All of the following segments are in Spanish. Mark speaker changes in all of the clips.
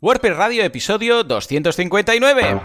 Speaker 1: WordPress Radio, episodio 259.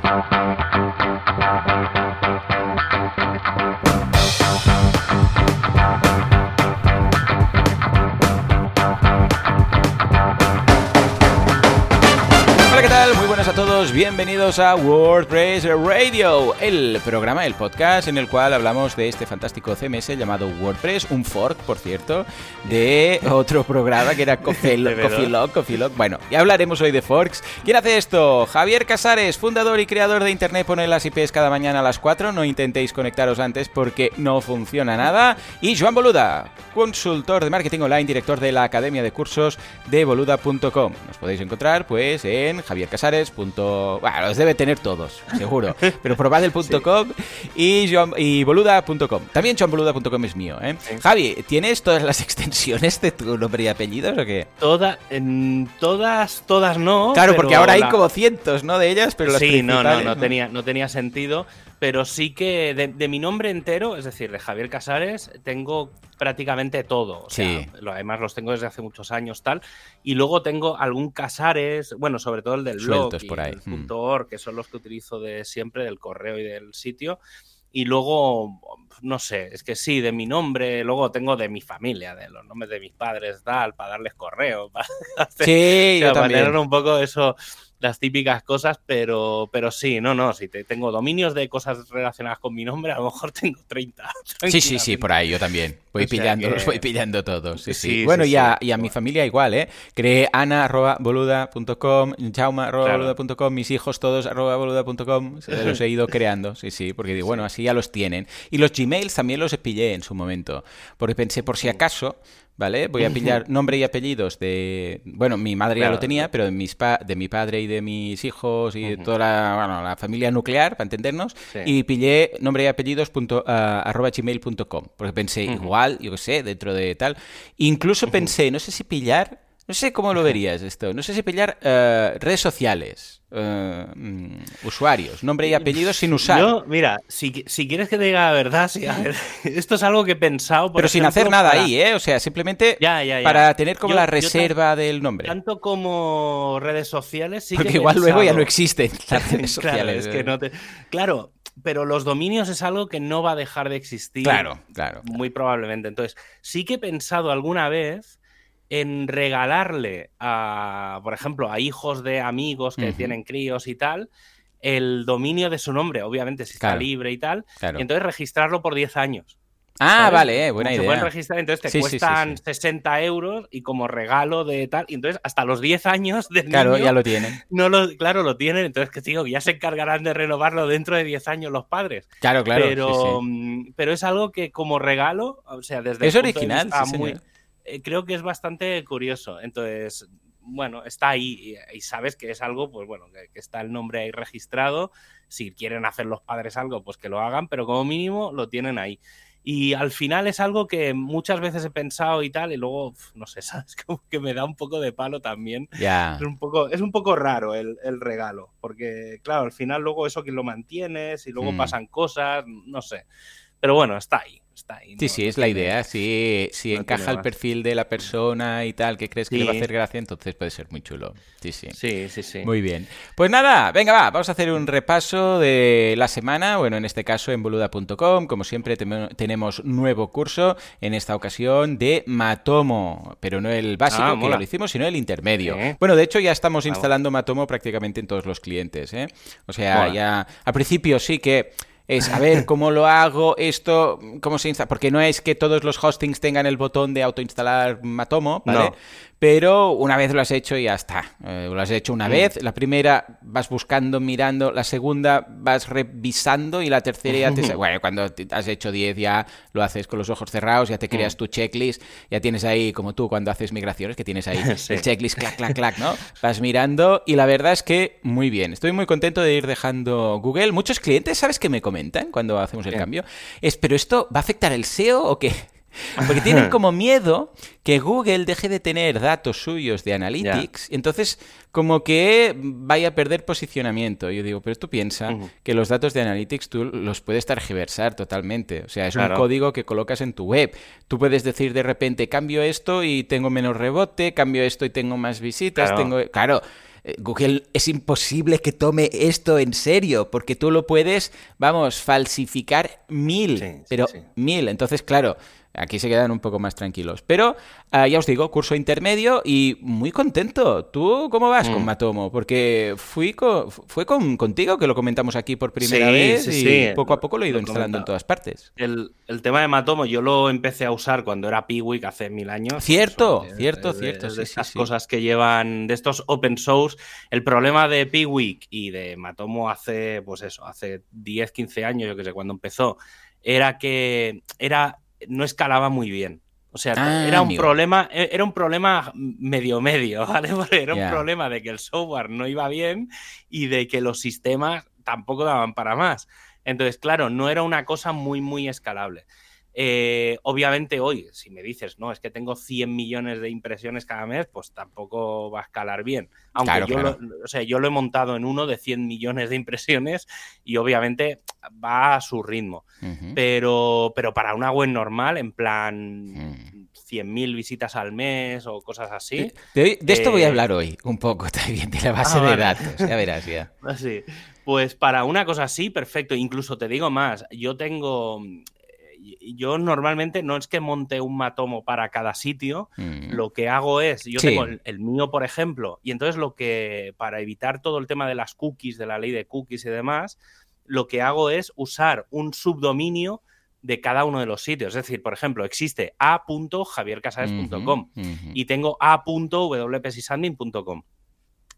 Speaker 1: Bienvenidos a WordPress Radio, el programa, el podcast en el cual hablamos de este fantástico CMS llamado WordPress, un fork, por cierto, de otro programa que era Coffee Lock, Coffee Lock. Bueno, ya hablaremos hoy de forks. ¿Quién hace esto? Javier Casares, fundador y creador de Internet, pone las IPs cada mañana a las 4. No intentéis conectaros antes porque no funciona nada. Y Joan Boluda, consultor de marketing online, director de la Academia de Cursos de boluda.com. Nos podéis encontrar pues en javiercasares. Bueno, los debe tener todos, seguro. Pero probad el .com y, y boluda.com. También joanboluda.com es mío, ¿eh? Javi, ¿tienes todas las extensiones de tu nombre y apellidos o qué?
Speaker 2: Toda, en todas, todas no.
Speaker 1: Claro, porque ahora hay como cientos, ¿no? De ellas, pero las
Speaker 2: Sí, no, no, no tenía, no tenía sentido. Pero sí que de, de mi nombre entero, es decir, de Javier Casares, tengo prácticamente todo. O sea,
Speaker 1: Sí.
Speaker 2: lo- además los tengo desde hace muchos años, tal. Y luego tengo algún Casares, bueno, sobre todo el del blog y
Speaker 1: por ahí,
Speaker 2: el
Speaker 1: mm.
Speaker 2: punto .org, que son los que utilizo de siempre, del correo y del sitio. Y luego, no sé, es que sí, de mi nombre, luego tengo de mi familia, de los nombres de mis padres, tal, para darles correo, para hacer-
Speaker 1: Sí,
Speaker 2: o sea,
Speaker 1: yo
Speaker 2: para tener un poco eso, las típicas cosas, pero, pero sí, no, no, si te, tengo dominios de cosas relacionadas con mi nombre, a lo mejor tengo 30.
Speaker 1: Sí, sí, sí, por ahí yo también. Voy
Speaker 2: O
Speaker 1: pillando,
Speaker 2: que-
Speaker 1: los voy pillando todos. Sí, sí.
Speaker 2: Sí,
Speaker 1: bueno,
Speaker 2: sí,
Speaker 1: y a, y a mi familia igual, ¿eh? Creé ana.boluda.com,
Speaker 2: Claro.
Speaker 1: jauma.boluda.com, mis hijos todos boluda.com, los he ido creando, sí, sí, porque digo, bueno, así ya los tienen. Y los Gmails también los pillé en su momento, porque pensé, por si acaso, ¿vale? Voy a pillar nombre y apellidos de... Bueno, mi madre ya lo tenía, pero de, mis pa- de mi padre y de mis hijos y de toda la, bueno, la familia nuclear, para entendernos,
Speaker 2: Sí.
Speaker 1: y pillé nombre y apellidos punto, ah, arroba gmail.com, porque pensé, igual, yo qué sé, dentro de tal. Incluso pensé, no sé si pillar, no sé cómo lo verías esto, no sé si pillar eh, redes sociales, eh, mm, usuarios, nombre y apellidos sin usar.
Speaker 2: Yo, mira, si, si quieres que te diga la verdad, sí, a ver, esto es algo que he pensado. por
Speaker 1: pero sin hacer nada
Speaker 2: para-
Speaker 1: ahí, ¿eh? O sea, simplemente
Speaker 2: Ya, ya, ya.
Speaker 1: para tener como
Speaker 2: Yo-
Speaker 1: la reserva del nombre.
Speaker 2: Tanto como redes sociales, sí que
Speaker 1: porque igual luego ya no existen las redes
Speaker 2: Claro,
Speaker 1: sociales.
Speaker 2: es que no te- Claro, pero los dominios es algo que no va a dejar de existir.
Speaker 1: Claro, claro.
Speaker 2: Muy probablemente. Entonces, sí que he pensado alguna vez en regalarle a, por ejemplo, a hijos de amigos que tienen críos y tal, el dominio de su nombre, obviamente si está libre y tal,
Speaker 1: claro.
Speaker 2: y entonces registrarlo por 10 años.
Speaker 1: Ah,
Speaker 2: ¿sabes?
Speaker 1: vale, eh, buena
Speaker 2: Se pueden
Speaker 1: idea.
Speaker 2: registrar, entonces te
Speaker 1: Sí, sí, sí,
Speaker 2: cuestan
Speaker 1: sí.
Speaker 2: 60 euros y como regalo de tal, y entonces hasta los 10 años del
Speaker 1: Claro,
Speaker 2: niño
Speaker 1: ya lo tienen.
Speaker 2: no lo, claro, lo tienen, entonces que digo, ya se encargarán de renovarlo dentro de 10 años los padres.
Speaker 1: Claro, claro.
Speaker 2: pero, mm, pero es algo que como regalo, o sea, desde
Speaker 1: Es
Speaker 2: el punto de
Speaker 1: original,
Speaker 2: vista
Speaker 1: sí,
Speaker 2: muy-
Speaker 1: señor.
Speaker 2: Eh, creo que es bastante curioso. Entonces, bueno, está ahí y, y sabes que es algo, pues bueno, que, que está el nombre ahí registrado. Si quieren hacer los padres algo, pues que lo hagan, pero como mínimo lo tienen ahí. Y al final es algo que muchas veces he pensado y tal, y luego, no sé, ¿sabes? Como que me da un poco de palo también.
Speaker 1: Ya.
Speaker 2: Es un poco, es un poco raro el, el regalo, porque claro, al final luego eso que lo mantienes y luego
Speaker 1: Mm.
Speaker 2: pasan cosas, no sé. Pero bueno, está ahí, está ahí.
Speaker 1: Sí,
Speaker 2: no-
Speaker 1: sí,
Speaker 2: no
Speaker 1: es la idea. Si, si
Speaker 2: no
Speaker 1: encaja el perfil de la persona y tal, que crees que le va a hacer gracia, entonces puede ser muy chulo. Sí, sí.
Speaker 2: Sí, sí, sí.
Speaker 1: Muy bien. Pues nada, venga, va, vamos a hacer un repaso de la semana. Bueno, en este caso en boluda.com, como siempre, tenemos nuevo curso, en esta ocasión de Matomo, pero no el básico,
Speaker 2: Ah,
Speaker 1: que lo hicimos, sino el intermedio. Bueno, de hecho, ya estamos instalando Matomo prácticamente en todos los clientes. ¿eh? O sea,
Speaker 2: Mola.
Speaker 1: ya al principio sí que es a ver cómo lo hago, esto, cómo se instala. Porque no es que todos los hostings tengan el botón de autoinstalar Matomo, ¿vale?
Speaker 2: No.
Speaker 1: Pero una vez lo has hecho y ya está. Eh, lo has hecho una
Speaker 2: Mm.
Speaker 1: vez, la primera vas buscando, mirando, la segunda vas revisando y la tercera ya te... Bueno, cuando has hecho 10 ya lo haces con los ojos cerrados, ya te
Speaker 2: Mm.
Speaker 1: creas tu checklist, ya tienes ahí, como tú cuando haces migraciones, que tienes ahí
Speaker 2: Sí.
Speaker 1: el checklist, clac, clac, clac, ¿no? Vas mirando y la verdad es que muy bien. Estoy muy contento de ir dejando Google. Muchos clientes, ¿sabes qué me comentan cuando hacemos el cambio? Es, ¿pero esto va a afectar el SEO o qué? Porque tienen como miedo que Google deje de tener datos suyos de Analytics, y entonces como que vaya a perder posicionamiento. Yo digo, pero tú piensa que los datos de Analytics tú los puedes tergiversar totalmente. O sea, es un código que colocas en tu web. Tú puedes decir de repente, cambio esto y tengo menos rebote, cambio esto y tengo más visitas,
Speaker 2: Claro.
Speaker 1: tengo... Claro, eh, Google es imposible que tome esto en serio, porque tú lo puedes, vamos, falsificar mil, pero mil. Entonces, claro, Aquí se quedan un poco más tranquilos. Pero ah, ya os digo, curso intermedio y muy contento. ¿Tú cómo vas con mm. Matomo? Porque fui fue con, contigo que lo comentamos aquí por primera vez y poco a poco lo he ido instalando en todas partes.
Speaker 2: El, tema de Matomo yo lo empecé a usar cuando era Piwik hace mil años.
Speaker 1: Cierto, cierto, cierto.
Speaker 2: de esas cosas que llevan, de estos open source. El problema de Piwik y de Matomo hace, pues eso, hace 10, 15 años, yo que sé, cuando empezó, era que era no escalaba muy bien. O sea, ah, era un problema, e, era un problema medio medio, ¿vale? era un problema de que el software no iba bien y de que los sistemas tampoco daban para más. Entonces, claro, no era una cosa muy, muy escalable. Eh, obviamente hoy, si me dices, no, es que tengo 100 millones de impresiones cada mes, pues tampoco va a escalar bien. Aunque yo, Lo, o sea, yo lo he montado en uno de 100 millones de impresiones y obviamente va a su ritmo. pero, pero para una web normal, en plan 100.000 visitas al mes o cosas así.
Speaker 1: De, esto voy a eh, hablar hoy un poco también, de la base ah, de datos, ya verás ya.
Speaker 2: Así. Pues para una cosa así, perfecto. Incluso te digo más, yo tengo yo normalmente no es que monte un matomo para cada sitio, mm. lo que hago es, yo tengo el, mío, por ejemplo, y entonces lo que, para evitar todo el tema de las cookies, de la ley de cookies y demás, lo que hago es usar un subdominio de cada uno de los sitios. Es decir, por ejemplo, existe a.javiercasares.com y tengo a.wpsysadmin.com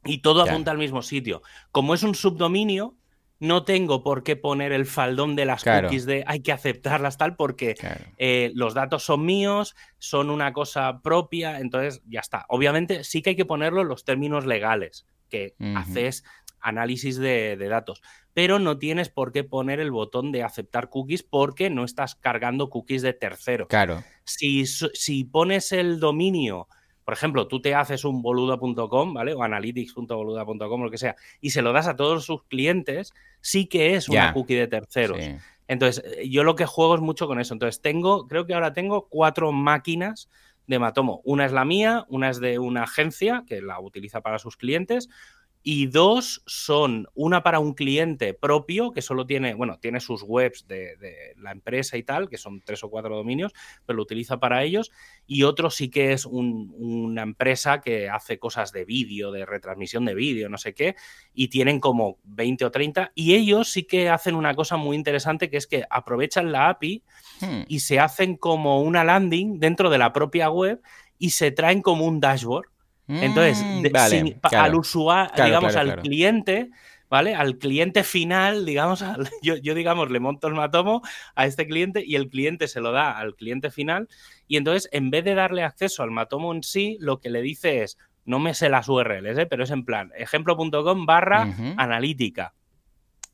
Speaker 2: y todo apunta al mismo sitio. Como es un subdominio, no tengo por qué poner el faldón de las cookies de hay que aceptarlas tal porque eh, los datos son míos, son una cosa propia, entonces ya está. Obviamente sí que hay que ponerlo los términos legales, que haces análisis de, datos, pero no tienes por qué poner el botón de aceptar cookies porque no estás cargando cookies de tercero.
Speaker 1: Claro.
Speaker 2: Si, si pones el dominio por ejemplo, tú te haces un boluda.com, ¿vale? O analytics.boluda.com, lo que sea, y se lo das a todos sus clientes, sí que es una cookie de terceros. Entonces, eh, yo lo que juego es mucho con eso. Entonces, tengo, creo que ahora tengo cuatro máquinas de Matomo. Una es la mía, una es de una agencia que la utiliza para sus clientes, y dos son una para un cliente propio que solo tiene, bueno, tiene sus webs de, la empresa y tal, que son tres o cuatro dominios, pero lo utiliza para ellos, y otro sí que es una empresa que hace cosas de vídeo, de retransmisión de vídeo, no sé qué, y tienen como 20 o 30, y ellos sí que hacen una cosa muy interesante, que es que aprovechan la API hmm. y se hacen como una landing dentro de la propia web y se traen como un dashboard entonces, mm, al usuario, digamos, al cliente, ¿vale? Al cliente final, digamos, yo, digamos, le monto el matomo a este cliente y el cliente se lo da al cliente final. Y entonces, en vez de darle acceso al matomo en sí, lo que le dice es, no me sé las URLs, ¿eh? pero es en plan, ejemplo.com barra analítica.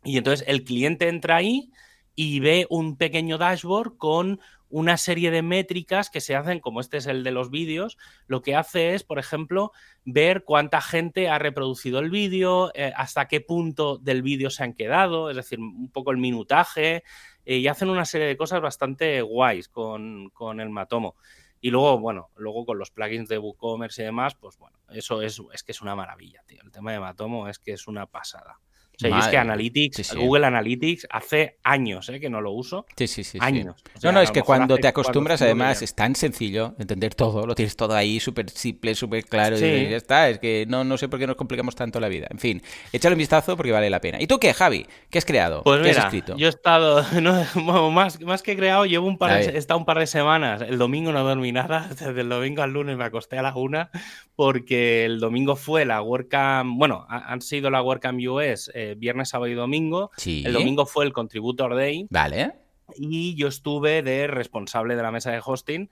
Speaker 2: Y entonces el cliente entra ahí y ve un pequeño dashboard con una serie de métricas que se hacen, como este es el de los vídeos, lo que hace es, por ejemplo, ver cuánta gente ha reproducido el vídeo, eh, hasta qué punto del vídeo se han quedado, es decir, un poco el minutaje, eh, y hacen una serie de cosas bastante guays con, con, el Matomo. Y luego, bueno, luego con los plugins de WooCommerce y demás, pues bueno, eso es, es que es una maravilla, tío. El tema de Matomo es que es una pasada. O sea, es que Analytics, Google Analytics, hace años ¿eh? que no lo uso.
Speaker 1: Sí, sí, sí.
Speaker 2: Años.
Speaker 1: no, no, es que cuando te acostumbras, además, es tan sencillo entender todo, lo tienes todo ahí súper simple, súper claro, y ya está. Es que no, no sé por qué nos complicamos tanto la vida. En fin, échale un vistazo porque vale la pena. ¿Y tú qué, Javi? ¿Qué has creado?
Speaker 2: Pues
Speaker 1: ¿Qué
Speaker 2: has
Speaker 1: escrito?
Speaker 2: Yo he estado, más, más que creado, llevo un par de, he estado un par de semanas. El domingo no dormí nada, desde el domingo al lunes me acosté a la una, porque el domingo fue la WordCamp, bueno, han sido la WordCamp US eh, viernes, sábado y domingo domingo. El domingo fue el Contributor Day.
Speaker 1: Vale.
Speaker 2: Y yo estuve de responsable de la mesa de hosting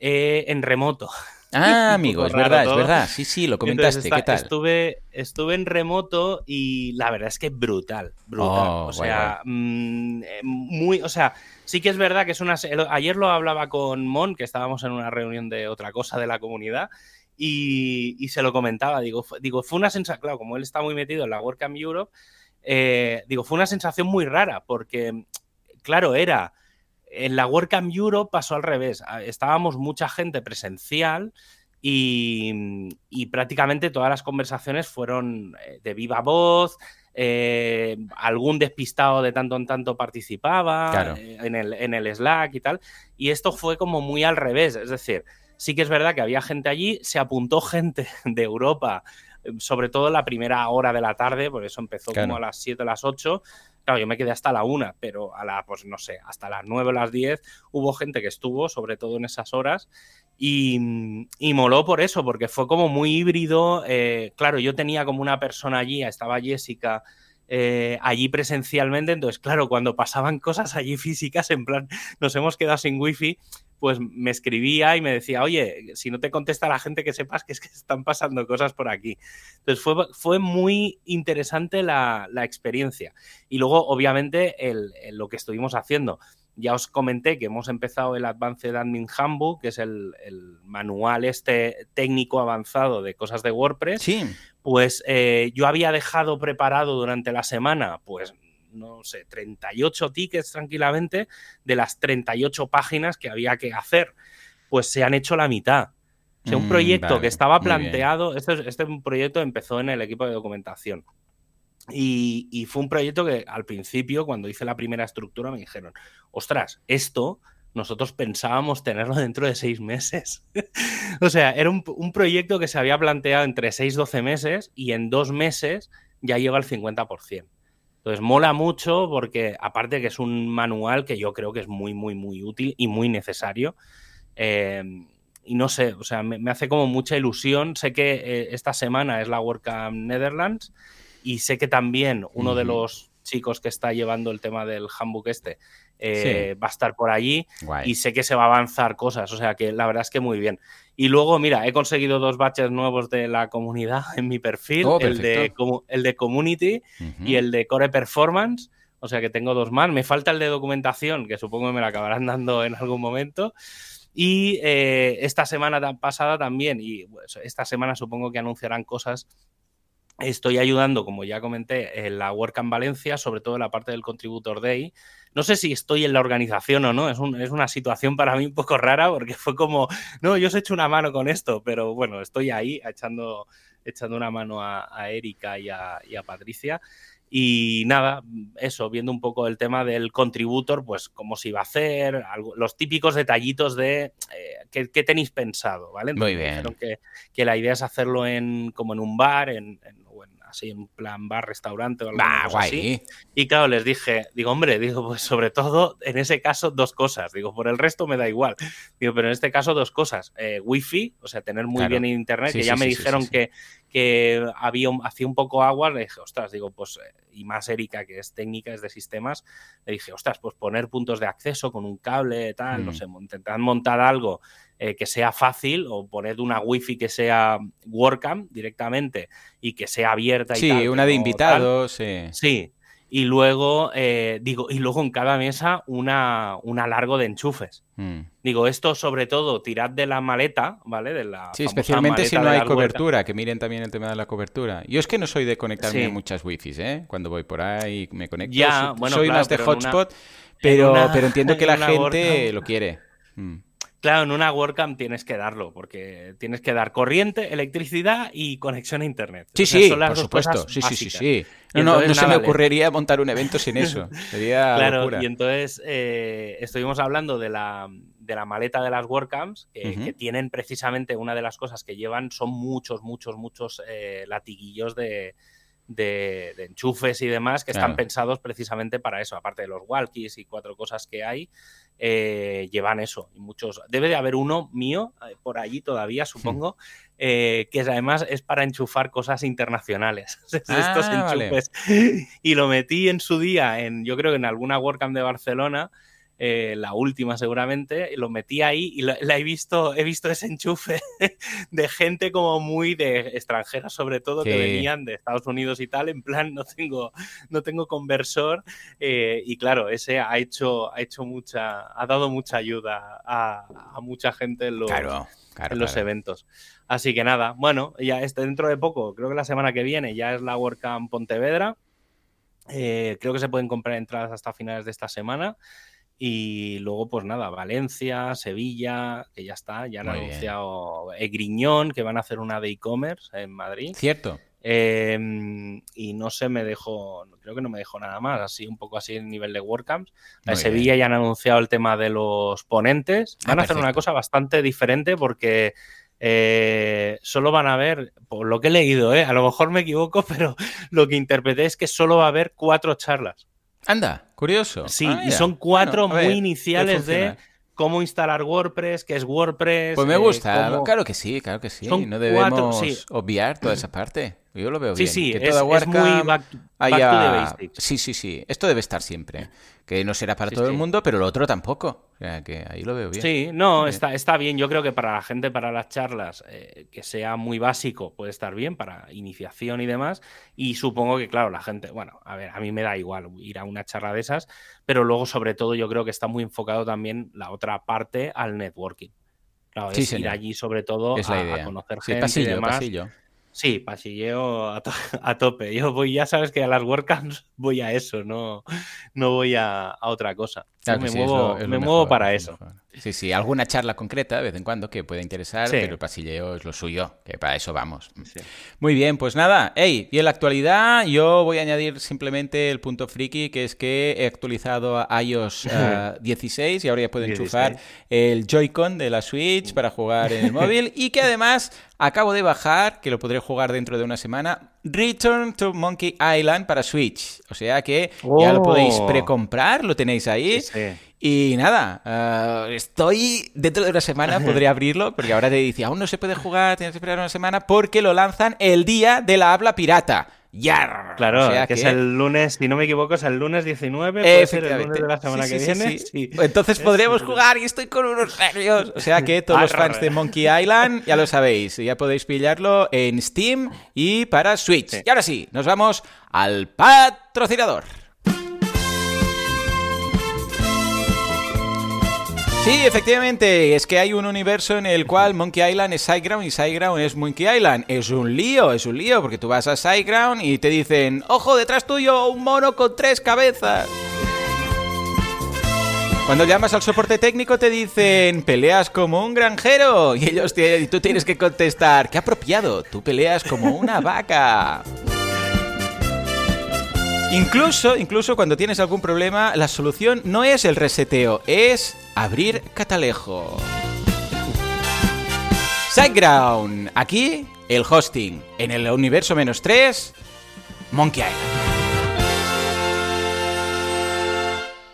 Speaker 2: eh, en remoto.
Speaker 1: Ah, amigo, es verdad, es verdad. Sí, sí, lo comentaste. ¿Qué tal?
Speaker 2: Estuve, estuve en remoto y la verdad es que brutal, brutal. Oh, o sea, mm, eh, muy, o sea, sí que es verdad que es una. Ayer lo hablaba con Mon, que estábamos en una reunión de otra cosa de la comunidad. Y, se lo comentaba, digo, digo, fue una sensación, claro, como él está muy metido en la WordCamp Europe, eh, digo, fue una sensación muy rara porque, claro, era, en la WordCamp Europe pasó al revés, ah, estábamos mucha gente presencial y, prácticamente todas las conversaciones fueron eh, de viva voz, eh, algún despistado de tanto en tanto participaba eh, en, el, en el Slack y tal, y esto fue como muy al revés, es decir, sí que es verdad que había gente allí, se apuntó gente de Europa, sobre todo la primera hora de la tarde, por eso empezó como a las 7 o las 8, Claro, yo me quedé hasta la una, pero a la, pues no sé, hasta las nueve o las diez hubo gente que estuvo, sobre todo en esas horas, y, moló por eso, porque fue como muy híbrido. Eh, claro, yo tenía como una persona allí, estaba Jessica. Eh, allí presencialmente, entonces claro, cuando pasaban cosas allí físicas, en plan, nos hemos quedado sin wifi, pues me escribía y me decía, oye, si no te contesta la gente, que sepas que es que están pasando cosas por aquí. Entonces fue, fue muy interesante la, experiencia. Y luego, obviamente, lo que estuvimos haciendo. Ya os comenté que hemos empezado el Advanced Admin Handbook, que es el, manual este técnico avanzado de cosas de WordPress.
Speaker 1: Sí.
Speaker 2: Pues eh, yo había dejado preparado durante la semana, pues no sé, 38 tickets tranquilamente de las 38 páginas que había que hacer. Pues se han hecho la mitad. O sea, un mm, proyecto que estaba planteado, este, este proyecto empezó en el equipo de documentación. Y, fue un proyecto que al principio, cuando hice la primera estructura, me dijeron, ostras, esto nosotros pensábamos tenerlo dentro de seis meses. o sea, era un, un, proyecto que se había planteado entre seis, doce meses y en dos meses ya llega al 50%. Entonces mola mucho porque aparte que es un manual que yo creo que es muy, muy, muy útil y muy necesario. Eh, y no sé, o sea, me, hace como mucha ilusión. Sé que eh, esta semana es la WordCamp Netherlands y sé que también uno de los chicos que está llevando el tema del handbook este eh, va a estar por allí y sé que se va a avanzar cosas, o sea que la verdad es que muy bien. Y luego, mira, he conseguido dos batches nuevos de la comunidad en mi perfil, oh, el, de, el de Community y el de Core Performance. O sea que tengo dos más. Me falta el de documentación, que supongo que me lo acabarán dando en algún momento. Y eh, esta semana pasada también, y pues, esta semana supongo que anunciarán cosas Estoy ayudando, como ya comenté, en la WordCamp Valencia, sobre todo en la parte del Contributor Day. No sé si estoy en la organización o no, es, una situación para mí un poco rara porque fue como, no, yo os he hecho una mano con esto, pero bueno, estoy ahí echando, echando una mano a, Erika y a, Patricia. Y nada, eso, viendo un poco el tema del contributor, pues cómo se iba a hacer, los típicos detallitos de eh, ¿qué, tenéis pensado, ¿vale?
Speaker 1: Muy bien.
Speaker 2: Que, que, la idea es hacerlo en, como en un bar, en así en plan bar, restaurante o algo así. Y claro, les dije, digo, hombre, digo, pues sobre todo en ese caso dos cosas. Digo, por el resto me da igual. Digo, pero en este caso dos cosas. Eh, wifi, o sea, tener muy bien internet, que ya me dijeron que, que había, hacía un poco agua. Le dije, ostras, digo, pues, eh, y más Erika, que es técnica, es de sistemas, le dije, ostras, pues poner puntos de acceso con un cable, tal, no mm. sé, intentar montar algo eh, que sea fácil o poner una wifi que sea WordCamp directamente y que sea abierta.
Speaker 1: Y sí, una de invitados. Sí.
Speaker 2: sí. Y luego, eh, digo, y luego en cada mesa una, una largo de enchufes. Hmm. Digo, esto sobre todo, tirad de la maleta, ¿vale? De la
Speaker 1: sí, especialmente si no hay cobertura, que miren también el tema de la cobertura. Yo es que no soy de conectarme muchas wifis, ¿eh? Cuando voy por ahí me conecto.
Speaker 2: Ya, bueno,
Speaker 1: soy más de hotspot, pero, pero entiendo que la gente lo quiere. Hmm.
Speaker 2: Claro, en una WordCamp tienes que darlo, porque tienes que dar corriente, electricidad y conexión a Internet.
Speaker 1: Sí, sí, por supuesto. Sí, sí, sí, sí, No, no, se me ocurriría montar un evento sin eso. Sería
Speaker 2: claro, y entonces eh, estuvimos hablando de la, de la maleta de las WordCamps, que tienen precisamente una de las cosas que llevan son muchos, muchos, muchos eh, latiguillos de, de, enchufes y demás que están pensados precisamente para eso, aparte de los walkies y cuatro cosas que hay, eh, llevan eso. Y muchos, debe de haber uno mío eh, por allí todavía, supongo, eh, que además es para enchufar cosas internacionales. Estos ah, enchufes. Y lo metí en su día, en, yo creo que en alguna WordCamp de Barcelona. Eh, la última seguramente, lo metí ahí y la he visto, he visto ese enchufe de gente como muy de extranjera, sobre todo, que venían de Estados Unidos y tal, en plan, no tengo, no tengo conversor, eh, y claro, ese ha hecho, ha hecho mucha, ha dado mucha ayuda a, mucha gente en los, en los eventos. Así que nada, bueno, ya este, dentro de poco, creo que la semana que viene ya es la WordCamp Pontevedra. Eh, creo que se pueden comprar entradas hasta finales de esta semana. Y luego, pues nada, Valencia, Sevilla, que ya está, ya han anunciado Griñón, que van a hacer una de e-commerce en Madrid.
Speaker 1: Cierto.
Speaker 2: Em, y no sé, me dejó, creo que no me dejó nada más, así un poco así en nivel de WordCamps. En Sevilla ya han anunciado el tema de los ponentes. Van a ah, hacer una cosa bastante diferente porque eh, solo van a haber, por lo que he leído, eh, a lo mejor me equivoco, pero lo que interpreté es que solo va a haber cuatro charlas.
Speaker 1: Anda, curioso.
Speaker 2: Sí, ah, y son cuatro muy iniciales de cómo instalar WordPress, qué es WordPress.
Speaker 1: Pues me gusta, eh, claro que sí, claro que sí. no debemos obviar toda esa parte. Yo lo veo
Speaker 2: bien.
Speaker 1: Sí,
Speaker 2: sí, es, muy back, to the
Speaker 1: Sí, sí, sí. Esto debe estar siempre. Que no será para todo el mundo, pero lo otro tampoco. Que ahí lo veo bien.
Speaker 2: Sí, no, Está, está bien. Yo creo que para la gente, para las charlas, eh, que sea muy básico, puede estar bien para iniciación y demás. Y supongo que, claro, la gente, bueno, a ver, a mí me da igual ir a una charla de esas, pero luego, sobre todo, yo creo que está muy enfocado también la otra parte al networking. Claro, es ir allí sobre todo a, conocer gente y demás. Pasillo. Sí, pasilleo a, tope. Yo voy, ya sabes que a las WordCamps voy a eso, no, no voy a, otra cosa. me muevo, me muevo para eso.
Speaker 1: Sí, sí, alguna charla concreta de vez en cuando que pueda interesar, pero el pasilleo es lo suyo, que para eso vamos. Muy bien, pues nada. Hey, y en la actualidad yo voy a añadir simplemente el punto friki, que es que he actualizado a iOS 16 y ahora ya puedo enchufar el Joy-Con de la Switch para jugar en el móvil y que además acabo de bajar, que lo podré jugar dentro de una semana, Return to Monkey Island para Switch. O sea que ya lo podéis oh. precomprar, lo tenéis ahí. Y nada, eh, estoy dentro de una semana, podría abrirlo, porque ahora te dice, aún no se puede jugar, tienes que esperar una semana, porque lo lanzan el día de la habla pirata. ¡Ya!
Speaker 2: Claro, que, es el lunes, si no me equivoco, es el lunes 19, puede ser el lunes de la semana que viene.
Speaker 1: Entonces podremos jugar y estoy con unos nervios. O sea que todos los fans de Monkey Island, ya lo sabéis, ya podéis pillarlo en Steam y para Switch. Y ahora sí, nos vamos al patrocinador. Sí, efectivamente, es que hay un universo en el cual Monkey Island es SiteGround y SiteGround es Monkey Island. Es un lío, es un lío, porque tú vas a SiteGround y te dicen, ojo, detrás tuyo un mono con tres cabezas. Cuando llamas al soporte técnico te dicen, peleas como un granjero. Y ellos y tú tienes que contestar, qué apropiado, tú peleas como una vaca. Incluso, incluso cuando tienes algún problema, la solución no es el reseteo, es abrir catalejo. SiteGround. Aquí, el hosting. En el universo menos 3, Monkey Island.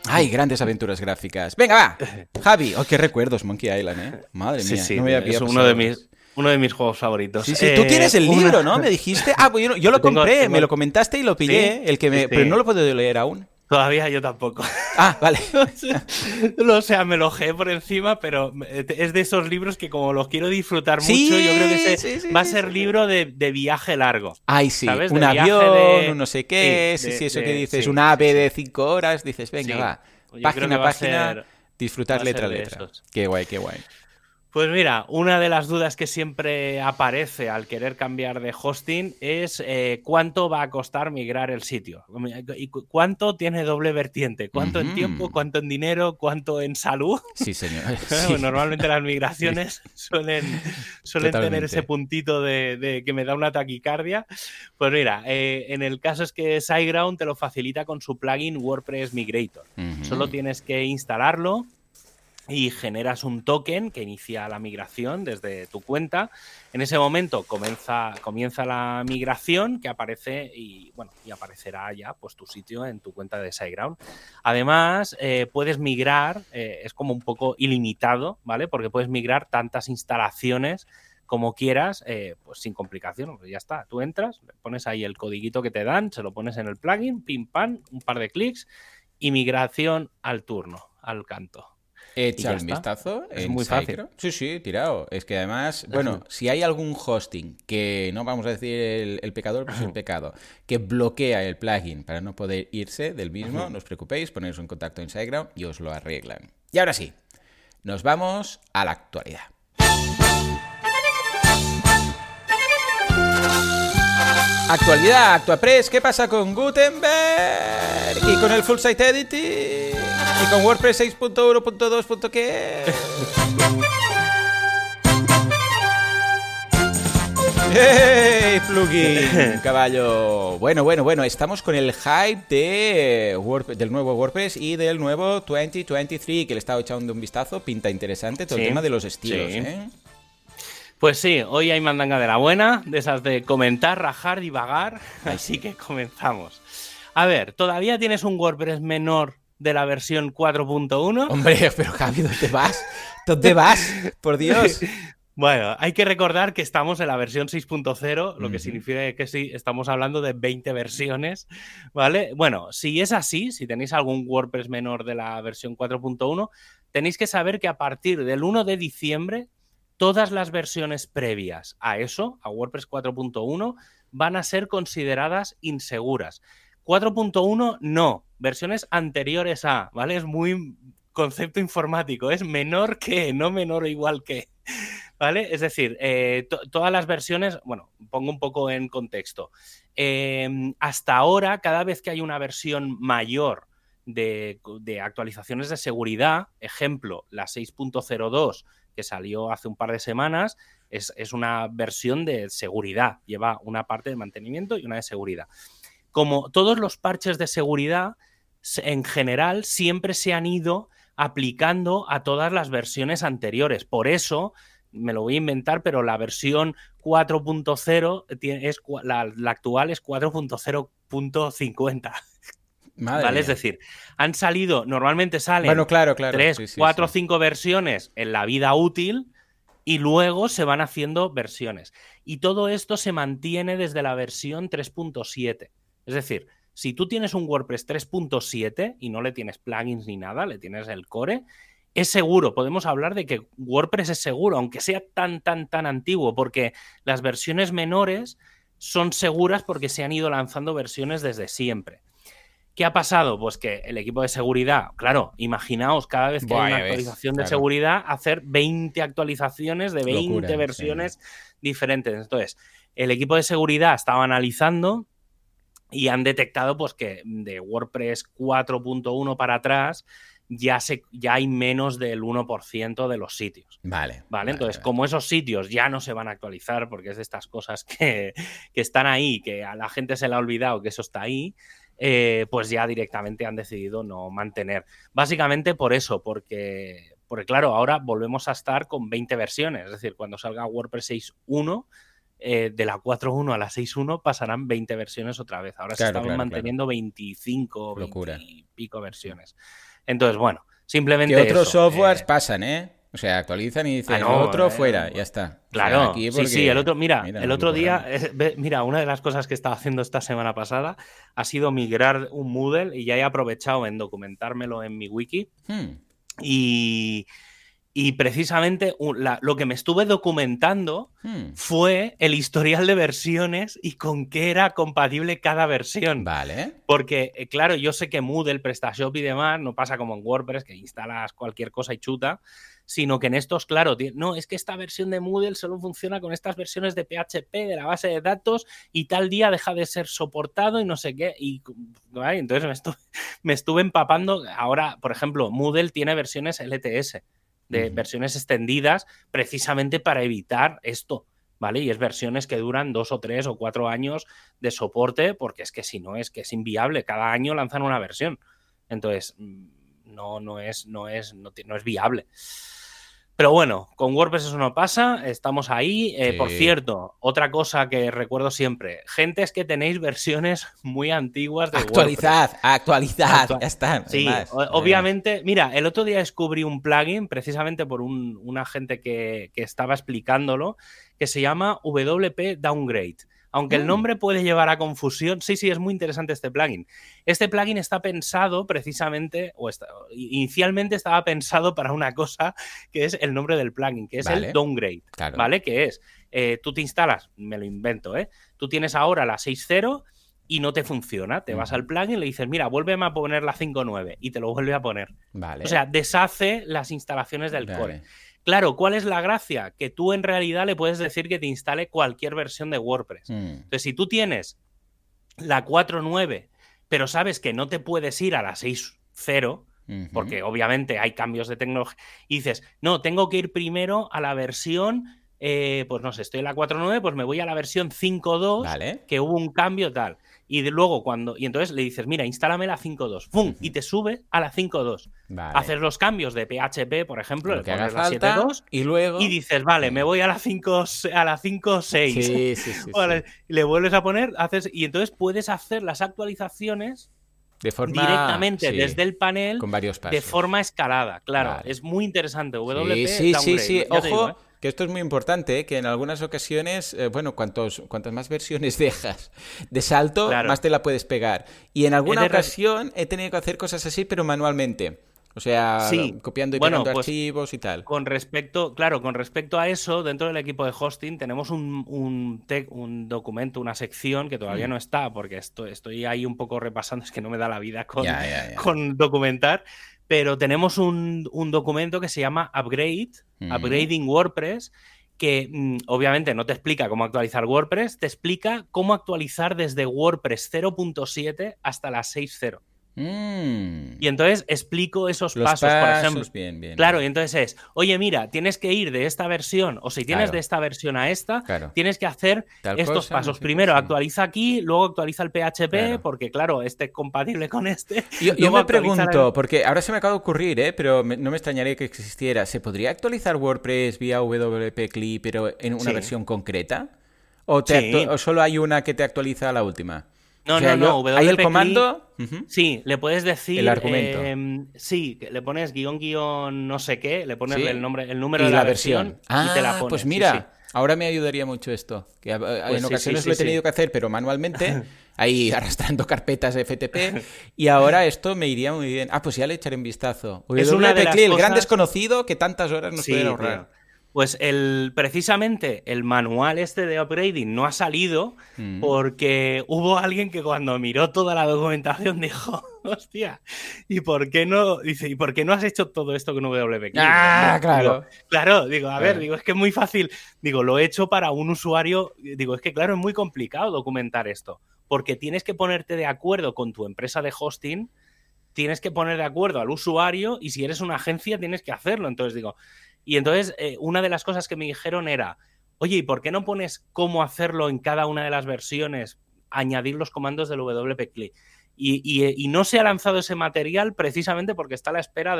Speaker 1: Ay, grandes aventuras gráficas. Venga, va. Javi, oh, qué recuerdos Monkey Island, ¿eh? Madre mía.
Speaker 2: Sí, no me había es uno de mis uno de mis juegos favoritos.
Speaker 1: Sí, sí. Tú tienes el eh, libro, ¿no? Me dijiste. Ah, pues yo, lo compré, me lo comentaste y lo pillé, el que me... pero no lo puedo leer aún.
Speaker 2: Todavía yo tampoco.
Speaker 1: Ah, vale.
Speaker 2: o sea, me lo por encima, pero es de esos libros que como los quiero disfrutar mucho, yo creo que va a ser libro de, viaje largo.
Speaker 1: Ay, sí. un avión, un no sé qué, sí, sí, eso que dices, un ave de cinco horas, dices, venga, va. Página a página, disfrutar letra a letra. Qué guay, qué guay.
Speaker 2: Pues mira, una de las dudas que siempre aparece al querer cambiar de hosting es eh, cuánto va a costar migrar el sitio. ¿Y cuánto tiene doble vertiente? ¿Cuánto en tiempo? ¿Cuánto en dinero? ¿Cuánto en salud?
Speaker 1: Sí, señor.
Speaker 2: Normalmente las migraciones suelen, suelen tener ese puntito de, que me da una taquicardia. Pues mira, eh, en el caso es que SiteGround te lo facilita con su plugin WordPress Migrator. Solo tienes que instalarlo y generas un token que inicia la migración desde tu cuenta. En ese momento comienza, la migración que aparece y bueno, y aparecerá ya pues tu sitio en tu cuenta de SiteGround. Además, eh, puedes migrar, eh, es como un poco ilimitado, ¿vale? Porque puedes migrar tantas instalaciones como quieras, eh, pues sin complicación, ya está. Tú entras, pones ahí el codiguito que te dan, se lo pones en el plugin, pim pam, un par de clics y migración al turno, al canto.
Speaker 1: Echa un vistazo.
Speaker 2: Es muy fácil.
Speaker 1: Sí, sí, tirado. Es que además, bueno, si hay algún hosting que, no vamos a decir el, pecador, pues el pecado, que bloquea el plugin para no poder irse del mismo, no os preocupéis, ponéis en contacto en SiteGround y os lo arreglan. Y ahora sí, nos vamos a la actualidad. Actualidad, ActuaPress, ¿qué pasa con Gutenberg? Y con el Full Site Editing. Y con WordPress 6.1.2. ¿Qué? ¡Hey, plugin! Caballo. Bueno, bueno, bueno, estamos con el hype de del nuevo WordPress y del nuevo 2023, que le he estado echando un vistazo. Pinta interesante todo el tema de los estilos, ¿eh?
Speaker 2: Pues sí, hoy hay mandanga de la buena, de esas de comentar, rajar, divagar. Así que comenzamos. A ver, ¿todavía tienes un WordPress menor de la versión 4.1?
Speaker 1: Hombre, pero Javi, ¿dónde vas? ¿Dónde vas? Por Dios.
Speaker 2: Bueno, hay que recordar que estamos en la versión 6.0, lo que significa que sí, estamos hablando de 20 versiones, ¿vale? Bueno, si es así, si tenéis algún WordPress menor de la versión 4.1, tenéis que saber que a partir del 1 de diciembre, todas las versiones previas a eso, a WordPress 4.1, van a ser consideradas inseguras. 4.1 no, versiones anteriores a, ¿vale? Es muy concepto informático, es menor que, no menor o igual que. ¿Vale? Es decir, eh, todas las versiones, bueno, pongo un poco en contexto. Em, hasta ahora, cada vez que hay una versión mayor de, actualizaciones de seguridad, ejemplo, la 6.02 que salió hace un par de semanas, es, es, una versión de seguridad, lleva una parte de mantenimiento y una de seguridad. Como todos los parches de seguridad, en general, siempre se han ido aplicando a todas las versiones anteriores. Por eso, me lo voy a inventar, pero la versión 4.0 es la, actual es 4.0.50. ¿Vale? Es decir, han salido, normalmente salen
Speaker 1: bueno, claro, claro.
Speaker 2: 3, 4 o 5 versiones en la vida útil y luego se van haciendo versiones. Y todo esto se mantiene desde la versión 3.7. Es decir, si tú tienes un WordPress 3.7 y no le tienes plugins ni nada, le tienes el core, es seguro. Podemos hablar de que WordPress es seguro, aunque sea tan, tan, tan antiguo, porque las versiones menores son seguras porque se han ido lanzando versiones desde siempre. ¿Qué ha pasado? Pues que el equipo de seguridad, claro, imaginaos cada vez que hay una actualización de seguridad, hacer 20 actualizaciones de 20 versiones diferentes. Entonces, el equipo de seguridad estaba analizando y han detectado pues que de WordPress 4.1 para atrás ya, se, ya hay menos del 1% de los sitios.
Speaker 1: Vale.
Speaker 2: Vale, entonces como esos sitios ya no se van a actualizar porque es de estas cosas que, están ahí, que a la gente se le ha olvidado que eso está ahí, eh, pues ya directamente han decidido no mantener. Básicamente por eso, porque, porque claro, ahora volvemos a estar con 20 versiones, es decir, cuando salga WordPress 6.1 eh, de la 4.1 a la 6.1 pasarán 20 versiones otra vez. Ahora se están manteniendo 25, 20 y pico versiones. Entonces, bueno, simplemente.
Speaker 1: Que otros softwares eh, pasan, ¿eh? O sea, actualizan y dicen, ah, otro eh, fuera, ya está.
Speaker 2: Claro, sí, sí, el otro, mira, el otro día, mira, una de las cosas que estaba haciendo esta semana pasada ha sido migrar un Moodle y ya he aprovechado en documentármelo en mi wiki. Hmm. Y, y precisamente lo que me estuve documentando hmm. fue el historial de versiones y con qué era compatible cada versión.
Speaker 1: Vale.
Speaker 2: Porque, eh, claro, yo sé que Moodle, PrestaShop y demás no pasa como en WordPress, que instalas cualquier cosa y chuta, sino que en estos, claro, no, es que esta versión de Moodle solo funciona con estas versiones de PHP de la base de datos y tal día deja de ser soportado y no sé qué. Y entonces me estuve, me estuve empapando. Ahora, por ejemplo, Moodle tiene versiones LTS de versiones extendidas precisamente para evitar esto, ¿vale? Y es versiones que duran dos o tres o cuatro años de soporte, porque es que si no es que es inviable, cada año lanzan una versión. Entonces, mm, no, no es, no es, no, no es viable. Pero bueno, con WordPress eso no pasa, estamos ahí. Eh, por cierto, otra cosa que recuerdo siempre, gente es que tenéis versiones muy antiguas de
Speaker 1: actualizad,
Speaker 2: WordPress.
Speaker 1: Actualizad, ya está.
Speaker 2: Sí, obviamente, mira, el otro día descubrí un plugin precisamente por un, una gente que, que estaba explicándolo, que se llama WP Downgrade. Aunque el mm. nombre puede llevar a confusión, sí, sí, es muy interesante este plugin. Este plugin está pensado precisamente, o inicialmente estaba pensado para una cosa que es el nombre del plugin, que es el downgrade, ¿vale? Que es, eh, tú te instalas, me lo invento, ¿eh? Tú tienes ahora la 6.0 y no te funciona. Te vas al plugin y le dices, mira, vuélveme a poner la 5.9 y te lo vuelve a poner.
Speaker 1: Vale.
Speaker 2: O sea, deshace las instalaciones del core. Claro, ¿cuál es la gracia? Que tú en realidad le puedes decir que te instale cualquier versión de WordPress.
Speaker 1: Mm.
Speaker 2: Entonces, si tú tienes la 4.9, pero sabes que no te puedes ir a la 6.0,
Speaker 1: Ujú.
Speaker 2: porque obviamente hay cambios de tecnología, y dices, no, tengo que ir primero a la versión, eh, pues no sé, estoy en la 4.9, pues me voy a la versión 5.2,
Speaker 1: Vale.
Speaker 2: que hubo un cambio tal. Y de luego cuando, y entonces le dices, mira, instálame la 5.2, ¡pum!
Speaker 1: Ujú.
Speaker 2: Y te sube a la 5.2.
Speaker 1: Vale.
Speaker 2: Haces los cambios de PHP, por ejemplo,
Speaker 1: lo
Speaker 2: le pones la
Speaker 1: falta
Speaker 2: 7.2
Speaker 1: y luego
Speaker 2: y dices, vale, me voy a la 5 a la 5.6.
Speaker 1: sí, sí, sí, sí.
Speaker 2: Vale, le vuelves a poner, haces, y entonces puedes hacer las actualizaciones
Speaker 1: de forma
Speaker 2: directamente
Speaker 1: sí,
Speaker 2: desde el panel
Speaker 1: con varios pasos.
Speaker 2: de forma escalada. Claro,
Speaker 1: Vale.
Speaker 2: es muy interesante. WP
Speaker 1: Sí, sí, sí,
Speaker 2: digo,
Speaker 1: Ojo,
Speaker 2: ¿eh?
Speaker 1: Que esto es muy importante, ¿eh? que en algunas ocasiones, eh, bueno, cuantos, cuantas más versiones dejas de salto,
Speaker 2: Claro.
Speaker 1: más te la puedes pegar. Y en alguna ocasión he tenido que hacer cosas así, pero manualmente. O sea,
Speaker 2: Sí.
Speaker 1: copiando y
Speaker 2: Bueno,
Speaker 1: pegando
Speaker 2: pues,
Speaker 1: archivos y tal.
Speaker 2: Con respecto, claro, con respecto a eso, dentro del equipo de hosting tenemos un, un, documento, una sección que todavía
Speaker 1: Mm.
Speaker 2: no está, porque estoy, estoy ahí un poco repasando, es que no me da la vida con, con documentar, pero tenemos un, un documento que se llama Upgrade,
Speaker 1: Mm.
Speaker 2: Upgrading WordPress, que mm, obviamente no te explica cómo actualizar WordPress, te explica cómo actualizar desde WordPress 0.7 hasta la 6.0.
Speaker 1: Mm.
Speaker 2: Y entonces explico esos pasos, por ejemplo.
Speaker 1: bien, bien.
Speaker 2: Claro, y entonces es, oye, mira, tienes que ir de esta versión, o si tienes
Speaker 1: Claro.
Speaker 2: de esta versión a esta,
Speaker 1: Claro.
Speaker 2: tienes que hacer
Speaker 1: Tal
Speaker 2: estos
Speaker 1: cosa, no
Speaker 2: pasos.
Speaker 1: sé
Speaker 2: Primero actualiza aquí, luego actualiza el PHP,
Speaker 1: Claro.
Speaker 2: porque claro, este es compatible con este.
Speaker 1: Yo, me pregunto,
Speaker 2: el-
Speaker 1: porque ahora se me acaba de ocurrir, ¿eh? pero me- no me extrañaría que existiera. ¿Se podría actualizar WordPress vía WP CLI, pero en una
Speaker 2: Sí.
Speaker 1: versión concreta? ¿O, te
Speaker 2: Sí.
Speaker 1: o solo hay una que te actualiza la última?
Speaker 2: No,
Speaker 1: O sea,
Speaker 2: no, no,
Speaker 1: yo- ¿Hay el
Speaker 2: WP
Speaker 1: comando?
Speaker 2: Sí, le puedes decir.
Speaker 1: El argumento.
Speaker 2: em, sí, le pones guion, guion, no sé qué, le pones
Speaker 1: Sí.
Speaker 2: el nombre, el número
Speaker 1: y
Speaker 2: de
Speaker 1: la,
Speaker 2: la,
Speaker 1: versión.
Speaker 2: y te la
Speaker 1: Ah,
Speaker 2: pones.
Speaker 1: pues mira,
Speaker 2: sí.
Speaker 1: ahora me ayudaría mucho esto. Que a- a-
Speaker 2: Pues
Speaker 1: en
Speaker 2: sí,
Speaker 1: ocasiones lo he tenido que hacer, pero manualmente, ahí arrastrando carpetas de FTP. Y ahora esto me iría muy bien. Ah, pues ya le echaré un vistazo.
Speaker 2: Es una de
Speaker 1: WP
Speaker 2: las
Speaker 1: el gran desconocido que tantas horas nos pueden
Speaker 2: tío. Pues el, precisamente el manual este de upgrading no ha salido
Speaker 1: Mm.
Speaker 2: porque hubo alguien que cuando miró toda la documentación dijo, hostia, ¿y por qué no? Dice, ¿y por qué no has hecho todo esto con WP?
Speaker 1: Ah,
Speaker 2: Digo,
Speaker 1: claro.
Speaker 2: claro, digo, a ver, digo, es que es muy fácil. Digo, lo he hecho para un usuario. Digo, es que claro, es muy complicado documentar esto. Porque tienes que ponerte de acuerdo con tu empresa de hosting, tienes que poner de acuerdo al usuario, y si eres una agencia, tienes que hacerlo. Entonces digo, y entonces eh, una de las cosas que me dijeron era, oye, ¿y por qué no pones cómo hacerlo en cada una de las versiones? Añadir los comandos del WP CLI. Y, y- y no se ha lanzado ese material precisamente porque está a la espera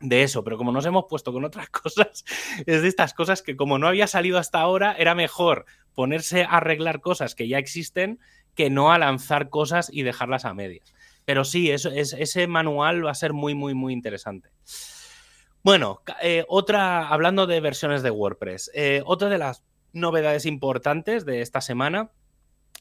Speaker 2: de eso, pero como nos hemos puesto con otras cosas, es de estas cosas que como no había salido hasta ahora, era mejor ponerse a arreglar cosas que ya existen que no a lanzar cosas y dejarlas a medias. Pero sí, es, ese manual va a ser muy, muy, muy interesante. Bueno, eh, otra, hablando de versiones de WordPress, eh, otra de las novedades importantes de esta semana,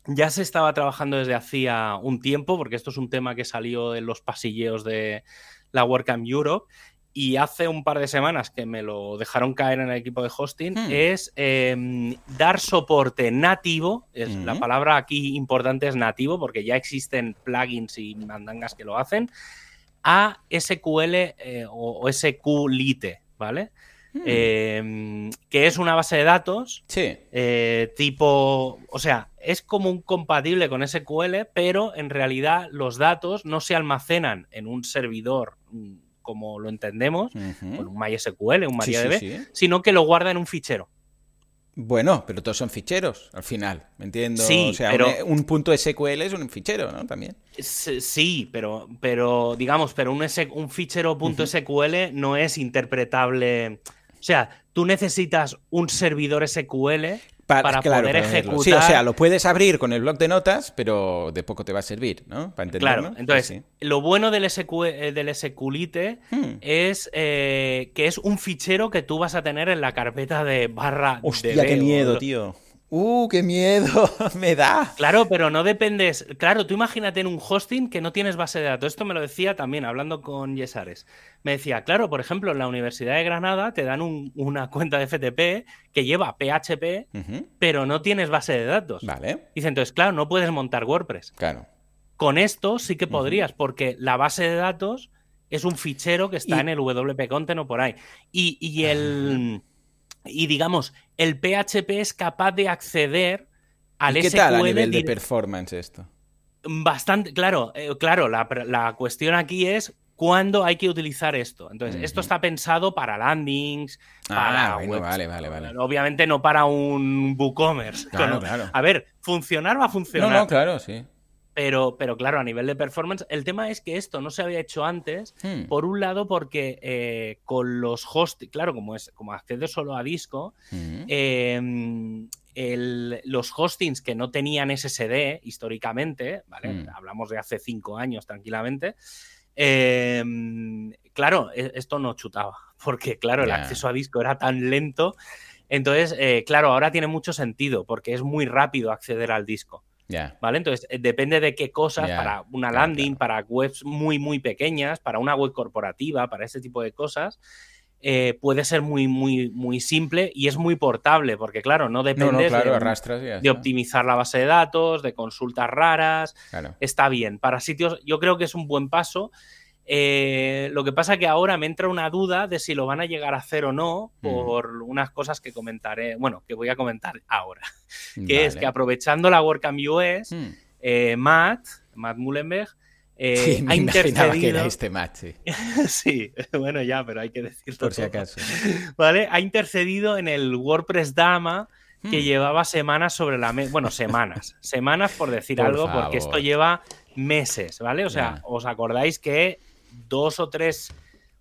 Speaker 2: ya se estaba trabajando desde hacía un tiempo, porque esto es un tema que salió en los pasilleos de la WordCamp Europe, y hace un par de semanas que me lo dejaron caer en el equipo de hosting,
Speaker 1: Hmm.
Speaker 2: es eh, dar soporte nativo, es, la
Speaker 1: Ujú.
Speaker 2: palabra aquí importante es nativo, porque ya existen plugins y mandangas que lo hacen, a SQL eh, o, o SQLite, ¿vale?
Speaker 1: Hmm.
Speaker 2: Eh, que es una base de datos
Speaker 1: sí.
Speaker 2: eh, tipo, o sea, es como un compatible con SQL, pero en realidad los datos no se almacenan en un servidor mm, como lo entendemos, con un MySQL, un
Speaker 1: Sí, sí,
Speaker 2: MariaDB,
Speaker 1: sí.
Speaker 2: sino que lo guarda en un fichero.
Speaker 1: Bueno, pero todos son ficheros al final, ¿me entiendo?
Speaker 2: Sí,
Speaker 1: o sea,
Speaker 2: pero-
Speaker 1: un, un punto SQL es un fichero, ¿no? También.
Speaker 2: Sí, pero, pero digamos, pero un, S- un fichero .sql no es interpretable. O sea, tú necesitas un servidor SQL para poder ejecutar.
Speaker 1: Sí, o sea, lo puedes abrir con el blog de notas, pero de poco te va a servir, ¿no? Para entenderlo.
Speaker 2: Claro, entonces,
Speaker 1: Sí,
Speaker 2: lo bueno del, SQ, eh, del SQLite
Speaker 1: sí. Hmm.
Speaker 2: es eh, que es un fichero que tú vas a tener en la carpeta de barra.
Speaker 1: Hostia, qué miedo, tío. Uh, qué miedo me da.
Speaker 2: Claro, pero no dependes. Claro, tú imagínate en un hosting que no tienes base de datos. Esto me lo decía también hablando con Yesares. Me decía, claro, por ejemplo, en la Universidad de Granada te dan un- una cuenta de FTP que lleva PHP, pero no tienes base de datos.
Speaker 1: Vale,
Speaker 2: Dice, entonces, claro, no puedes montar WordPress.
Speaker 1: claro.
Speaker 2: Con esto sí que podrías, porque la base de datos es un fichero que está en el WP Content o por ahí. Y, y el. Y digamos, el PHP es capaz de acceder al
Speaker 1: ¿Y ¿Qué tal a nivel de performance esto?
Speaker 2: Bastante, claro, eh, claro, la, la, cuestión aquí es cuándo hay que utilizar esto. Entonces, esto está pensado para landings,
Speaker 1: ah, para vale, vale, vale.
Speaker 2: Obviamente no para un WooCommerce.
Speaker 1: Claro, claro.
Speaker 2: A ver, funcionar va a funcionar.
Speaker 1: No, no, claro, sí.
Speaker 2: Pero, pero claro, a nivel de performance, el tema es que esto no se había hecho antes, hmm. por un lado porque eh, con los hosts, claro, como es como accedes solo a disco, hmm. em, los hostings que no tenían SSD históricamente, ¿vale? Hmm. Hablamos de hace cinco años tranquilamente. Em, claro, e, esto no chutaba, porque claro, el acceso a disco era tan lento. Entonces, eh, claro, ahora tiene mucho sentido, porque es muy rápido acceder al disco. ¿Vale? Entonces, eh, depende de qué cosas, para una landing, para webs muy, muy pequeñas, para una web corporativa, para ese tipo de cosas, eh, puede ser muy, muy, muy simple y es muy portable, porque claro, no depende de, optimizar la base de datos, de consultas raras. Está bien. Para sitios, yo creo que es un buen paso. Eh, lo que pasa es que ahora me entra una duda de si lo van a llegar a hacer o no mm. por unas cosas que comentaré, bueno, que voy a comentar ahora. que es que aprovechando la WordCamp US, mm. eh, Matt, Matt Mullenberg, eh, ha intercedido.
Speaker 1: Que era este Matt, sí.
Speaker 2: sí, bueno, ya, pero hay que decirlo.
Speaker 1: Por si acaso.
Speaker 2: ¿Vale? Ha intercedido en el WordPress Dama que mm. llevaba semanas sobre la mesa. Bueno, semanas. semanas por decir algo, porque esto lleva meses, ¿vale? O sea, ¿os acordáis que dos o tres,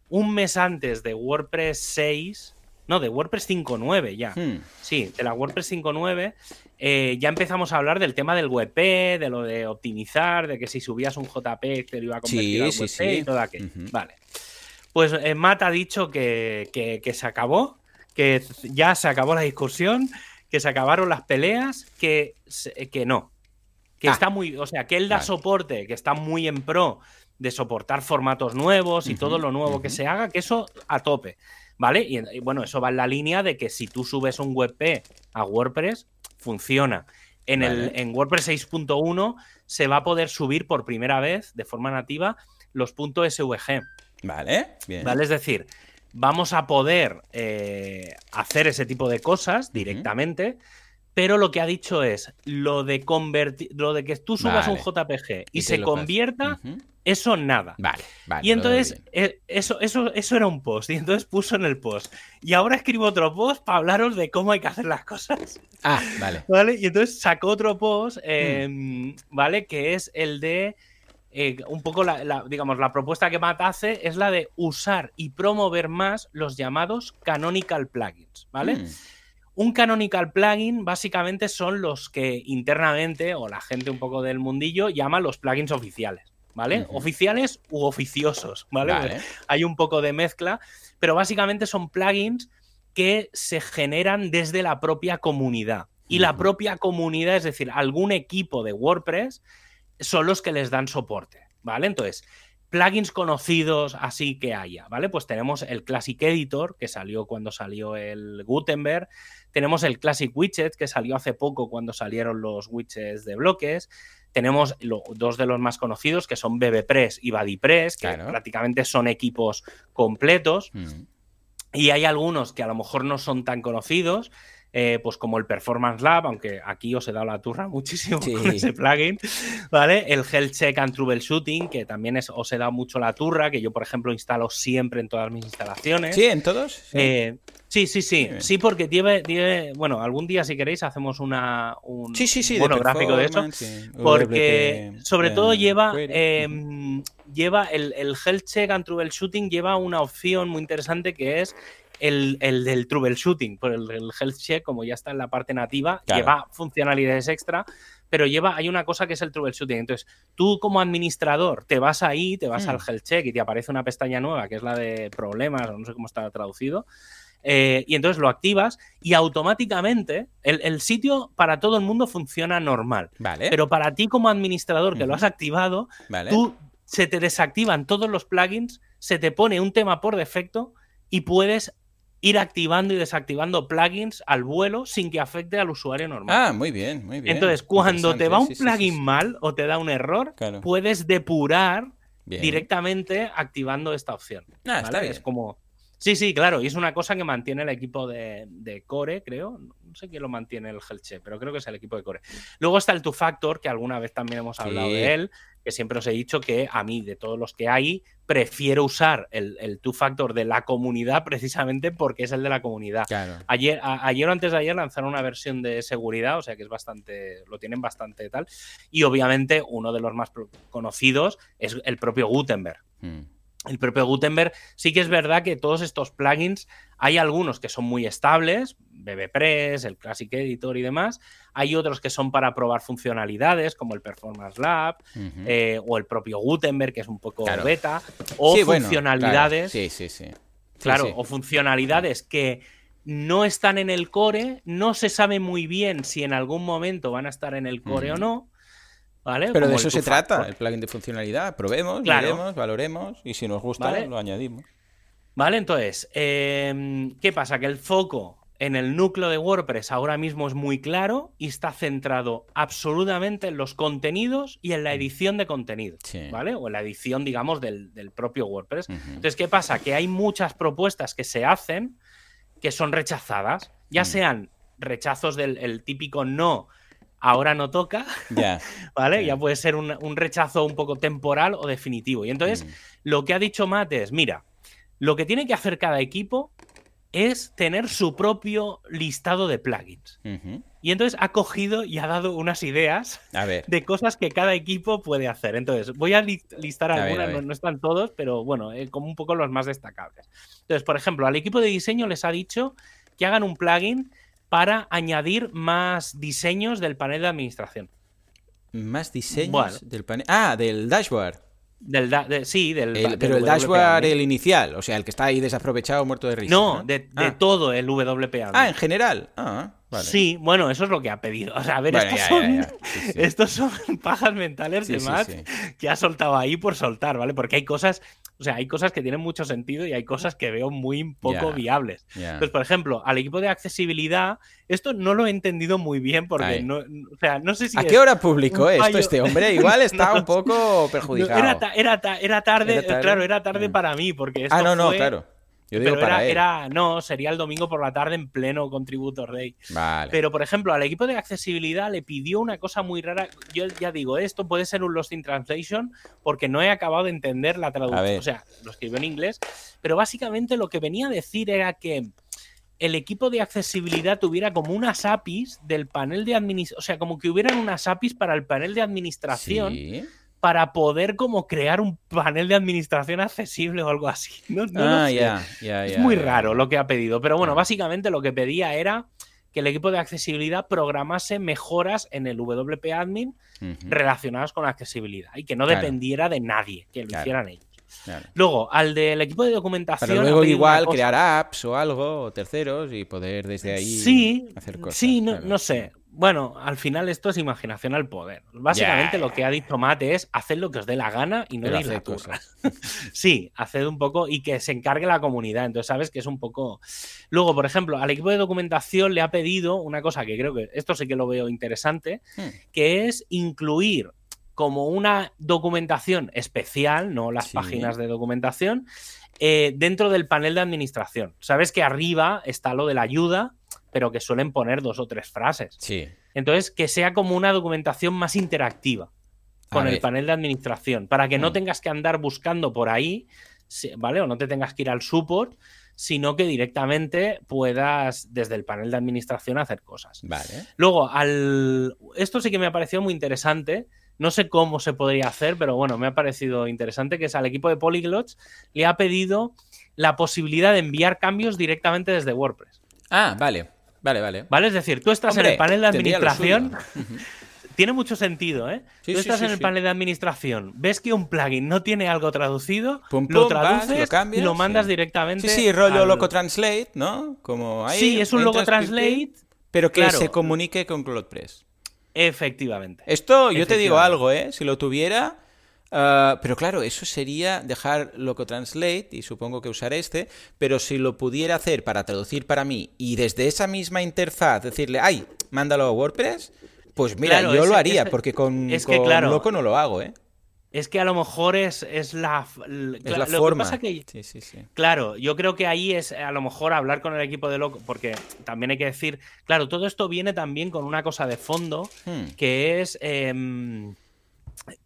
Speaker 2: un mes antes de WordPress 6, no, de WordPress 5.9 ya. Hmm. Sí, de la WordPress 5.9 eh, ya empezamos a hablar del tema del WP, de lo de optimizar, de que si subías un JP te lo iba a convertir a WP y todo aquello. Vale. Pues eh, Matt ha dicho que, que, se acabó, que ya se acabó la discusión, que se acabaron las peleas, que, que no. Que ah. está muy, o sea, que él da soporte, que está muy en pro de soportar formatos nuevos y todo lo nuevo que se haga, que eso a tope, ¿vale? Y, bueno, eso va en la línea de que si tú subes un WebP a WordPress, funciona. En, el, en WordPress 6.1 se va a poder subir por primera vez de forma nativa los puntos SVG.
Speaker 1: Vale,
Speaker 2: bien. ¿Vale? Es decir, vamos a poder eh, hacer ese tipo de cosas directamente pero lo que ha dicho es lo de convertir, lo de que tú subas un JPG y, se convierta, eso nada.
Speaker 1: Vale, vale.
Speaker 2: Y entonces, eh, eso, eso, eso era un post, y entonces puso en el post. Y ahora escribo otro post para hablaros de cómo hay que hacer las cosas.
Speaker 1: Ah, vale.
Speaker 2: ¿Vale? Y entonces sacó otro post, em, ¿vale? Que es el de. Eh, un poco la, digamos, la propuesta que Matt hace es la de usar y promover más los llamados canonical plugins, ¿vale? Mm. Un canonical plugin básicamente son los que internamente o la gente un poco del mundillo llama los plugins oficiales, ¿vale? Oficiales u oficiosos, ¿vale? Hay un poco de mezcla, pero básicamente son plugins que se generan desde la propia comunidad. Y la propia comunidad, es decir, algún equipo de WordPress, son los que les dan soporte, ¿vale? Entonces, plugins conocidos así que haya, ¿vale? Pues tenemos el Classic Editor, que salió cuando salió el Gutenberg, tenemos el Classic Widget, que salió hace poco cuando salieron los widgets de bloques, tenemos dos de los más conocidos, que son BBPress y BuddyPress, que prácticamente son equipos completos, mm. y hay algunos que a lo mejor no son tan conocidos, eh, pues como el Performance Lab, aunque aquí os he dado la turra muchísimo con ese plugin, ¿vale? El Health Check and Troubleshooting, que también es, os he dado mucho la turra, que yo, por ejemplo, instalo siempre en todas mis instalaciones.
Speaker 1: ¿Sí? ¿En todos?
Speaker 2: Sí, eh, sí, sí, sí, sí, porque tiene, bueno, algún día si queréis hacemos una, un monográfico de, eso, porque sobre todo lleva... Em, lleva el, el Health Check and Troubleshooting lleva una opción muy interesante que es el, del troubleshooting, por el, el, health check, como ya está en la parte nativa, lleva funcionalidades extra, pero lleva, hay una cosa que es el troubleshooting. Entonces, tú como administrador te vas ahí, te vas al hmm. health check y te aparece una pestaña nueva que es la de problemas, o no sé cómo está traducido. Eh, y entonces lo activas y automáticamente el, sitio para todo el mundo funciona normal.
Speaker 1: Vale.
Speaker 2: Pero para ti como administrador que lo has activado, tú se te desactivan todos los plugins, se te pone un tema por defecto y puedes ir activando y desactivando plugins al vuelo sin que afecte al usuario normal.
Speaker 1: Ah, muy bien, muy bien.
Speaker 2: Entonces, cuando te va un plugin mal o te da un error, puedes depurar directamente activando esta opción.
Speaker 1: Ah, está bien.
Speaker 2: Es como. Sí, sí, claro, y es una cosa que mantiene el equipo de, Core, creo. No sé quién lo mantiene el Helche, pero creo que es el equipo de Core. Luego está el Two Factor, que alguna vez también hemos hablado de él, que siempre os he dicho que a mí, de todos los que hay, prefiero usar el, el Two Factor de la comunidad precisamente porque es el de la comunidad. Ayer, ayer o antes de ayer lanzaron una versión de seguridad, o sea que es bastante, lo tienen bastante tal. Y obviamente uno de los más conocidos es el propio Gutenberg. Hmm el propio Gutenberg, sí que es verdad que todos estos plugins, hay algunos que son muy estables, BBPress, el Classic Editor y demás, hay otros que son para probar funcionalidades, como el Performance Lab, eh, o el propio Gutenberg, que es un poco beta, o funcionalidades.
Speaker 1: Sí, sí, sí.
Speaker 2: claro, o funcionalidades que no están en el core, no se sabe muy bien si en algún momento van a estar en el core o no,
Speaker 1: pero de eso se trata, el plugin de funcionalidad. Probemos, valoremos y si nos gusta lo añadimos.
Speaker 2: Vale, entonces, em, ¿qué pasa? Que el foco en el núcleo de WordPress ahora mismo es muy claro y está centrado absolutamente en los contenidos y en la mm. edición de contenido, ¿vale? O en la edición, digamos, del, propio WordPress. Entonces, ¿qué pasa? Que hay muchas propuestas que se hacen que son rechazadas, ya mm. sean rechazos del típico no ahora no toca, ¿vale? Ya puede ser un, rechazo un poco temporal o definitivo. Y entonces, mm. lo que ha dicho Matt es, mira, lo que tiene que hacer cada equipo es tener su propio listado de plugins. Y entonces ha cogido y ha dado unas ideas de cosas que cada equipo puede hacer. Entonces, voy a listar algunas, no, están todos, pero bueno, eh, como un poco los más destacables. Entonces, por ejemplo, al equipo de diseño les ha dicho que hagan un plugin para añadir más diseños del panel de administración.
Speaker 1: Más diseños del panel. Ah, del dashboard.
Speaker 2: Del sí, del.
Speaker 1: pero el dashboard, el inicial, o sea, el que está ahí desaprovechado, muerto de risa.
Speaker 2: No, de, ah. todo el WPA.
Speaker 1: Ah, en general. Ah, vale.
Speaker 2: Sí, bueno, eso es lo que ha pedido. O sea, a ver, estos, son, estos, son, pajas mentales de Matt que ha soltado ahí por soltar, ¿vale? Porque hay cosas o sea, hay cosas que tienen mucho sentido y hay cosas que veo muy poco viables. Entonces, por ejemplo, al equipo de accesibilidad, esto no lo he entendido muy bien porque no, o sea, no sé si.
Speaker 1: ¿A qué hora publicó esto este hombre? Igual está un poco perjudicado.
Speaker 2: Era, era, tarde, claro, era tarde mm. para mí porque esto
Speaker 1: Ah, no, no, claro pero
Speaker 2: era, no, sería el domingo por la tarde en pleno Contributor Day.
Speaker 1: Vale.
Speaker 2: Pero, por ejemplo, al equipo de accesibilidad le pidió una cosa muy rara. Yo ya digo, esto puede ser un Lost in Translation porque no he acabado de entender la traducción. O sea, lo escribió en inglés. Pero básicamente lo que venía a decir era que el equipo de accesibilidad tuviera como unas APIs del panel de administración. O sea, como que hubieran unas APIs para el panel de administración. ¿Sí? Para poder como crear un panel de administración accesible o algo así. No,
Speaker 1: ah, ya, ya,
Speaker 2: Es muy raro lo que ha pedido, pero bueno, básicamente lo que pedía era que el equipo de accesibilidad programase mejoras en el WP Admin relacionadas con la accesibilidad y que no dependiera de nadie, que lo hicieran ellos. Luego, al del equipo de documentación.
Speaker 1: Pero luego igual crear apps o algo, o terceros, y poder desde ahí hacer cosas.
Speaker 2: Sí, no, no sé. Bueno, al final esto es imaginación al poder. Básicamente lo que ha dicho Mate es hacer lo que os dé la gana y no ir la cosas. sí, haced un poco y que se encargue la comunidad. Entonces sabes que es un poco... Luego, por ejemplo, al equipo de documentación le ha pedido una cosa que creo que esto sí que lo veo interesante, hmm. que es incluir como una documentación especial, no las páginas de documentación, eh, dentro del panel de administración. Sabes que arriba está lo de la ayuda pero que suelen poner dos o tres frases.
Speaker 1: Sí.
Speaker 2: Entonces, que sea como una documentación más interactiva con el panel de administración, para que no mm. tengas que andar buscando por ahí, ¿vale? O no te tengas que ir al support, sino que directamente puedas desde el panel de administración hacer cosas.
Speaker 1: Vale.
Speaker 2: Luego, al... esto sí que me ha parecido muy interesante. No sé cómo se podría hacer, pero bueno, me ha parecido interesante que es al equipo de Polyglots le ha pedido la posibilidad de enviar cambios directamente desde WordPress.
Speaker 1: Ah, vale. Vale, vale.
Speaker 2: ¿Vale? Es decir, tú estás en el panel de administración. tiene mucho sentido, ¿eh? tú estás en el panel de administración, ves que un plugin no tiene algo traducido, lo traduces y lo mandas directamente.
Speaker 1: Sí, sí, rollo Loco Translate, ¿no? Como ahí.
Speaker 2: Sí, es un Loco Translate.
Speaker 1: Pero que se comunique con CloudPress.
Speaker 2: Efectivamente.
Speaker 1: Esto, yo te digo algo, ¿eh? Si lo tuviera, Ah, pero claro, eso sería dejar Loco Translate y supongo que usar este, pero si lo pudiera hacer para traducir para mí y desde esa misma interfaz decirle, ay, mándalo a WordPress, pues mira, yo lo haría, porque con, Loco no lo hago, ¿eh?
Speaker 2: es que a lo mejor es, es la,
Speaker 1: es la forma.
Speaker 2: Que,
Speaker 1: sí, sí, sí.
Speaker 2: Claro, yo creo que ahí es a lo mejor hablar con el equipo de loco, porque también hay que decir, claro, todo esto viene también con una cosa de fondo,
Speaker 1: Hmm.
Speaker 2: que es... em,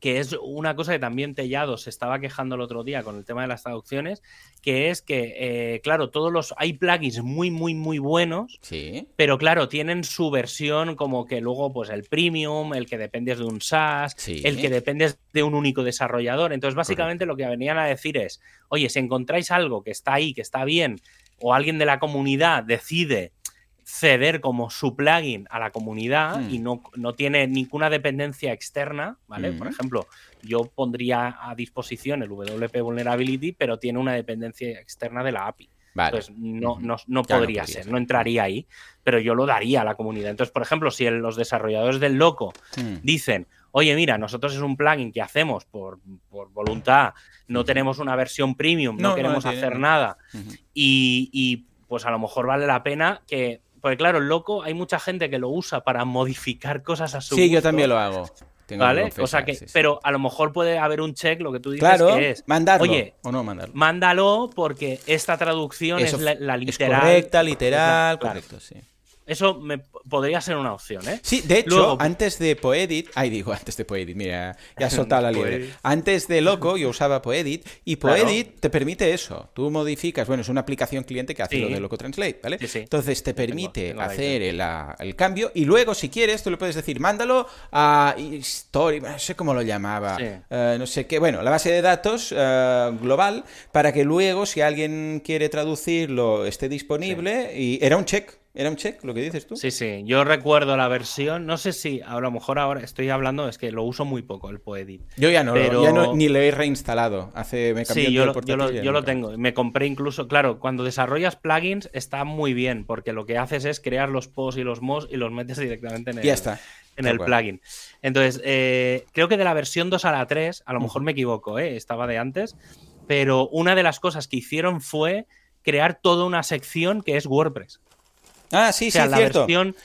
Speaker 2: que es una cosa que también Tellado se estaba quejando el otro día con el tema de las traducciones, que es que, eh, claro, todos los hay plugins muy, muy, muy buenos,
Speaker 1: Sí.
Speaker 2: pero claro, tienen su versión como que luego, pues el premium, el que dependes de un SaaS,
Speaker 1: Sí.
Speaker 2: el que dependes de un único desarrollador. Entonces, básicamente lo que venían a decir es, oye, si encontráis algo que está ahí, que está bien, o alguien de la comunidad decide ceder como su plugin a la comunidad
Speaker 1: Mm.
Speaker 2: y no, no tiene ninguna dependencia externa, ¿vale? Por
Speaker 1: Mm.
Speaker 2: ejemplo, yo pondría a disposición el WP Vulnerability, pero tiene una dependencia externa de la API.
Speaker 1: Vale.
Speaker 2: Entonces, no, no, no podría ser,
Speaker 1: ser.
Speaker 2: no entraría ahí, pero yo lo daría a la comunidad. Entonces, por ejemplo, si el- los desarrolladores del loco dicen, oye, mira, nosotros es un plugin que hacemos por, por voluntad, no tenemos una versión premium, no, queremos hacer nada, y, y, pues a lo mejor vale la pena que. Porque claro, loco, hay mucha gente que lo usa para modificar cosas a su
Speaker 1: Sí, yo también lo hago. Tengo que
Speaker 2: ¿Vale? O sea que,
Speaker 1: sí, sí.
Speaker 2: pero a lo mejor puede haber un check, lo que tú dices,
Speaker 1: Claro,
Speaker 2: que es,
Speaker 1: mandarlo.
Speaker 2: oye,
Speaker 1: o no mandarlo.
Speaker 2: mándalo porque esta traducción
Speaker 1: Eso
Speaker 2: es la, la
Speaker 1: Es
Speaker 2: literal.
Speaker 1: correcta, literal,
Speaker 2: Claro.
Speaker 1: correcto, sí.
Speaker 2: Eso me, podría ser una opción, ¿eh?
Speaker 1: Sí, de hecho,
Speaker 2: Luego-
Speaker 1: antes de Poedit, ay, digo, antes de Poedit, mira, ya has soltado la liebre.
Speaker 2: Poedit.
Speaker 1: Antes de Loco yo usaba Poedit y
Speaker 2: Claro.
Speaker 1: Poedit te permite eso. Tú modificas, bueno, es una aplicación cliente que hace
Speaker 2: Sí.
Speaker 1: lo de Loco Translate, ¿vale?
Speaker 2: Sí, sí.
Speaker 1: Entonces te permite
Speaker 2: tengo
Speaker 1: hacer el, ah, el cambio y luego, si quieres, tú le puedes decir, mándalo a Story, no sé cómo lo llamaba, eh, no sé qué, bueno, la base de datos eh, global para que luego, si alguien quiere traducirlo, esté disponible y era un check. Era un check, lo que dices tú.
Speaker 2: Sí, sí. Yo recuerdo la versión. No sé si a lo mejor ahora estoy hablando, es que lo uso muy poco el Poedit.
Speaker 1: Yo ya no,
Speaker 2: Pero-
Speaker 1: ya no- ni lo he reinstalado. Hace me cambié
Speaker 2: Sí, yo, lo- yo, lo, yo tengo. Me compré incluso, claro, cuando desarrollas plugins está muy bien, porque lo que haces es crear los posts y los mos y los metes directamente en el,
Speaker 1: Ya está.
Speaker 2: en el plugin. Entonces, eh, creo que de la versión 2 a la 3, a lo mejor me equivoco, ¿eh? estaba de antes, pero una de las cosas que hicieron fue crear toda una sección que es WordPress.
Speaker 1: Ah, sí,
Speaker 2: o sea,
Speaker 1: sí,
Speaker 2: la
Speaker 1: cierto.
Speaker 2: versión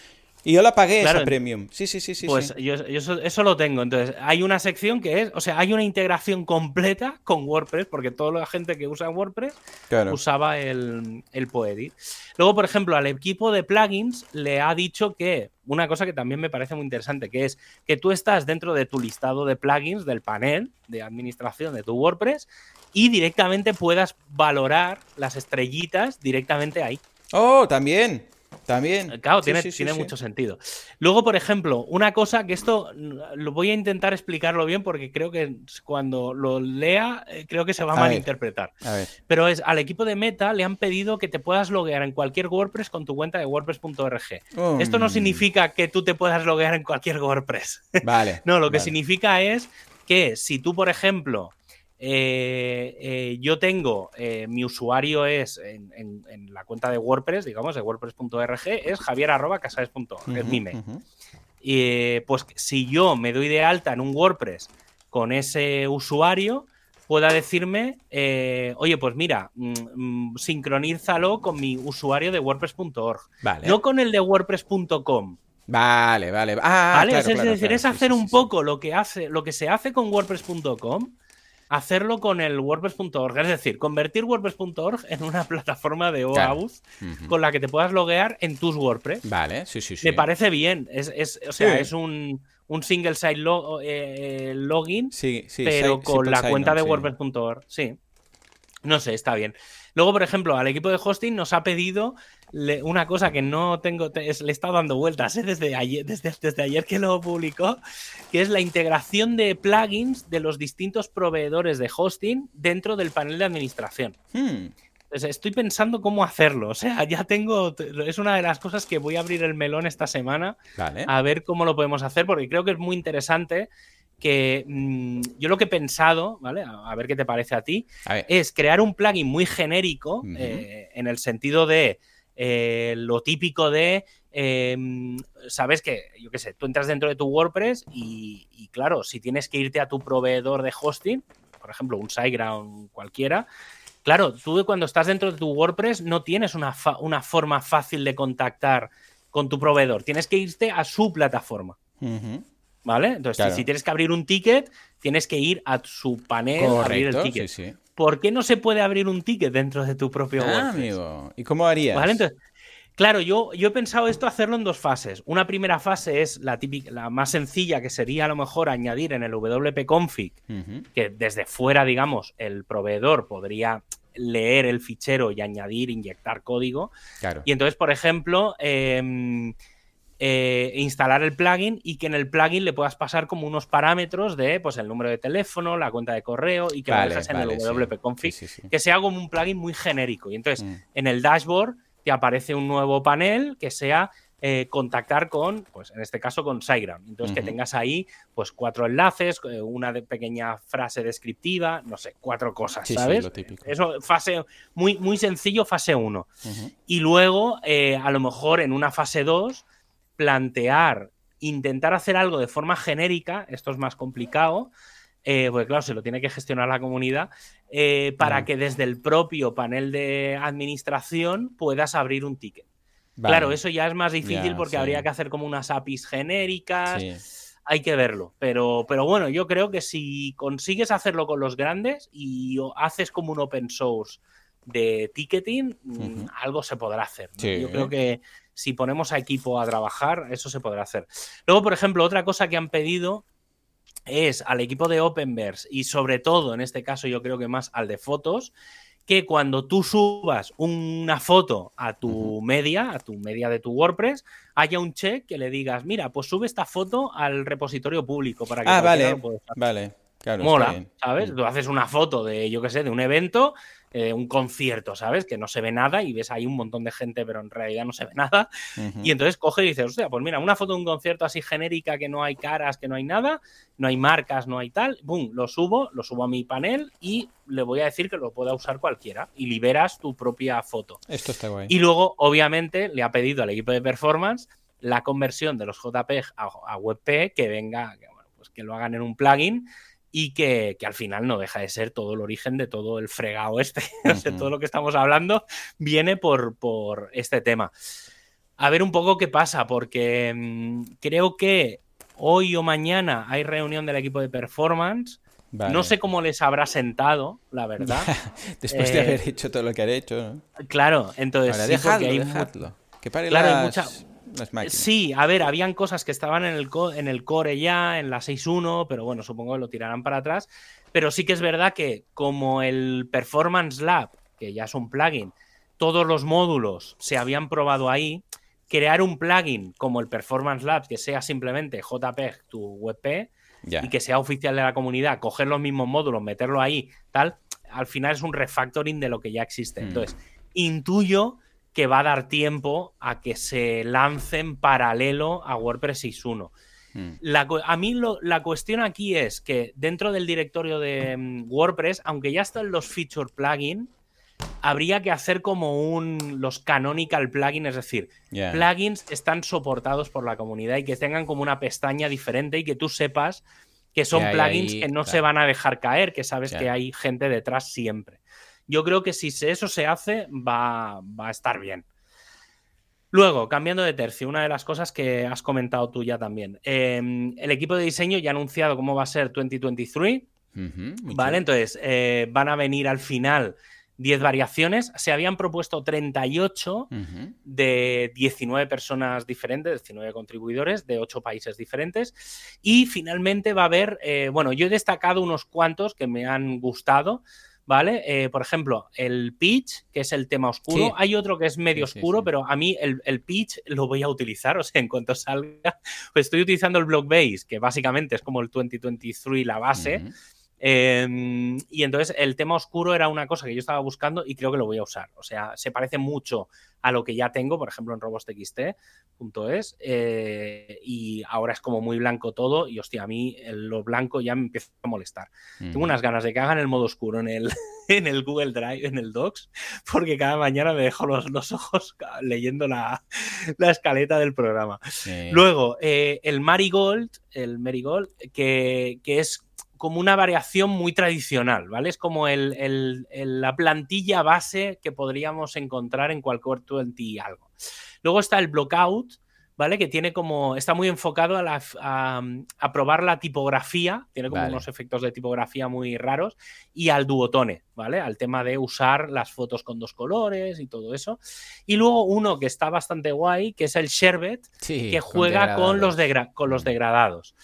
Speaker 1: Y yo la pagué
Speaker 2: Claro,
Speaker 1: esa premium. Sí, sí, sí, sí.
Speaker 2: pues
Speaker 1: sí.
Speaker 2: yo, yo eso, eso lo tengo. Entonces, hay una sección que es, o sea, hay una integración completa con WordPress, porque toda la gente que usa WordPress
Speaker 1: Claro.
Speaker 2: usaba el, el Poedit. Luego, por ejemplo, al equipo de plugins le ha dicho que una cosa que también me parece muy interesante, que es que tú estás dentro de tu listado de plugins del panel de administración de tu WordPress y directamente puedas valorar las estrellitas directamente ahí.
Speaker 1: Oh, también. También.
Speaker 2: Claro,
Speaker 1: Sí,
Speaker 2: tiene,
Speaker 1: sí, sí,
Speaker 2: tiene mucho sentido. Luego, por ejemplo, una cosa que esto lo voy a intentar explicarlo bien porque creo que cuando lo lea, eh, creo que se va a,
Speaker 1: A ver.
Speaker 2: malinterpretar.
Speaker 1: A ver.
Speaker 2: Pero es al equipo de Meta le han pedido que te puedas loguear en cualquier WordPress con tu cuenta de WordPress.org. Esto no
Speaker 1: Mm,
Speaker 2: significa que tú te puedas loguear en cualquier WordPress.
Speaker 1: Vale.
Speaker 2: No, lo que
Speaker 1: vale.
Speaker 2: significa es que si tú, por ejemplo, eh, eh, yo tengo, eh, mi usuario es en, en- en la cuenta de WordPress, digamos, de WordPress.org, es javier.casares.org, es mi mail. Y, pues si yo me doy de alta en un WordPress con ese usuario, pueda decirme, oye, pues mira, mm, mm, sincronízalo con mi usuario de WordPress.org,
Speaker 1: Vale.
Speaker 2: no con el de WordPress.com.
Speaker 1: Vale, vale. Ah,
Speaker 2: ¿Vale?
Speaker 1: claro,
Speaker 2: es,
Speaker 1: claro,
Speaker 2: es hacer
Speaker 1: sí,
Speaker 2: un
Speaker 1: sí, sí.
Speaker 2: poco lo que hace, lo que se hace con WordPress.com, hacerlo con el WordPress.org. Es decir, convertir WordPress.org en una plataforma de
Speaker 1: Claro.
Speaker 2: OAuth con la que te puedas loguear en tus WordPress.
Speaker 1: Vale, sí, sí, sí.
Speaker 2: Me parece bien. Es, es- o sea,
Speaker 1: Sí.
Speaker 2: es un, un single site lo- eh, login,
Speaker 1: Sí, sí,
Speaker 2: pero
Speaker 1: site-
Speaker 2: con la cuenta de
Speaker 1: sí.
Speaker 2: WordPress.org. Sí. No sé, está bien. Luego, por ejemplo, al equipo de hosting nos ha pedido le- una cosa que no tengo, te- es- le he estado dando vueltas ¿eh? desde, ayer, desde, desde ayer que lo publicó, que es la integración de plugins de los distintos proveedores de hosting dentro del panel de administración.
Speaker 1: Hmm,
Speaker 2: Entonces, estoy pensando cómo hacerlo. O sea, ya tengo. Es una de las cosas que voy a abrir el melón esta semana
Speaker 1: Vale.
Speaker 2: a ver cómo lo podemos hacer, porque creo que es muy interesante. Que mm, yo lo que he pensado, ¿vale? A, a ver qué te parece a ti,
Speaker 1: A
Speaker 2: es crear un plugin muy genérico eh, en el sentido de eh, lo típico de, eh, sabes que, yo qué sé, tú entras dentro de tu WordPress y, y claro, si tienes que irte a tu proveedor de hosting, por ejemplo, un SiteGround cualquiera, claro, tú cuando estás dentro de tu WordPress no tienes una, fa- una forma fácil de contactar con tu proveedor, tienes que irte a su plataforma. ¿Vale? Entonces, si, tienes que abrir un ticket, tienes que ir a su panel a abrir el ticket. ¿Por qué no se puede abrir un ticket dentro de tu propio
Speaker 1: ah, amigo. ¿Y cómo harías?
Speaker 2: ¿Vale? Entonces, Claro, yo, yo he pensado esto hacerlo en dos fases. Una primera fase es la típica, la más sencilla, que sería a lo mejor añadir en el WP config, que desde fuera, digamos, el proveedor podría leer el fichero y añadir, inyectar código. Y entonces, por ejemplo, em, eh, instalar el plugin y que en el plugin le puedas pasar como unos parámetros de pues el número de teléfono, la cuenta de correo y que lo dejes en el WP config, que sea como un plugin muy genérico. Y entonces, mm. en el dashboard te aparece un nuevo panel que sea eh, contactar con, pues en este caso con SiteGround. Entonces que tengas ahí pues cuatro enlaces, eh, una pequeña frase descriptiva, no sé, cuatro cosas, ¿sabes? Eso, fase muy, muy sencillo, fase 1. Y luego, eh, a lo mejor en una fase 2, plantear, intentar hacer algo de forma genérica, esto es más complicado, eh, porque claro, se lo tiene que gestionar la comunidad, eh, para que desde el propio panel de administración puedas abrir un ticket. Claro, eso ya es más difícil porque habría que hacer como unas APIs genéricas. Hay que verlo. Pero, pero bueno, yo creo que si consigues hacerlo con los grandes y haces como un open source de ticketing, mm, algo se podrá hacer. Yo creo que si ponemos a equipo a trabajar, eso se podrá hacer. Luego, por ejemplo, otra cosa que han pedido es al equipo de Openverse y sobre todo, en este caso yo creo que más al de fotos, que cuando tú subas una foto a tu media, a tu media de tu WordPress, haya un check que le digas, mira, pues sube esta foto al repositorio público para que...
Speaker 1: Ah, vale, vale. Claro,
Speaker 2: Mola, ¿sabes? Mm. Tú haces una foto de, yo qué sé, de un evento eh, un concierto, ¿sabes? Que no se ve nada y ves ahí un montón de gente, pero en realidad no se ve nada. Y entonces coge y dices, hostia, pues mira, una foto de un concierto así genérica que no hay caras, que no hay nada, no hay marcas, no hay tal, ¡bum! Lo subo, lo subo a mi panel y le voy a decir que lo pueda usar cualquiera y liberas tu propia foto.
Speaker 1: Esto está guay.
Speaker 2: Y luego, obviamente, le ha pedido al equipo de performance la conversión de los JPEG a, WebP que venga, que, bueno, pues que lo hagan en un plugin y que, al final no deja de ser todo el origen de todo el fregado este. todo lo que estamos hablando viene por, por, este tema. A ver un poco qué pasa, porque mm, creo que hoy o mañana hay reunión del equipo de performance. No sé cómo les habrá sentado, la verdad.
Speaker 1: Después de haber eh, hecho todo lo que han hecho.
Speaker 2: Claro, entonces.
Speaker 1: dejadlo, Que pare
Speaker 2: claro, Sí, a ver, habían cosas que estaban en el, en el core ya, en la 6.1, pero bueno, supongo que lo tirarán para atrás. Pero sí que es verdad que como el Performance Lab, que ya es un plugin, todos los módulos se habían probado ahí, crear un plugin como el Performance Lab, que sea simplemente JPEG, tu WebP, y que sea oficial de la comunidad, coger los mismos módulos, meterlo ahí, tal, al final es un refactoring de lo que ya existe. Mm. Entonces, intuyo que va a dar tiempo a que se lancen paralelo a WordPress 6.1. Hmm. a mí la cuestión aquí es que dentro del directorio de mm, WordPress, aunque ya están los feature plugin, habría que hacer como un los canonical plugins, es decir, plugins están soportados por la comunidad y que tengan como una pestaña diferente y que tú sepas que son plugins que no se van a dejar caer, que sabes que hay gente detrás siempre. Yo creo que si eso se hace, va, a estar bien. Luego, cambiando de tercio, una de las cosas que has comentado tú ya también. Em, el equipo de diseño ya ha anunciado cómo va a ser 2023. vale, entonces eh, van a venir al final 10 variaciones. Se habían propuesto 38 de 19 personas diferentes, 19 contribuidores de 8 países diferentes. Y finalmente va a haber, eh, bueno, yo he destacado unos cuantos que me han gustado. ¿Vale? Eh, por ejemplo, el pitch, que es el tema oscuro. Hay otro que es medio oscuro, pero a mí el, pitch lo voy a utilizar, o sea, en cuanto salga, pues estoy utilizando el block base, que básicamente es como el 2023 la base. Em, y entonces el tema oscuro era una cosa que yo estaba buscando y creo que lo voy a usar. O sea, se parece mucho a lo que ya tengo, por ejemplo, en robostxt.es. Eh, y ahora es como muy blanco todo. Y hostia, a mí lo blanco ya me empieza a molestar. Tengo unas ganas de que hagan el modo oscuro en el, en el Google Drive, en el Docs, porque cada mañana me dejo los, ojos leyendo la, escaleta del programa. Luego, eh, el Marigold, el Marigold, que, que es como una variación muy tradicional, ¿vale? Es como el, la plantilla base que podríamos encontrar en cualquier 20 y algo. Luego está el blockout, ¿vale? Que tiene como, está muy enfocado a, a, probar la tipografía, tiene como unos efectos de tipografía muy raros, y al duotone, ¿vale? Al tema de usar las fotos con dos colores y todo eso. Y luego uno que está bastante guay, que es el Sherbet, que juega con, los, con los degradados.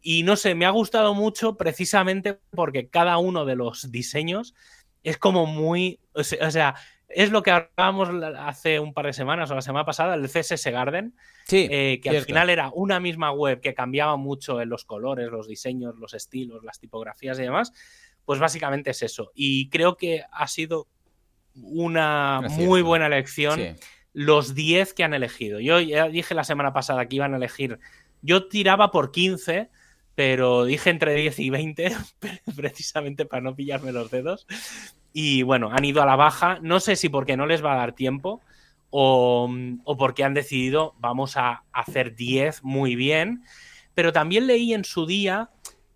Speaker 2: Y no sé, me ha gustado mucho precisamente porque cada uno de los diseños es como muy, o sea, es lo que hablábamos hace un par de semanas o la semana pasada, el CSS Garden, eh, que al final era una misma web que cambiaba mucho en los colores, los diseños, los estilos, las tipografías y demás, pues básicamente es eso. Y creo que ha sido una muy buena elección los 10 que han elegido. Yo ya dije la semana pasada que iban a elegir, yo tiraba por 15, pero dije entre 10 y 20, precisamente para no pillarme los dedos. Y bueno, han ido a la baja. No sé si porque no les va a dar tiempo o, porque han decidido vamos a hacer 10 muy bien. Pero también leí en su día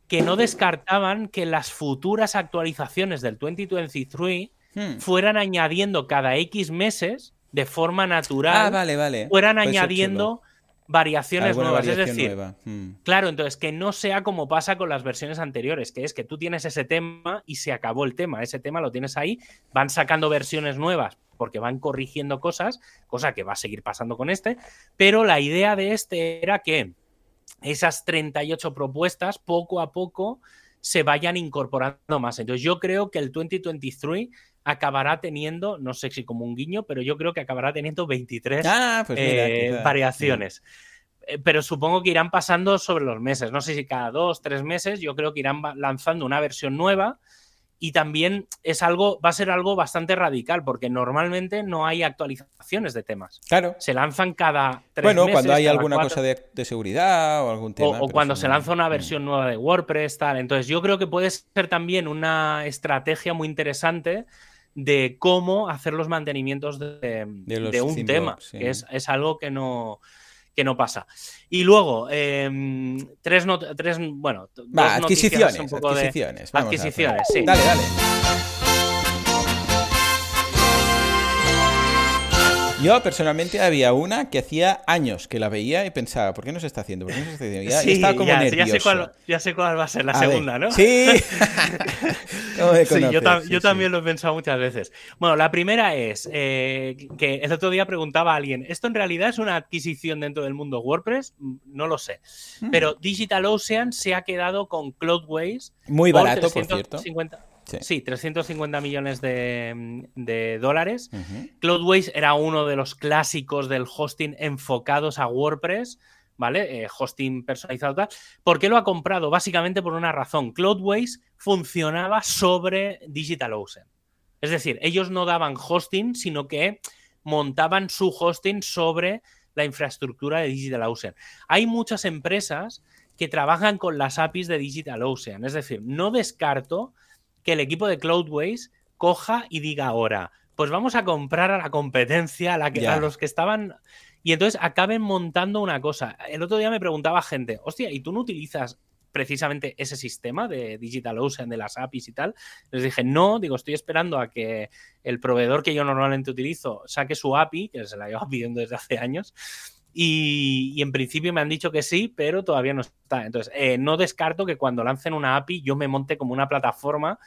Speaker 2: que no descartaban que las futuras actualizaciones del 2023 hmm. fueran añadiendo cada X meses de forma natural.
Speaker 1: Ah, vale, vale.
Speaker 2: Fueran añadiendo variaciones nuevas. es decir, hmm. claro, entonces que no sea como pasa con las versiones anteriores, que es que tú tienes ese tema y se acabó el tema. Ese tema lo tienes ahí, van sacando versiones nuevas porque van corrigiendo cosas, cosa que va a seguir pasando con este, pero la idea de este era que esas 38 propuestas poco a poco se vayan incorporando más. Entonces yo creo que el 2023 acabará teniendo, no sé si como un guiño, pero yo creo que acabará teniendo 23 ah, pues eh, variaciones. Eh, pero supongo que irán pasando sobre los meses. No sé si cada dos, tres meses, yo creo que irán lanzando una versión nueva. Y también es algo, va a ser algo bastante radical, porque normalmente no hay actualizaciones de temas.
Speaker 1: Claro.
Speaker 2: Se lanzan cada tres
Speaker 1: bueno,
Speaker 2: meses.
Speaker 1: Cuando hay alguna cosa de, seguridad o algún tema.
Speaker 2: O, cuando se lanza una versión nueva de WordPress, tal. Entonces, yo creo que puede ser también una estrategia muy interesante de cómo hacer los mantenimientos de, un tema, que es, algo que no, que no pasa. Y luego, em, tres, tres, bueno,
Speaker 1: adquisiciones, adquisiciones,
Speaker 2: adquisiciones, sí.
Speaker 1: Dale, dale. Yo personalmente había una que hacía años que la veía y pensaba, ¿por qué no se está haciendo? ¿Por qué no se está haciendo? Ya, estaba como nervioso.
Speaker 2: Ya sé, cuál, va a ser la segunda, ¿no?
Speaker 1: Sí.
Speaker 2: yo, también lo he pensado muchas veces. Bueno, la primera es eh, que el otro día preguntaba a alguien, ¿esto en realidad es una adquisición dentro del mundo WordPress? Mm, no lo sé. Hmm. Pero DigitalOcean se ha quedado con Cloudways.
Speaker 1: Muy barato, por cierto.
Speaker 2: Sí. 350 millones de, dólares. Cloudways era uno de los clásicos del hosting enfocados a WordPress, ¿vale? Eh, hosting personalizado. ¿Por qué lo ha comprado? Básicamente por una razón. Cloudways funcionaba sobre DigitalOcean. Es decir, ellos no daban hosting, sino que montaban su hosting sobre la infraestructura de DigitalOcean. Hay muchas empresas que trabajan con las APIs de DigitalOcean. Es decir, no descarto que el equipo de Cloudways coja y diga ahora, pues vamos a comprar a la competencia, a, la que, a los que estaban... Y entonces acaben montando una cosa. El otro día me preguntaba gente, hostia, ¿y tú no utilizas precisamente ese sistema de DigitalOcean, de las APIs y tal. Les dije, no, digo, estoy esperando a que el proveedor que yo normalmente utilizo saque su API, que se la llevo pidiendo desde hace años, y, en principio me han dicho que sí, pero todavía no está. Entonces, eh, no descarto que cuando lancen una API yo me monte como una plataforma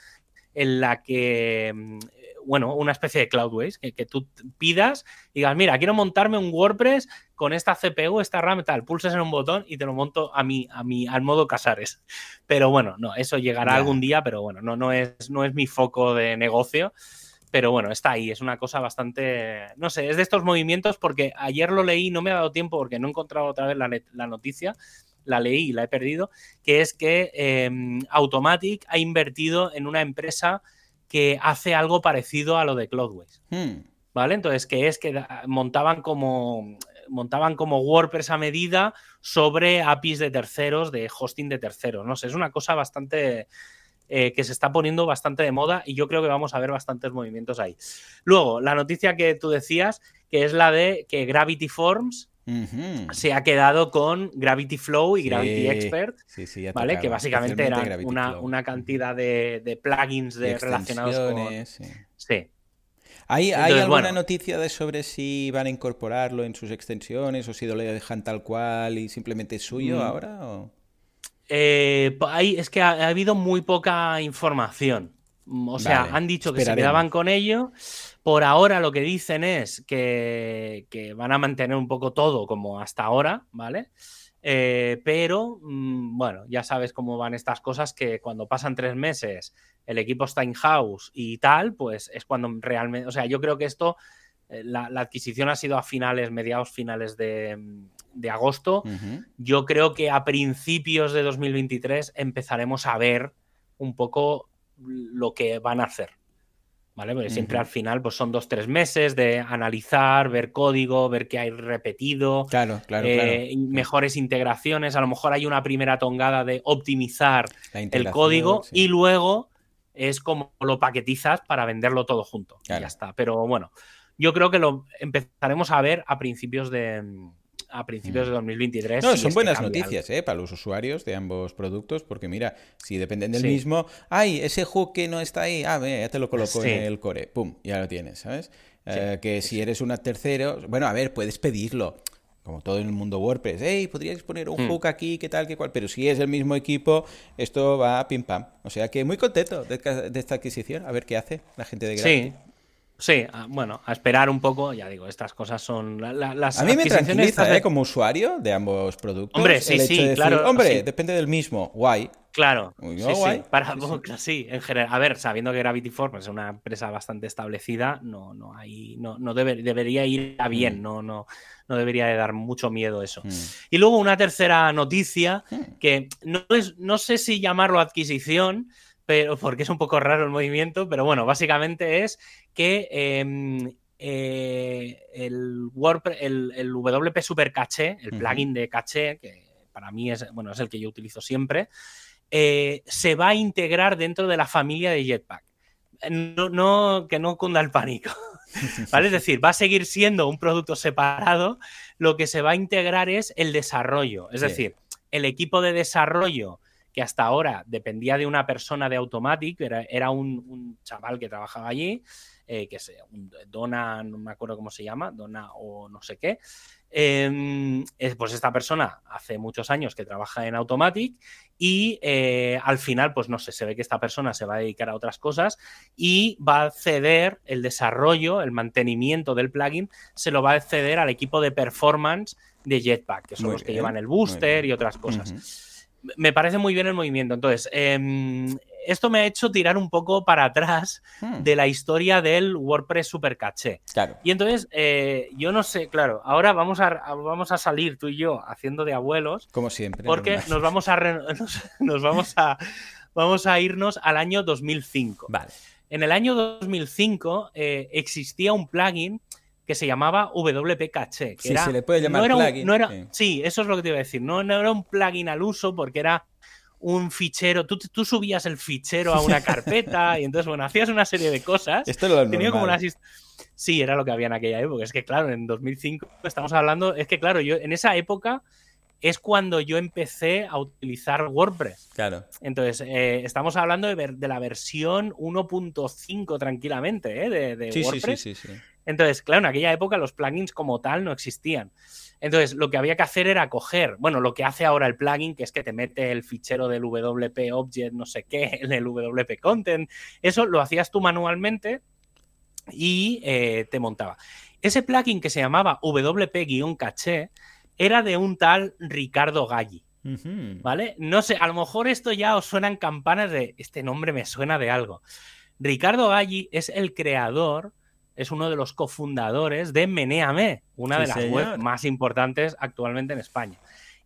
Speaker 2: en la que, mm, bueno, una especie de Cloudways, que, que tú pidas y digas, mira, quiero montarme un WordPress con esta CPU, esta RAM, tal, pulses en un botón y te lo monto a mí, a mí, al modo Casares. Pero bueno, no, eso llegará algún día, pero bueno, no, no, es, no es mi foco de negocio. Pero bueno, está ahí, es una cosa bastante, no sé, es de estos movimientos porque ayer lo leí, no me ha dado tiempo porque no he encontrado otra vez la, noticia, la leí y la he perdido, que es que em, Automatic ha invertido en una empresa que hace algo parecido a lo de Cloudways. Hmm. ¿Vale? Entonces, que es que montaban como montaban como WordPress a medida sobre APIs de terceros, de hosting de terceros. No sé, es una cosa bastante, eh, que se está poniendo bastante de moda y yo creo que vamos a ver bastantes movimientos ahí. Luego, la noticia que tú decías, que es la de que Gravity Forms se ha quedado con Gravity Flow y Gravity Expert, ¿vale? Que básicamente eran una, cantidad de, plugins de relacionados con... Sí.
Speaker 1: ¿Hay, ¿hay alguna noticia de sobre si van a incorporarlo en sus extensiones o si lo dejan tal cual y simplemente es suyo mm. ahora? O...
Speaker 2: Eh, es que ha, habido muy poca información. Mm, o sea, han dicho que se quedaban con ello. Por ahora lo que dicen es que, van a mantener un poco todo como hasta ahora, ¿vale? Eh, pero, mm, bueno, ya sabes cómo van estas cosas, que cuando pasan tres meses el equipo está in-house y tal, pues es cuando realmente, o sea, yo creo que esto, eh, la, adquisición ha sido a finales, mediados finales de, agosto. Yo creo que a principios de 2023 empezaremos a ver un poco lo que van a hacer. ¿Vale? Porque siempre al final pues son dos, tres meses de analizar, ver código, ver qué hay repetido,
Speaker 1: claro, claro,
Speaker 2: eh, mejores integraciones. A lo mejor hay una primera tongada de optimizar el código y luego es como lo paquetizas para venderlo todo junto. Y ya está. Pero bueno, yo creo que lo empezaremos a ver a principios de, a principios de 2023.
Speaker 1: Mm. No, son buenas noticias ¿eh? para los usuarios de ambos productos, porque mira, si dependen del mismo, ay, ese hook que no está ahí, ah, ya te lo coloco en el core, pum, ya lo tienes, ¿sabes? Eh, que si eres una tercero, bueno, a ver, puedes pedirlo, como todo en el mundo WordPress, hey, podrías poner un mm. hook aquí, qué tal, qué cual, pero si es el mismo equipo, esto va pim pam. O sea que muy contento de, esta adquisición, a ver qué hace la gente de
Speaker 2: Gravity. Sí. Sí, bueno, a esperar un poco, ya digo, estas cosas son las
Speaker 1: A mí me tranquiliza, ¿eh? Como usuario de ambos productos.
Speaker 2: Hombre, sí, sí, claro.
Speaker 1: Hombre, depende del mismo, guay.
Speaker 2: Claro, sí, sí, para, sí, en general. A ver, sabiendo que Gravity Force es una empresa bastante establecida, no, no hay, no, no debería ir a bien, mm. no, no, no debería de dar mucho miedo eso. Mm. Y luego una tercera noticia mm. que no es, no sé si llamarlo adquisición, pero porque es un poco raro el movimiento, pero bueno, básicamente es que em, eh, el, WordPress, el, WP Super Caché, el plugin de caché, que para mí es, bueno, es el que yo utilizo siempre, eh, se va a integrar dentro de la familia de Jetpack. No, que no cunda el pánico. ¿Vale? Es decir, va a seguir siendo un producto separado. Lo que se va a integrar es el desarrollo. Es decir, el equipo de desarrollo que hasta ahora dependía de una persona de Automatic, era, era un, chaval que trabajaba allí, eh, que se, un, Dona, no me acuerdo cómo se llama, Dona o no sé qué, Em, pues esta persona hace muchos años que trabaja en Automatic y eh, al final, pues no sé, se ve que esta persona se va a dedicar a otras cosas y va a ceder el desarrollo, el mantenimiento del plugin, se lo va a ceder al equipo de performance de Jetpack, que son los que llevan el booster y otras cosas. Me parece muy bien el movimiento. Entonces, eh, esto me ha hecho tirar un poco para atrás hmm. de la historia del WordPress Super Caché.
Speaker 1: Claro.
Speaker 2: Y entonces, eh, yo no sé, claro, ahora vamos a, vamos a salir tú y yo haciendo de abuelos.
Speaker 1: Como siempre.
Speaker 2: Porque nos vamos a, nos, vamos a vamos a irnos al año 2005.
Speaker 1: Vale.
Speaker 2: En el año 2005 eh, existía un plugin que se llamaba WP Caché. Que
Speaker 1: sí, se le puede llamar plugin.
Speaker 2: sí. eso es lo que te iba a decir. No, no era un plugin al uso porque era un fichero, tú, tú, subías el fichero a una carpeta y entonces, bueno, hacías una serie de cosas.
Speaker 1: Esto lo
Speaker 2: Tenía como una Sí, era lo que había en aquella época. Es que, claro, en 2005 estamos hablando, es que, claro, yo en esa época es cuando yo empecé a utilizar WordPress.
Speaker 1: Claro.
Speaker 2: Entonces, eh, estamos hablando de, de la versión 1.5 tranquilamente, ¿eh? De, de WordPress.
Speaker 1: Sí, sí, sí,
Speaker 2: Entonces, claro, en aquella época los plugins como tal no existían. Entonces, lo que había que hacer era coger, bueno, lo que hace ahora el plugin, que es que te mete el fichero del WP Object, no sé qué, en el WP Content, eso lo hacías tú manualmente y eh, te montaba. Ese plugin que se llamaba WP-caché era de un tal Ricardo Galli. ¿Vale? No sé, a lo mejor esto ya os suenan campanas de este nombre me suena de algo. Ricardo Galli es el creador es uno de los cofundadores de Meneame, una de las webs más importantes actualmente en España.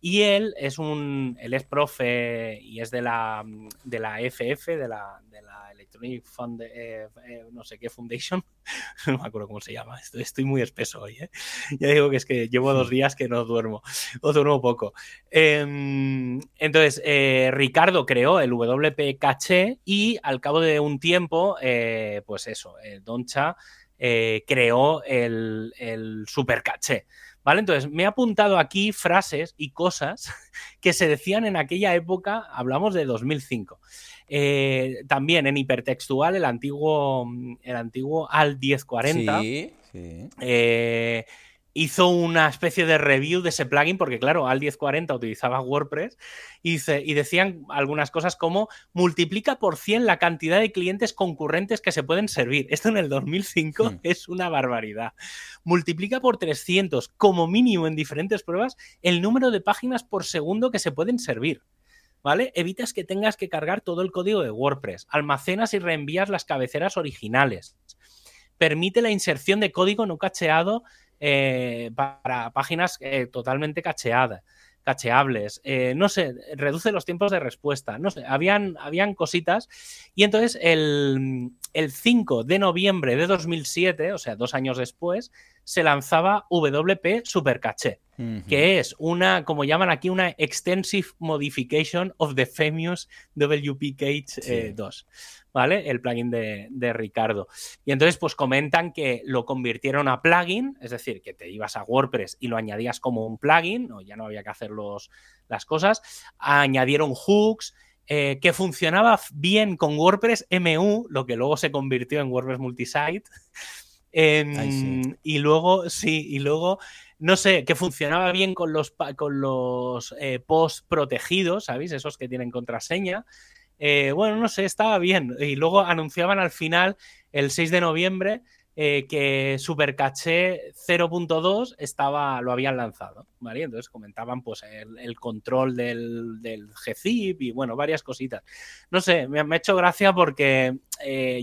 Speaker 2: Y él es un, él es profe y es de la, de la FF, de la, de la Electronic Fund, eh, eh, no sé qué Foundation, no me acuerdo cómo se llama, estoy, muy espeso hoy, ¿eh? ya digo que es que llevo dos días que no duermo, o duermo poco. Em, entonces, Ricardo creó el WP Caché y al cabo de un tiempo, pues eso, Doncha eh, creó el, el super caché. ¿Vale? Entonces, me he apuntado aquí frases y cosas que se decían en aquella época, hablamos de 2005. Eh, también en hipertextual, el antiguo, el antiguo AL 1040. Sí, sí. Eh, hizo una especie de review de ese plugin, porque claro, al 1040 utilizaba WordPress y, y, decían algunas cosas como multiplica por 100 la cantidad de clientes concurrentes que se pueden servir. Esto en el 2005 hmm. es una barbaridad. Multiplica por 300 como mínimo en diferentes pruebas el número de páginas por segundo que se pueden servir. ¿Vale? Evitas que tengas que cargar todo el código de WordPress. Almacenas y reenvías las cabeceras originales. Permite la inserción de código no cacheado eh, para páginas eh, totalmente cacheadas cacheables, eh, no sé, reduce los tiempos de respuesta, no sé, habían, habían cositas. Y entonces el, 5 de noviembre de 2007, o sea, dos años después, se lanzaba WP Supercaché, que es una, como llaman aquí, una Extensive Modification of the Famous WP Cage 2. ¿vale? El plugin de, Ricardo. Y entonces, pues comentan que lo convirtieron a plugin, es decir, que te ibas a WordPress y lo añadías como un plugin, ya no había que hacer las cosas. Añadieron hooks. Eh, que funcionaba bien con WordPress MU, lo que luego se convirtió en WordPress Multisite. Y luego, sí, y luego, no sé, que funcionaba bien con los, con los eh, posts protegidos, ¿sabéis? Esos que tienen contraseña. Eh, bueno, no sé, estaba bien. Y luego anunciaban al final, el 6 de noviembre, eh, que Supercaché 0.2 estaba, lo habían lanzado, ¿vale? Entonces comentaban pues el, control del, del, GZIP y bueno, varias cositas. No sé, me, ha hecho gracia porque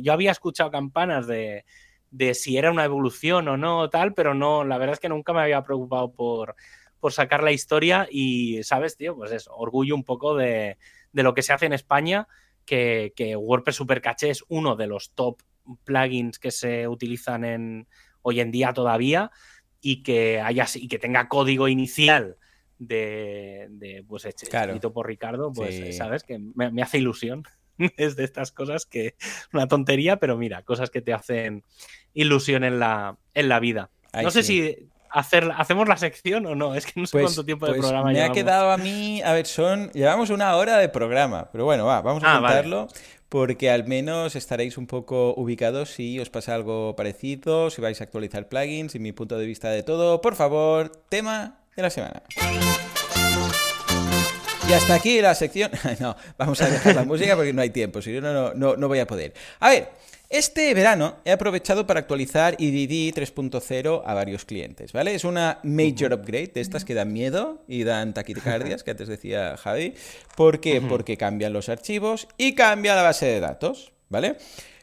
Speaker 2: yo había escuchado campanas de, de, si era una evolución o no, tal, pero no, la verdad es que nunca me había preocupado por, por sacar la historia y, ¿sabes, tío? Pues eso, orgullo un poco de de lo que se hace en España, que, WordPress Supercaché es uno de los top plugins que se utilizan en, hoy en día todavía y que haya y que tenga código inicial de, de pues escrito por Ricardo, pues sabes que me, hace ilusión. es de estas cosas que una tontería, pero mira, cosas que te hacen ilusión en la, en la vida. no sé si hacer, ¿hacemos la sección o no? Es que no sé pues, cuánto tiempo de pues programa
Speaker 1: Me ha quedado a mí, a ver, son, llevamos una hora de programa, pero bueno, va, vamos a ah, contarlo. Porque al menos estaréis un poco ubicados si os pasa algo parecido, si vais a actualizar plugins y mi punto de vista de todo. Por favor, tema de la semana. Y hasta aquí la sección. No, vamos a dejar la música porque no hay tiempo, si no, no, no, no voy a poder. A ver, este verano he aprovechado para actualizar EDD 3.0 a varios clientes, ¿vale? Es una major upgrade de estas que dan miedo y dan taquicardias, que antes decía Javi. ¿Por qué? Porque cambian los archivos y cambia la base de datos, ¿vale?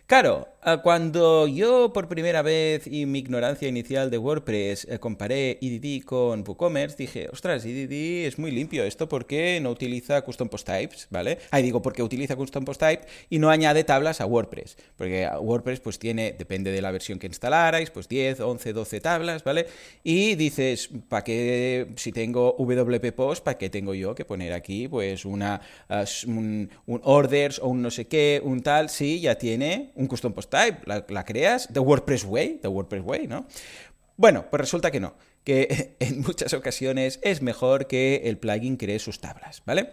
Speaker 1: Claro, ah, cuando yo por primera vez y mi ignorancia inicial de WordPress eh, comparé EDD con WooCommerce, dije, ostras, EDD es muy limpio esto porque no utiliza custom post types, ¿vale? Ahí digo, porque utiliza custom post type y no añade tablas a WordPress, porque WordPress pues tiene, depende de la versión que instalarais, pues 10, 11, 12 tablas, ¿vale? Y dices, ¿para qué, si tengo WP Post, ¿para qué tengo yo que poner aquí pues una, ah, un orders o un no sé qué, un tal? Sí, ya tiene un custom post type, la, creas the WordPress way, the WordPress way, ¿no? Bueno, pues resulta que no, que en muchas ocasiones es mejor que el plugin cree sus tablas, ¿vale?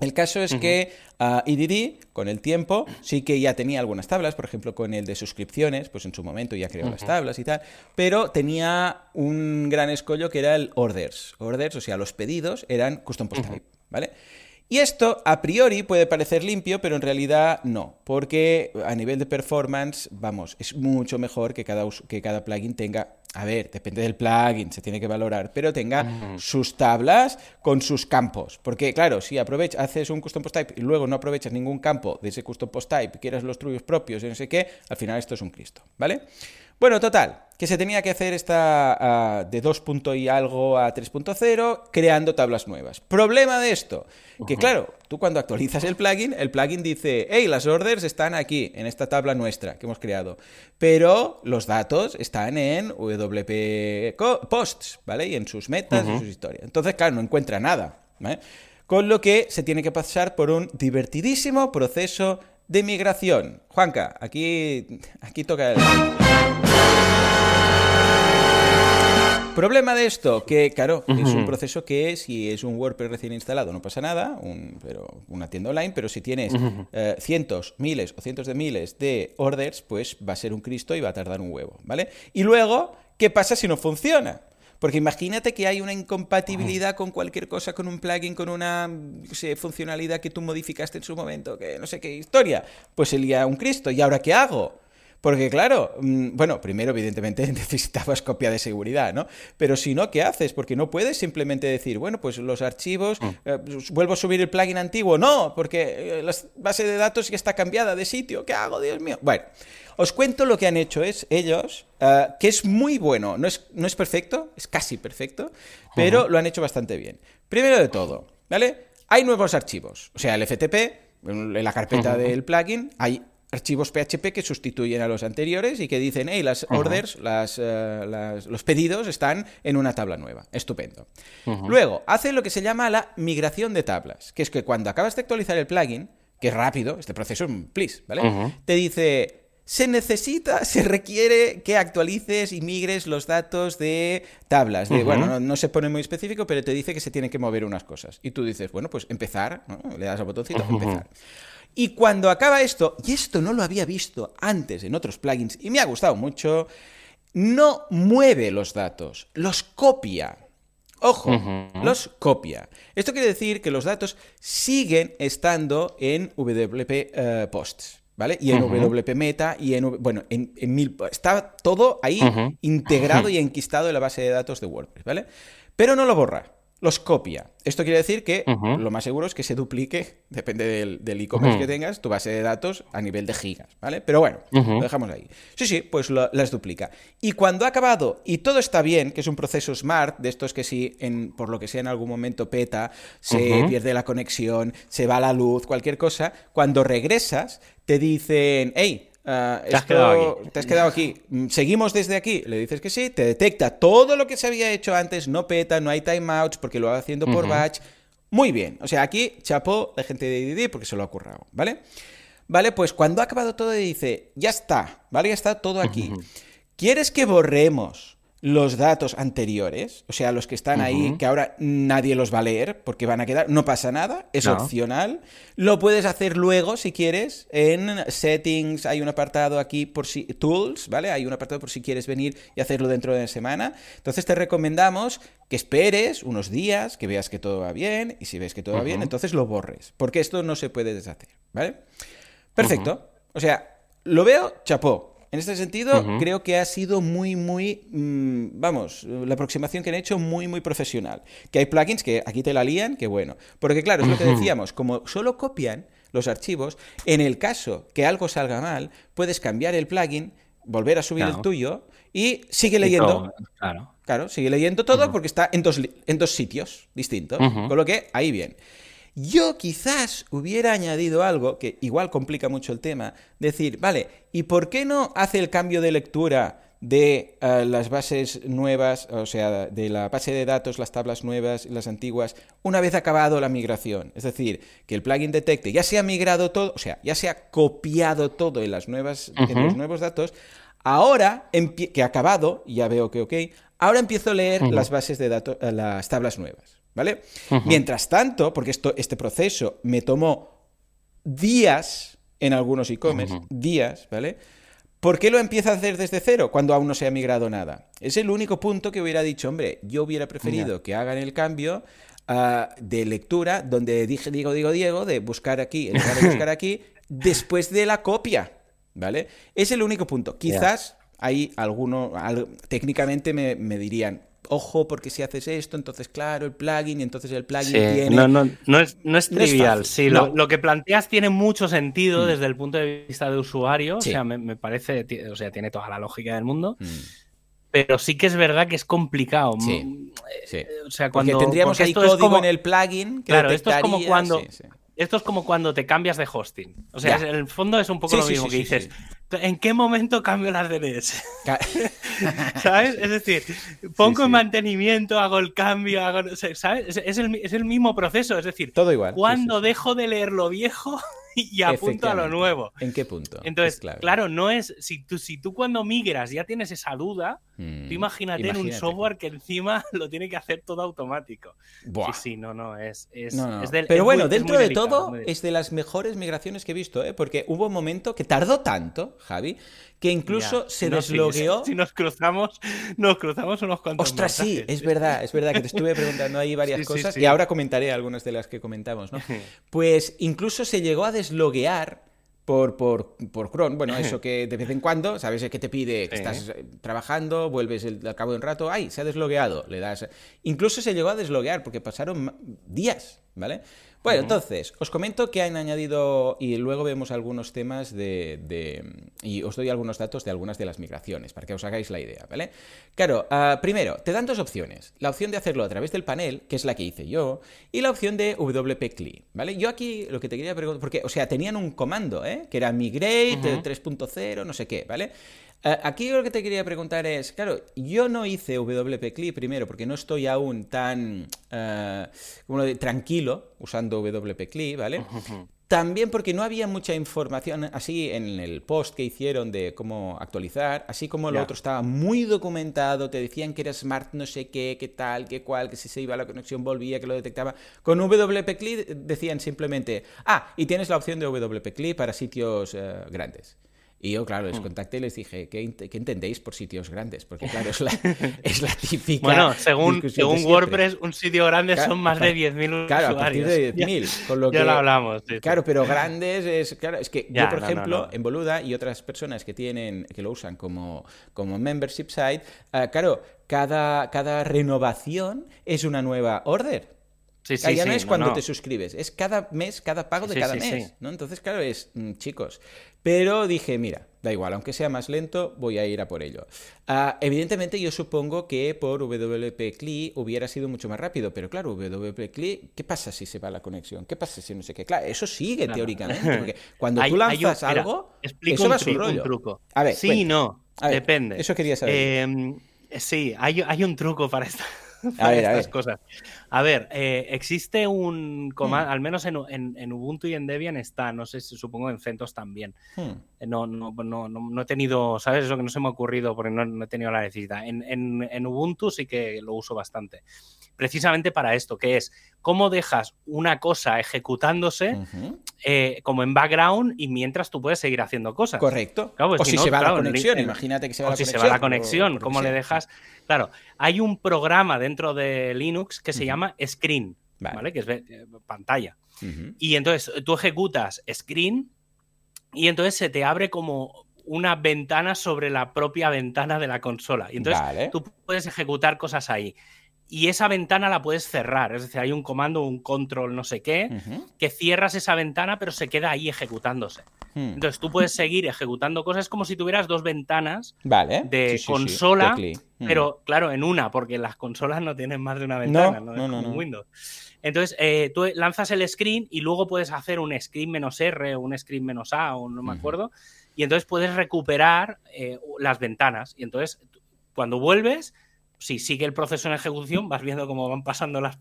Speaker 1: El caso es que uh, EDD, con el tiempo, sí que ya tenía algunas tablas, por ejemplo, con el de suscripciones, pues en su momento ya creó las tablas y tal, pero tenía un gran escollo que era el orders. Orders, o sea, los pedidos eran custom post type, ¿vale? Y esto a priori puede parecer limpio, pero en realidad no, porque a nivel de performance, vamos, es mucho mejor que cada, que cada plugin tenga, a ver, depende del plugin, se tiene que valorar, pero tenga sus tablas con sus campos. Porque claro, si aprovechas, haces un custom post type y luego no aprovechas ningún campo de ese custom post type, quieras los tuyos propios y no sé qué, al final esto es un Cristo, ¿vale? Bueno, total, que se tenía que hacer esta ah, de 2. y algo a 3.0 creando tablas nuevas. Problema de esto, que claro, tú cuando actualizas el plugin, el plugin dice, hey, las orders están aquí, en esta tabla nuestra que hemos creado, pero los datos están en WP Posts, ¿vale? Y en sus metas y sus historias. Entonces, claro, no encuentra nada, Con lo que se tiene que pasar por un divertidísimo proceso de migración. Juanca, aquí, aquí toca el... Problema de esto, que claro, es un proceso que si es un WordPress recién instalado no pasa nada, un, pero una tienda online, pero si tienes eh, cientos, miles o cientos de miles de orders, pues va a ser un Cristo y va a tardar un huevo, ¿vale? Y luego, ¿qué pasa si no funciona? Porque imagínate que hay una incompatibilidad con cualquier cosa, con un plugin, con una funcionalidad que tú modificaste en su momento, que no sé qué historia. Pues sería un Cristo. ¿Y ahora qué hago? Porque claro, mm, bueno, primero evidentemente necesitabas copia de seguridad, ¿no? Pero si no, ¿qué haces? Porque no puedes simplemente decir, bueno, pues los archivos, mm. eh, pues vuelvo a subir el plugin antiguo. No, porque eh, la base de datos ya está cambiada de sitio. ¿Qué hago, Dios mío? Bueno, os cuento lo que han hecho es ellos, eh, que es muy bueno. No es, no es perfecto, es casi perfecto, pero lo han hecho bastante bien. Primero de todo, ¿vale? Hay nuevos archivos. O sea, el FTP, en la carpeta del plugin, hay archivos PHP que sustituyen a los anteriores y que dicen, hey, las orders, eh, los pedidos están en una tabla nueva. Estupendo. Luego, hace lo que se llama la migración de tablas, que es que cuando acabas de actualizar el plugin, que es rápido, este proceso es un please, ¿vale? Te dice, se necesita, se requiere que actualices y migres los datos de tablas. De, Bueno, no, se pone muy específico, pero te dice que se tienen que mover unas cosas. Y tú dices, bueno, pues empezar, le das al botoncito, empezar. Y cuando acaba esto, y esto no lo había visto antes en otros plugins y me ha gustado mucho, no mueve los datos, los copia. Ojo, los copia. Esto quiere decir que los datos siguen estando en WP eh, Posts. ¿Vale? Y en WP Meta y en. Bueno, en, mil. Está todo ahí integrado y enquistado en la base de datos de WordPress, ¿vale? Pero no lo borra los copia. Esto quiere decir que lo más seguro es que se duplique, depende del e-commerce que tengas, tu base de datos a nivel de gigas, ¿vale? Pero bueno, lo dejamos ahí. Sí, sí, pues las duplica. Y cuando ha acabado y todo está bien, que es un proceso smart, de estos que si en, por lo que sea en algún momento peta, se pierde la conexión, se va la luz, cualquier cosa, cuando regresas te dicen, hey, Ah,
Speaker 2: ¿Te, has quedado
Speaker 1: aquí? te has quedado aquí. Mm, Seguimos desde aquí. Le dices que sí, te detecta todo lo que se había hecho antes, no peta, no hay timeouts porque lo va haciendo por batch. Muy bien. O sea, aquí chapó la gente de IDD porque se lo ha currado, ¿vale? Vale, pues cuando ha acabado todo dice, ya está, ¿vale? Ya está todo aquí. ¿Quieres que borremos los datos anteriores, o sea, los que están ahí, que ahora nadie los va a leer porque van a quedar, no pasa nada, es opcional. Lo puedes hacer luego si quieres en settings, hay un apartado aquí por si tools, ¿vale? Hay un apartado por si quieres venir y hacerlo dentro de la semana. Entonces te recomendamos que esperes unos días, que veas que todo va bien y si ves que todo va bien, entonces lo borres, porque esto no se puede deshacer, ¿vale? Perfecto. O sea, lo veo, chapó. En este sentido, creo que ha sido muy, muy, mm, vamos, la aproximación que han hecho muy, muy profesional. Que hay plugins que aquí te la lían, que bueno. Porque claro, es lo que decíamos, como solo copian los archivos, en el caso que algo salga mal, puedes cambiar el plugin, volver a subir el tuyo y sigue leyendo. claro. Claro, sigue leyendo todo porque está en dos, en dos sitios distintos. Con lo que ahí bien. Yo quizás hubiera añadido algo que igual complica mucho el tema, decir, vale, ¿y por qué no hace el cambio de lectura de eh, las bases nuevas, o sea, de la base de datos, las tablas nuevas y las antiguas, una vez acabado la migración? Es decir, que el plugin detecte, ya se ha migrado todo, o sea, ya se ha copiado todo en, las nuevas, en los nuevos datos, ahora que ha acabado, ya veo que ok, ahora empiezo a leer las bases de datos, eh, las tablas nuevas. ¿Vale? Mientras tanto, porque esto, este proceso me tomó días en algunos e-commerce, días, ¿vale? ¿Por qué lo empieza a hacer desde cero cuando aún no se ha migrado nada? Es el único punto que hubiera dicho, hombre, yo hubiera preferido que hagan el cambio ah, de lectura donde dije, digo, digo, Diego, de buscar aquí, en lugar de buscar aquí, después de la copia, ¿vale? Es el único punto. Quizás hay alguno, técnicamente me, me dirían, ojo, porque si haces esto, entonces claro, el plugin, y entonces el plugin tiene...
Speaker 2: No, no, no, es, no es trivial, sí, lo, que planteas tiene mucho sentido mm. desde el punto de vista de usuario, o sea, me, parece, o sea, tiene toda la lógica del mundo. Mm. Pero sí que es verdad que es complicado. Sí, mm,
Speaker 1: eh, O sea, cuando. Porque tendríamos ahí código como, en el plugin.
Speaker 2: Que claro, esto es como cuando. Esto es como cuando te cambias de hosting. O sea, en el fondo es un poco lo mismo que dices. ¿En qué momento cambio las DNS? ¿Sabes? Es decir, pongo en mantenimiento, hago el cambio, hago, ¿sabes? Es, el, mismo proceso. Es decir,
Speaker 1: todo igual.
Speaker 2: Cuando dejo de leer lo viejo y apunto a lo nuevo.
Speaker 1: ¿En qué punto?
Speaker 2: Entonces, claro, no es. Si tú, si tú cuando migras ya tienes esa duda Mm, imagínate, en un software que encima lo tiene que hacer todo automático. Sí, sí, no, no, es, es,
Speaker 1: Pero bueno, dentro de todo, es de las mejores migraciones que he visto, ¿eh? porque hubo un momento que tardó tanto, Javi, que incluso se deslogueó.
Speaker 2: Si, nos cruzamos, nos cruzamos unos cuantos.
Speaker 1: Ostras, sí, es verdad, es verdad que te estuve preguntando ahí varias cosas y ahora comentaré algunas de las que comentamos, ¿no? Pues incluso se llegó a desloguear por, por, por Chrome. Bueno, eso que de vez en cuando, ¿sabes? Que te pide que estás eh, trabajando, vuelves al cabo de un rato, ¡ay! Se ha deslogueado. Le das. Incluso se llegó a desloguear porque pasaron días, ¿vale? Bueno, entonces, os comento que han añadido, y luego vemos algunos temas de, y os doy algunos datos de algunas de las migraciones, para que os hagáis la idea, ¿vale? Claro, ah, primero, te dan dos opciones. La opción de hacerlo a través del panel, que es la que hice yo, y la opción de WP CLI, ¿vale? Yo aquí lo que te quería preguntar, porque, o sea, tenían un comando, ¿eh? Que era migrate 3.0, no sé qué, ¿vale? Eh, aquí lo que te quería preguntar es, claro, yo no hice WP primero porque no estoy aún tan uh, como tranquilo usando WP ¿vale? También porque no había mucha información así en el post que hicieron de cómo actualizar, así como lo otro estaba muy documentado, te decían que era smart no sé qué, qué tal, qué cual, que si se iba la conexión volvía, que lo detectaba. Con WP decían simplemente, ah, y tienes la opción de WP para sitios eh, grandes. Y yo, claro, les hmm. contacté y les dije, ¿qué, entendéis por sitios grandes? Porque, claro, es la, es la típica.
Speaker 2: Bueno, según, según WordPress, un sitio grande son más de 10.000 usuarios.
Speaker 1: Claro, a partir de 10.000.
Speaker 2: Ya lo hablamos.
Speaker 1: claro, pero grandes es. Claro, es que yo, por ejemplo, en Boluda y otras personas que tienen que lo usan como, como membership site, uh, claro, cada, cada renovación es una nueva order. Sí, sí, ya no es cuando te suscribes, es cada mes, cada pago de cada mes, ¿no? Entonces, claro, es, mm, chicos, pero dije, mira, da igual, aunque sea más lento, voy a ir a por ello. Ah, evidentemente, yo supongo que por WP CLI hubiera sido mucho más rápido, pero claro, WP CLI, ¿qué pasa si se va la conexión? ¿Qué pasa si no sé qué? Claro, eso sigue teóricamente, porque cuando tú lanzas algo, eso va a su rollo.
Speaker 2: truco. A ver, sí y no, depende.
Speaker 1: Eso quería saber.
Speaker 2: Em, sí, hay, hay un truco para a ver, estas cosas. A ver, eh, existe un comando, hmm. al menos en, Ubuntu y en Debian está, no sé si supongo en CentOS también. Hmm. Eh, no, no, no, no, he tenido, ¿sabes? Eso que no se me ha ocurrido porque no, he tenido la necesidad. En, en, Ubuntu sí que lo uso bastante. Precisamente para esto, que es cómo dejas una cosa ejecutándose eh, como en background y mientras tú puedes seguir haciendo cosas.
Speaker 1: Correcto. Pues o si, se va la conexión, imagínate que se va la
Speaker 2: conexión. si se va la conexión, ¿cómo le dejas? Claro, hay un programa dentro de Linux que se llama Screen, vale. Que es eh, pantalla. Y entonces tú ejecutas Screen y entonces se te abre como una ventana sobre la propia ventana de la consola. Y entonces tú puedes ejecutar cosas ahí. Y esa ventana la puedes cerrar, es decir, hay un comando, un control, no sé qué, que cierras esa ventana, pero se queda ahí ejecutándose. Hmm. Entonces tú puedes seguir ejecutando cosas como si tuvieras dos ventanas de consola, hmm. pero claro, en una, porque las consolas no tienen más de una ventana, no, no, no, Windows. Entonces eh, tú lanzas el screen y luego puedes hacer un screen menos R o un screen menos A o no me acuerdo, y entonces puedes recuperar eh, las ventanas. Y entonces cuando vuelves si sigue el proceso en ejecución, vas viendo cómo van pasando las,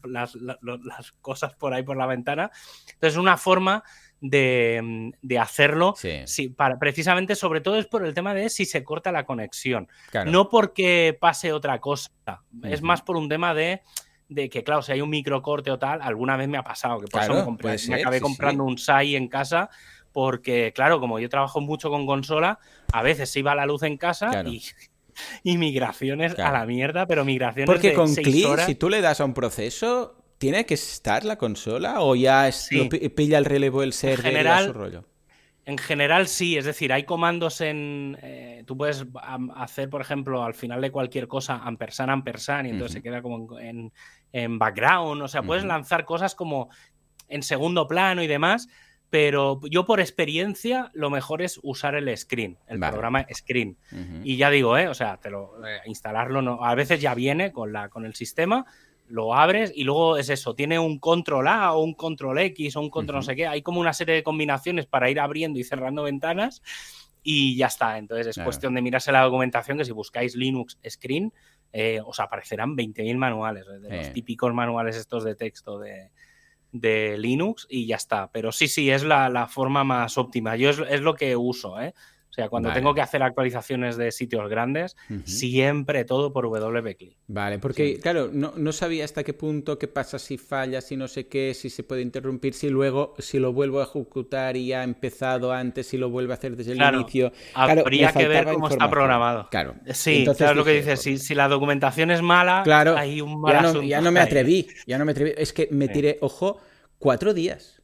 Speaker 2: cosas por ahí por la ventana. Entonces, una forma de, hacerlo, para, precisamente sobre todo es por el tema de si se corta la conexión. No porque pase otra cosa, es más por un tema de de que, claro, si hay un microcorte o tal, alguna vez me ha pasado, que por eso me, acabé comprando un SAI en casa, porque, claro, como yo trabajo mucho con consola, a veces se iba la luz en casa y y migraciones a la mierda, pero migraciones
Speaker 1: Porque con clic, si tú le das a un proceso, ¿tiene que estar la consola o ya pilla el relevo el server en general, y su rollo?
Speaker 2: En general sí, es decir, hay comandos en... Eh, tú puedes hacer, por ejemplo, al final de cualquier cosa, ampersand, ampersand, y entonces se queda como en, background, o sea, puedes lanzar cosas como en segundo plano y demás, pero yo por experiencia lo mejor es usar el screen, el programa screen. Y ya digo, ¿eh? o sea, te lo, eh, instalarlo no, a veces ya viene con, la, con el sistema, lo abres y luego es eso, tiene un control A o un control X o un control no sé qué, hay como una serie de combinaciones para ir abriendo y cerrando ventanas y ya está. Entonces es cuestión de mirarse la documentación que si buscáis Linux Screen eh, os aparecerán 20.000 manuales, de los típicos manuales estos de texto de, de Linux y ya está. Pero sí, sí, es la, forma más óptima. Yo es, lo que uso, ¿eh? O sea, cuando
Speaker 1: Vale.
Speaker 2: tengo que hacer actualizaciones de sitios grandes, siempre todo por WP-CLI.
Speaker 1: Vale, porque claro, no, no sabía hasta qué punto, qué pasa si falla, si no sé qué, si se puede interrumpir, si luego, si lo vuelvo a ejecutar y ha empezado antes, si lo vuelvo a hacer desde el inicio. Claro,
Speaker 2: Habría que ver cómo está programado.
Speaker 1: Claro.
Speaker 2: Sí,
Speaker 1: Entonces
Speaker 2: claro lo que dices. Si, si la documentación es mala,
Speaker 1: Claro,
Speaker 2: hay un mal
Speaker 1: ya no,
Speaker 2: asunto
Speaker 1: ya no me atreví, ya no me atreví. Es que me tiré, ojo, cuatro días.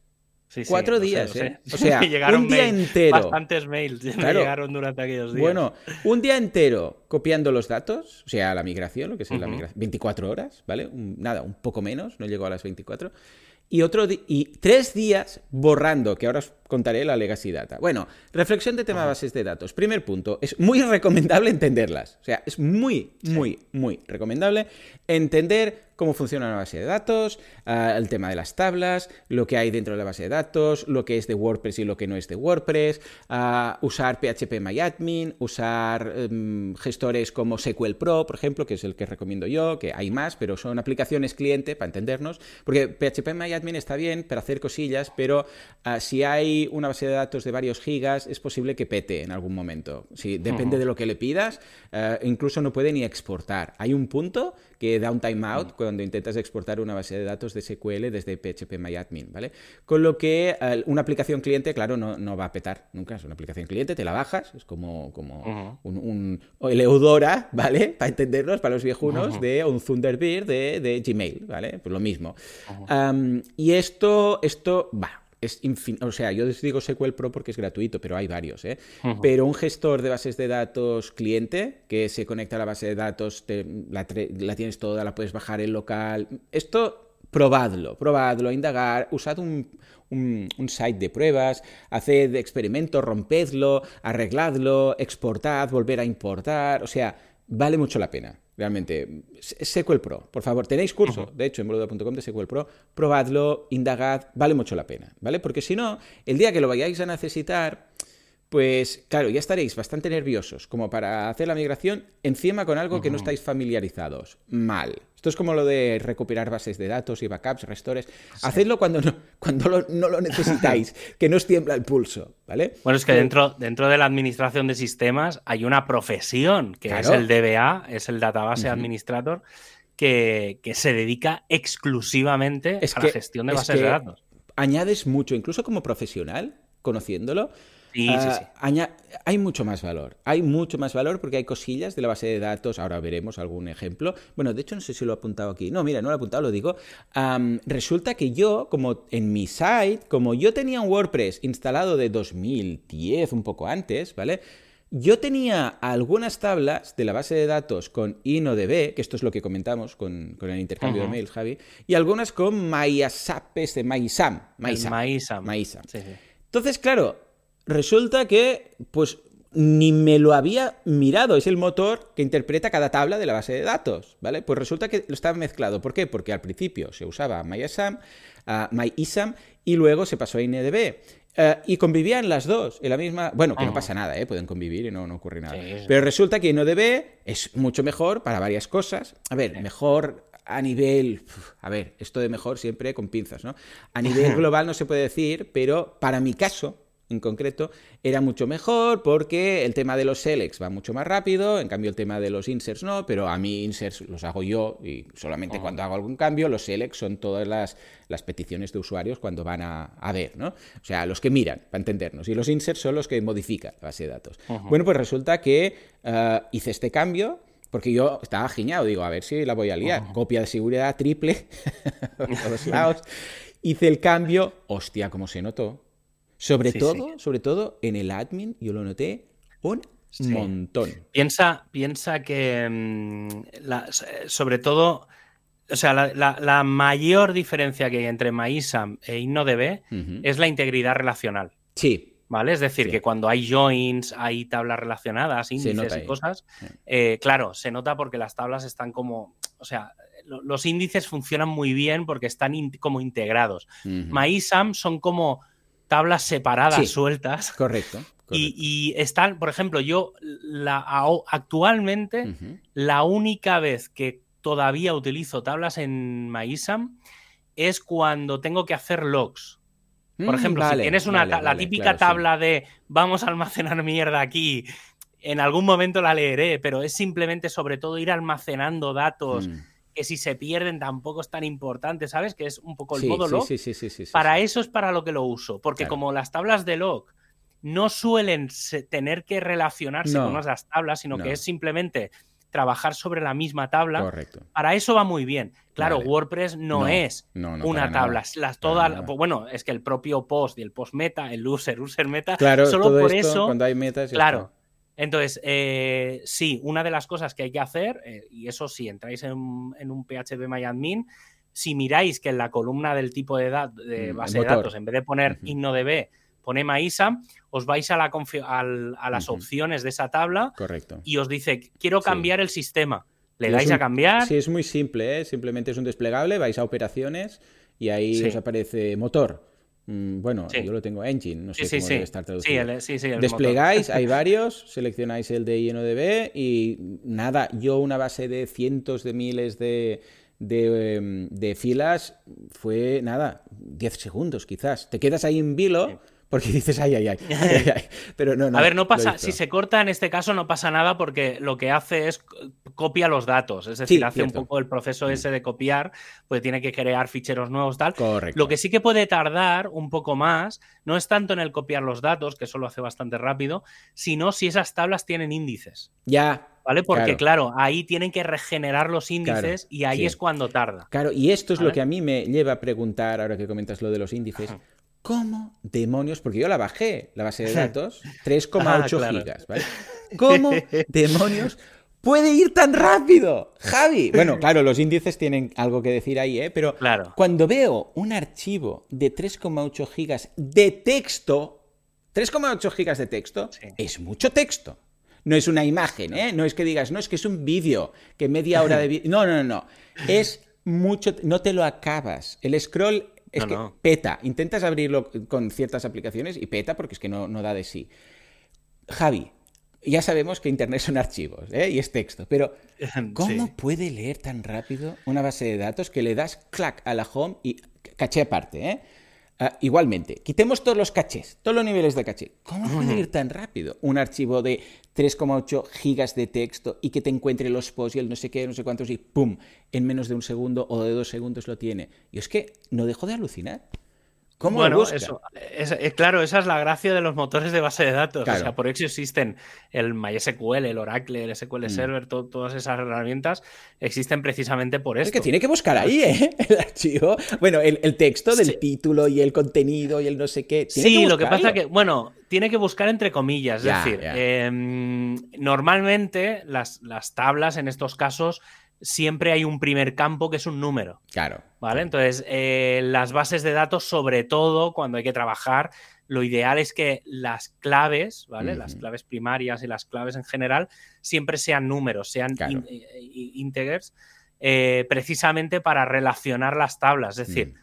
Speaker 2: Sí,
Speaker 1: Cuatro días, ¿eh? O sea,
Speaker 2: Llegaron
Speaker 1: un día entero.
Speaker 2: Bastantes mails me
Speaker 1: Claro.
Speaker 2: llegaron durante aquellos días.
Speaker 1: Bueno, un día entero copiando los datos, o sea, la migración, lo que es la
Speaker 2: Ujú.
Speaker 1: migración, 24 horas, ¿vale? Un- nada, un poco menos, no llegó a las 24. Y, otro y tres días borrando, que ahora os contaré la legacy data. Bueno, reflexión de tema bases de datos. Primer punto, es muy recomendable entenderlas. O sea, es muy, muy, muy recomendable entender cómo funciona una base de datos, ah, el tema de las tablas, lo que hay dentro de la base de datos, lo que es de WordPress y lo que no es de WordPress, ah, usar PHP usar em, gestores como SQL Pro, por ejemplo, que es el que recomiendo yo, que hay más, pero son aplicaciones cliente para entendernos, porque PHP está bien para hacer cosillas, pero ah, si hay una base de datos de varios gigas, es posible que pete en algún momento. Si depende de lo que le pidas, ah, incluso no puede ni exportar. Hay un punto que da un timeout cuando intentas exportar una base de datos de SQL desde PHP ¿vale? Con lo que eh, una aplicación cliente, claro, no, no va a petar nunca. Es una aplicación cliente, te la bajas, es como, como un, un- o el Eudora, ¿vale? Para entendernos, para los viejunos, de un Thunderbird de, de Gmail, ¿vale? Pues lo mismo. Y esto, esto, va. Es infin- o sea, yo os digo SQL Pro porque es gratuito, pero hay varios, ¿eh? Pero un gestor de bases de datos cliente que se conecta a la base de datos, te- la, tre- la tienes toda, la puedes bajar en local. Esto, probadlo, probadlo, indagar, usad un, un, un site de pruebas, haced experimentos, rompedlo, arregladlo, exportad, volver a importar. O sea, vale mucho la pena. Realmente, SQL Pro, por favor, tenéis curso, de hecho, en boluda.com de SQL Pro, probadlo, indagad, vale mucho la pena, ¿vale? Porque si no, el día que lo vayáis a necesitar, pues claro, ya estaréis bastante nerviosos como para hacer la migración encima con algo que no estáis familiarizados. Mal. Esto es como lo de recuperar bases de datos y backups, restores. Hacedlo cuando, no, cuando lo- no lo necesitáis, que no os tiembla el pulso, ¿vale?
Speaker 2: Bueno, es que dentro, dentro de la administración de sistemas hay una profesión que es el DBA, es el Database Administrator, que, que se dedica exclusivamente
Speaker 1: Es
Speaker 2: a
Speaker 1: que-
Speaker 2: la gestión de
Speaker 1: es
Speaker 2: bases de datos.
Speaker 1: Añades mucho, incluso como profesional, conociéndolo.
Speaker 2: Sí,
Speaker 1: ah,
Speaker 2: sí, sí.
Speaker 1: aña- hay mucho más valor. Hay mucho más valor porque hay cosillas de la base de datos. Ahora veremos algún ejemplo. Bueno, de hecho, no sé si lo he apuntado aquí. No, mira, no lo he apuntado, lo digo. Resulta que yo, como en mi site, como yo tenía un WordPress instalado de 2010, un poco antes, ¿vale? Yo tenía algunas tablas de la base de datos con InnoDB, que esto es lo que comentamos con, con el intercambio de mails, Javi, y algunas con MyASAP, este, MySam. MySam.
Speaker 2: MySam.
Speaker 1: MySam.
Speaker 2: Sí, sí.
Speaker 1: Entonces, claro, resulta que, pues, ni me lo había mirado. Es el motor que interpreta cada tabla de la base de datos, ¿vale? Pues resulta que lo estaba mezclado. ¿Por qué? Porque al principio se usaba MySam, ah, MyISAM, y luego se pasó a INDB. Eh, y convivían las dos en la misma. Bueno, que no
Speaker 2: Ujú.
Speaker 1: pasa nada, ¿eh? pueden convivir y no, no ocurre nada.
Speaker 2: Sí.
Speaker 1: Pero resulta que InnoDB es mucho mejor para varias cosas. A ver, mejor a nivel. A ver, esto de mejor siempre con pinzas, ¿no? A nivel global no se puede decir, pero para mi caso, en concreto, era mucho mejor porque el tema de los selects va mucho más rápido, en cambio el tema de los inserts no, pero a mí inserts los hago yo y solamente
Speaker 2: Oh.
Speaker 1: cuando hago algún cambio, los selects son todas las, las peticiones de usuarios cuando van a, a ver, ¿no? O sea, los que miran, para entendernos, y los inserts son los que modifican la base de datos. Bueno, pues resulta que eh, hice este cambio. Porque yo estaba giñado, digo, a ver si la voy a liar. Copia de seguridad triple por todos lados. Hice el cambio, hostia, cómo se notó. Sobre
Speaker 2: Sí,
Speaker 1: todo, sobre todo en el admin, yo lo noté un
Speaker 2: Sí.
Speaker 1: montón.
Speaker 2: Piensa, piensa que mm, la- sobre todo, o sea, la, la- la mayor diferencia que hay entre MySam e InnoDB es la integridad relacional.
Speaker 1: Sí,
Speaker 2: ¿Vale? Es decir, que cuando hay joins, hay tablas relacionadas, índices y cosas, eh, claro, se nota porque las tablas están como, o sea, lo- los índices funcionan muy bien porque están in- como integrados. MySam son como tablas separadas,
Speaker 1: Sí.
Speaker 2: sueltas.
Speaker 1: correcto.
Speaker 2: Y,
Speaker 1: correcto.
Speaker 2: y están, por ejemplo, yo la, actualmente la única vez que todavía utilizo tablas en MySam es cuando tengo que hacer logs. Por
Speaker 1: Mm,
Speaker 2: ejemplo,
Speaker 1: vale,
Speaker 2: si tienes una
Speaker 1: vale,
Speaker 2: la
Speaker 1: vale,
Speaker 2: típica
Speaker 1: claro, sí.
Speaker 2: tabla de vamos a almacenar mierda aquí, en algún momento la leeré, pero es simplemente sobre todo ir almacenando datos
Speaker 1: Mm.
Speaker 2: Que si se pierden tampoco es tan importante, ¿sabes? Que es un poco el
Speaker 1: Sí,
Speaker 2: modo log.
Speaker 1: sí, sí,
Speaker 2: para eso es para lo que lo uso, porque
Speaker 1: Claro.
Speaker 2: como las tablas de log no suelen tener que relacionarse
Speaker 1: No,
Speaker 2: con unas tablas, sino
Speaker 1: no.
Speaker 2: que es simplemente trabajar sobre la misma tabla,
Speaker 1: Correcto.
Speaker 2: para eso va muy bien. Claro,
Speaker 1: Vale.
Speaker 2: WordPress no,
Speaker 1: No,
Speaker 2: es
Speaker 1: no, no,
Speaker 2: una tabla. Las todas, pues bueno, es que el propio post y el post meta, el user, user meta,
Speaker 1: Claro,
Speaker 2: solo
Speaker 1: todo
Speaker 2: por
Speaker 1: esto,
Speaker 2: eso,
Speaker 1: cuando hay metas,
Speaker 2: claro.
Speaker 1: está.
Speaker 2: Entonces, eh, sí, una de las cosas que hay que hacer, eh, y eso si entráis en, un- en un PHP MyAdmin, si miráis que en la columna del tipo de, de
Speaker 1: Mm,
Speaker 2: base de datos, en vez de poner
Speaker 1: Ujú.
Speaker 2: InnoDB, pone MyISAM, os vais a, la al- a las opciones de esa tabla
Speaker 1: Correcto.
Speaker 2: y os dice, quiero
Speaker 1: Sí.
Speaker 2: cambiar el sistema. Le dais
Speaker 1: un-
Speaker 2: a cambiar.
Speaker 1: Sí, es muy simple, ¿eh? simplemente es un desplegable, vais a operaciones y ahí
Speaker 2: Sí.
Speaker 1: os aparece motor. Mm, Bueno,
Speaker 2: Sí.
Speaker 1: yo lo tengo engine, no sé
Speaker 2: Sí,
Speaker 1: cómo
Speaker 2: sí.
Speaker 1: debe estar
Speaker 2: Sí,
Speaker 1: traducido.
Speaker 2: el, sí, sí, el motor.
Speaker 1: Desplegáis, hay varios, seleccionáis el de INODB y nada, yo una base de cientos de miles de, de, em, de filas fue nada, 10 segundos quizás. Te quedas ahí en vilo. Porque dices, ay, ay, ay, ay, ay. Pero no, no.
Speaker 2: a ver, no pasa, si se corta en este caso no pasa nada porque lo que hace es copia los datos, es decir,
Speaker 1: Sí,
Speaker 2: hace
Speaker 1: cierto.
Speaker 2: un poco el proceso
Speaker 1: Mm.
Speaker 2: ese de copiar, pues tiene que crear ficheros nuevos tal.
Speaker 1: Correcto.
Speaker 2: Lo que sí que puede tardar un poco más no es tanto en el copiar los datos, que eso lo hace bastante rápido, sino si esas tablas tienen índices,
Speaker 1: Ya,
Speaker 2: ¿vale? Porque
Speaker 1: Claro.
Speaker 2: claro, ahí tienen que regenerar los índices y ahí
Speaker 1: sí.
Speaker 2: es cuando tarda.
Speaker 1: Claro, y esto es lo que a mí me lleva a preguntar, ahora que comentas lo de los índices,
Speaker 2: Ajá.
Speaker 1: ¿Cómo demonios? Porque yo la bajé, la base de datos, 3,8
Speaker 2: Ah, claro.
Speaker 1: gigas, ¿vale? ¿Cómo demonios puede ir tan rápido? Javi. Bueno, claro, los índices tienen algo que decir ahí, ¿eh? Pero
Speaker 2: Claro.
Speaker 1: cuando veo un archivo de 3,8 gigas de texto, 3,8 gigas de texto,
Speaker 2: Sí.
Speaker 1: es mucho texto. No es una imagen, ¿eh? No es que digas, no, es que es un vídeo, que media hora de vídeo. No, no, no, no. Es mucho, no te lo acabas. El scroll es
Speaker 2: No,
Speaker 1: que
Speaker 2: no.
Speaker 1: peta. Intentas abrirlo con ciertas aplicaciones y peta porque es que no, no da de sí. Javi, ya sabemos que Internet son archivos ¿eh? y es texto, pero ¿cómo
Speaker 2: Sí.
Speaker 1: puede leer tan rápido una base de datos que le das clac a la home y caché aparte? ¿eh? Ah, igualmente, quitemos todos los cachés, todos los niveles de caché. ¿Cómo puede ir tan rápido un archivo de 3,8 gigas de texto y que te encuentre los posts y el no sé qué, no sé cuántos y ¡pum! En menos de un segundo o de dos segundos lo tiene. Y es que no dejo de alucinar. ¿Cómo lo
Speaker 2: bueno,
Speaker 1: busca?
Speaker 2: eso. Es, es- claro, esa es la gracia de los motores de base de datos.
Speaker 1: Claro.
Speaker 2: O sea, por eso existen el MySQL, el Oracle, el SQL
Speaker 1: Mm.
Speaker 2: Server, to- todas esas herramientas existen precisamente por
Speaker 1: Es
Speaker 2: esto.
Speaker 1: que tiene que buscar ahí, ¿eh? El archivo. Bueno, el, el texto del
Speaker 2: Sí.
Speaker 1: título y el contenido y el no sé qué. Tiene
Speaker 2: Sí, lo que pasa que, bueno, tiene que buscar entre comillas. Es decir, em, normalmente las, las tablas en estos casos siempre hay un primer campo que es un número.
Speaker 1: Claro.
Speaker 2: ¿Vale? Entonces, eh, las bases de datos, sobre todo cuando hay que trabajar, lo ideal es que las claves, ¿vale? Las claves primarias y las claves en general siempre sean números, sean
Speaker 1: Claro.
Speaker 2: eh, eh, integers, eh, precisamente para relacionar las tablas. Es decir,
Speaker 1: Mm.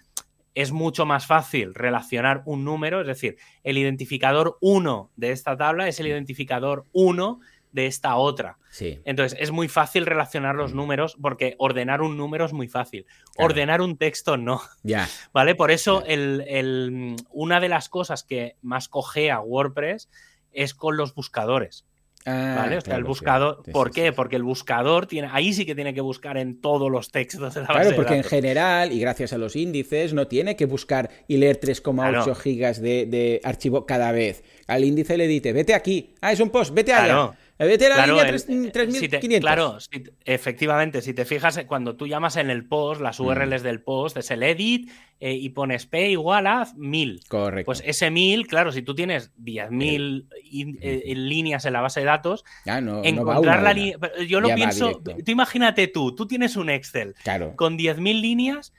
Speaker 2: es mucho más fácil relacionar un número, es decir, el identificador 1 de esta tabla es el identificador 1 de esta otra.
Speaker 1: Sí.
Speaker 2: Entonces, es muy fácil relacionar los
Speaker 1: Mm.
Speaker 2: números porque ordenar un número es muy fácil.
Speaker 1: Claro.
Speaker 2: Ordenar un texto no.
Speaker 1: Ya.
Speaker 2: ¿Vale? Por eso el- el- una de las cosas que más cojea WordPress es con los buscadores.
Speaker 1: Ah,
Speaker 2: ¿Vale? o sea, el
Speaker 1: claro,
Speaker 2: buscador.
Speaker 1: Sí,
Speaker 2: ¿Por
Speaker 1: sí,
Speaker 2: qué?
Speaker 1: sí.
Speaker 2: Porque el buscador tiene. Ahí sí que tiene que buscar en todos los textos de la base
Speaker 1: Claro,
Speaker 2: de
Speaker 1: porque en general, y gracias a los índices, no tiene que buscar y leer 3,8
Speaker 2: Claro.
Speaker 1: gigas de, de archivo cada vez. Al índice le dice, vete aquí. Ah, es un post, vete allá.
Speaker 2: Claro.
Speaker 1: Vete a la
Speaker 2: Claro,
Speaker 1: línea
Speaker 2: el-
Speaker 1: 3-
Speaker 2: eh, si
Speaker 1: 3500.
Speaker 2: claro, si te- efectivamente, si te fijas, eh, cuando tú llamas en el post, las
Speaker 1: Mm.
Speaker 2: URLs del post, es el edit eh, y pones p igual a 1000.
Speaker 1: Correcto.
Speaker 2: Pues ese 1000, claro, si tú tienes 10.000 in- eh, en líneas en la base de datos,
Speaker 1: Ah, no, no
Speaker 2: encontrar
Speaker 1: a
Speaker 2: la línea. Yo lo
Speaker 1: Ya
Speaker 2: pienso. Tú imagínate tú, tú tienes un Excel
Speaker 1: Claro.
Speaker 2: con 10.000 líneas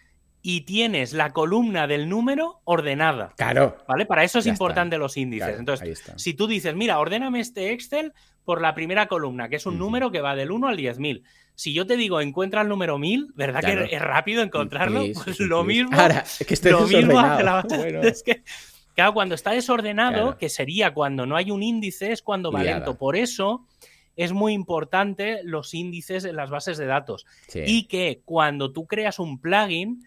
Speaker 2: y tienes la columna del número ordenada.
Speaker 1: Claro.
Speaker 2: ¿Vale? Para eso es
Speaker 1: Ya
Speaker 2: importante
Speaker 1: está.
Speaker 2: los índices.
Speaker 1: Claro,
Speaker 2: Entonces, si tú dices, mira, ordéname este Excel por la primera columna, que es un número que va del 1 al 10.000. Si yo te digo, encuentra el número 1000, ¿verdad
Speaker 1: Claro.
Speaker 2: que es rápido encontrarlo? Pues
Speaker 1: sí,
Speaker 2: lo mismo.
Speaker 1: Ahora, es que esté
Speaker 2: lo mismo hace la.
Speaker 1: Bueno.
Speaker 2: Es que, claro, cuando está desordenado,
Speaker 1: Claro.
Speaker 2: que sería cuando no hay un índice, es cuando va lento. Por eso es muy importante los índices en las bases de datos. Y que cuando tú creas un plugin,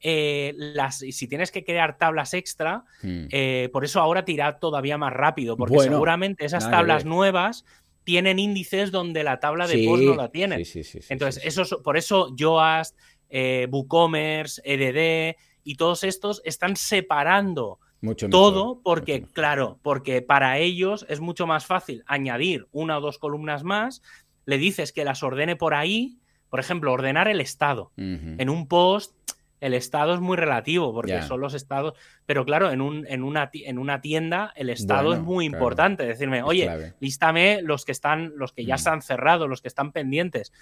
Speaker 2: eh, las, si tienes que crear tablas extra,
Speaker 1: Mm.
Speaker 2: eh, por eso ahora te irá todavía más rápido, porque
Speaker 1: Bueno,
Speaker 2: seguramente esas tablas nuevas tienen índices donde la tabla de
Speaker 1: Sí,
Speaker 2: post no la tiene.
Speaker 1: sí, sí,
Speaker 2: Entonces, esos- por eso Yoast, eh, WooCommerce, EDD y todos estos están separando
Speaker 1: Mucho mejor,
Speaker 2: todo porque,
Speaker 1: mucho
Speaker 2: claro, porque para ellos es mucho más fácil añadir una o dos columnas más, le dices que las ordene por ahí, por ejemplo, ordenar el estado. En un post, el estado es muy relativo porque son los estados, pero claro, en, un, en, una, en una tienda el estado es muy
Speaker 1: claro.
Speaker 2: importante. Decirme, oye, lístame los que están, los que ya
Speaker 1: Mm.
Speaker 2: están cerrados, los que están pendientes.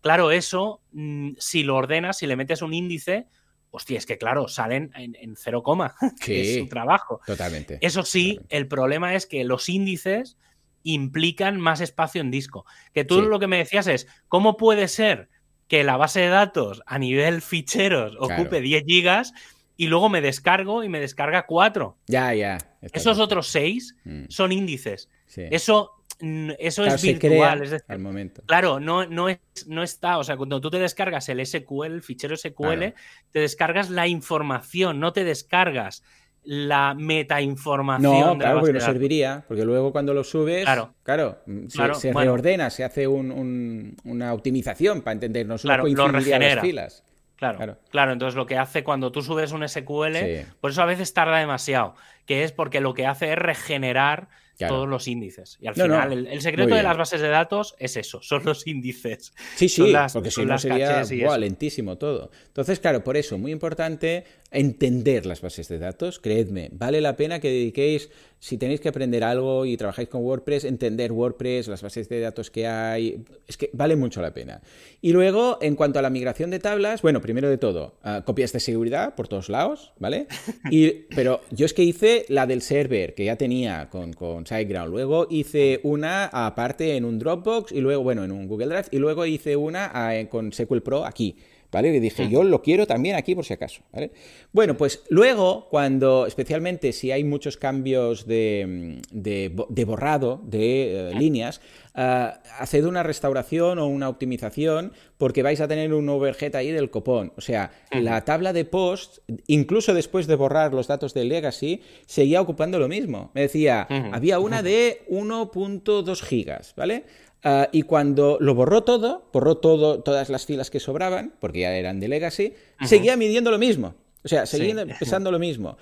Speaker 2: Claro, eso, mm, si lo ordenas, si le metes un índice, hostia, es que claro, salen en, en cero coma, que es su trabajo.
Speaker 1: Totalmente.
Speaker 2: Eso sí,
Speaker 1: Totalmente.
Speaker 2: el problema es que los índices implican más espacio en disco. Que tú
Speaker 1: Sí.
Speaker 2: lo que me decías es, ¿cómo puede ser que la base de datos a nivel ficheros ocupe
Speaker 1: Claro.
Speaker 2: 10 gigas y luego me descargo y me descarga 4?
Speaker 1: Ya, ya.
Speaker 2: Esos
Speaker 1: bien.
Speaker 2: otros 6
Speaker 1: Mm,
Speaker 2: son índices.
Speaker 1: sí.
Speaker 2: Eso, mm, eso
Speaker 1: Claro,
Speaker 2: es virtual. Es decir,
Speaker 1: al momento.
Speaker 2: Claro, no, no, es, no está. O sea, cuando tú te descargas el SQL, el fichero SQL,
Speaker 1: Claro.
Speaker 2: te descargas la información, no te descargas la metainformación
Speaker 1: No, claro, porque no serviría, porque luego cuando lo subes,
Speaker 2: Claro.
Speaker 1: claro, se,
Speaker 2: Claro,
Speaker 1: se
Speaker 2: bueno.
Speaker 1: reordena, se hace un- un- una optimización para entendernos,
Speaker 2: Claro, lo
Speaker 1: las filas.
Speaker 2: Claro,
Speaker 1: Claro.
Speaker 2: claro, entonces lo que hace cuando tú subes un SQL,
Speaker 1: Sí.
Speaker 2: por eso a veces tarda demasiado, que es porque lo que hace es regenerar
Speaker 1: Claro.
Speaker 2: todos los índices. Y al
Speaker 1: No, no,
Speaker 2: final, el, el secreto de las bases de datos es eso, son los índices.
Speaker 1: Sí,
Speaker 2: Son
Speaker 1: sí,
Speaker 2: las-
Speaker 1: porque si
Speaker 2: son
Speaker 1: no
Speaker 2: las
Speaker 1: sería
Speaker 2: eso.
Speaker 1: lentísimo todo. Entonces, claro, por eso, muy importante entender las bases de datos. Creedme, vale la pena que dediquéis, si tenéis que aprender algo y trabajáis con WordPress, entender WordPress, las bases de datos que hay. Es que vale mucho la pena. Y luego, en cuanto a la migración de tablas, bueno, primero de todo, ah, copias de seguridad por todos lados, ¿vale? Y, pero yo es que hice la del server, que ya tenía con, con SiteGround. Luego hice una aparte en un Dropbox y luego, bueno, en un Google Drive. Y luego hice una ah, con SQL Pro aquí. ¿Vale? Y dije, yo lo quiero también aquí por si acaso. ¿vale? Bueno, pues luego, cuando, especialmente si hay muchos cambios de, de, bo- de borrado de eh, líneas, ah, haced una restauración o una optimización porque vais a tener un overhead ahí del copón. O sea, la tabla de post, incluso después de borrar los datos del legacy, seguía ocupando lo mismo. Me decía, había una de 1.2 gigas, ¿vale? Ah, y cuando lo borró todo, borró todo, todas las filas que sobraban, porque ya eran de legacy, seguía midiendo lo mismo. O sea, seguía
Speaker 2: Sí.
Speaker 1: pesando lo mismo.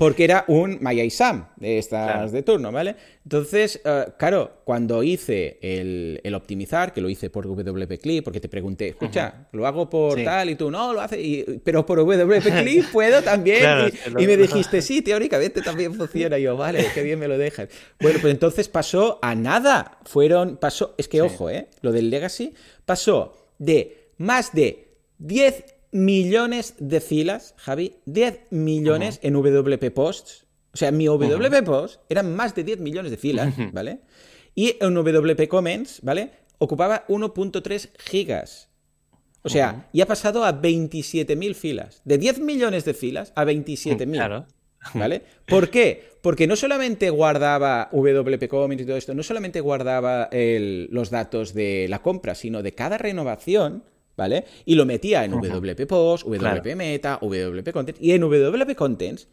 Speaker 1: Porque era un MyISAM de estas
Speaker 2: Claro.
Speaker 1: de turno, ¿vale? Entonces, eh, claro, cuando hice el, el optimizar, que lo hice por WP Clip, porque te pregunté, escucha, lo hago por
Speaker 2: Sí.
Speaker 1: tal y tú, no, lo hace, y- pero por WP Clip puedo también.
Speaker 2: Claro,
Speaker 1: y,
Speaker 2: lo-
Speaker 1: y me dijiste, sí, teóricamente también funciona. Y yo, vale, qué bien me lo dejas. Bueno, pues entonces pasó a nada. Fueron, pasó, es que
Speaker 2: Sí.
Speaker 1: ojo, ¿eh? Lo del Legacy pasó de más de 10 millones de filas, Javi, 10 millones en WP Posts. O sea, mi WP Post eran más de 10 millones de filas, ¿vale? Y en WP Comments, ¿vale? Ocupaba 1.3 gigas. O sea, y ha pasado a 27.000 filas. De 10 millones de filas a 27.000.
Speaker 2: Claro.
Speaker 1: ¿Vale? ¿Por qué? Porque no solamente guardaba WP Comments y todo esto, no solamente guardaba el- los datos de la compra, sino de cada renovación, ¿vale? Y lo metía en WP Post, WP
Speaker 2: Claro.
Speaker 1: Meta, WP Content. Y en WP Contents,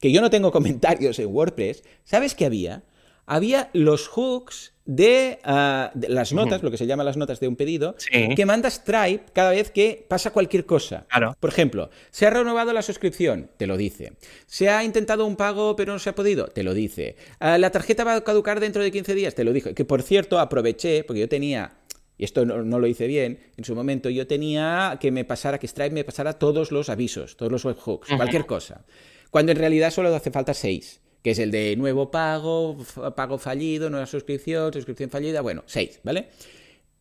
Speaker 1: que yo no tengo comentarios en WordPress, ¿sabes qué había? Había los hooks de, ah, de las notas, lo que se llama las notas de un pedido,
Speaker 2: Sí.
Speaker 1: que manda Stripe cada vez que pasa cualquier cosa.
Speaker 2: Claro.
Speaker 1: Por ejemplo, se ha renovado la suscripción, te lo dice. Se ha intentado un pago pero no se ha podido, te lo dice. Ah, la tarjeta va a caducar dentro de 15 días, te lo dijo. Que por cierto, aproveché, porque yo tenía, y esto no, no lo hice bien, en su momento yo tenía que me pasara, que Stripe me pasara todos los avisos, todos los webhooks, cualquier cosa. Cuando en realidad solo hace falta 6. Que es el de nuevo pago, pago fallido, nueva suscripción, suscripción fallida, bueno, 6, ¿vale?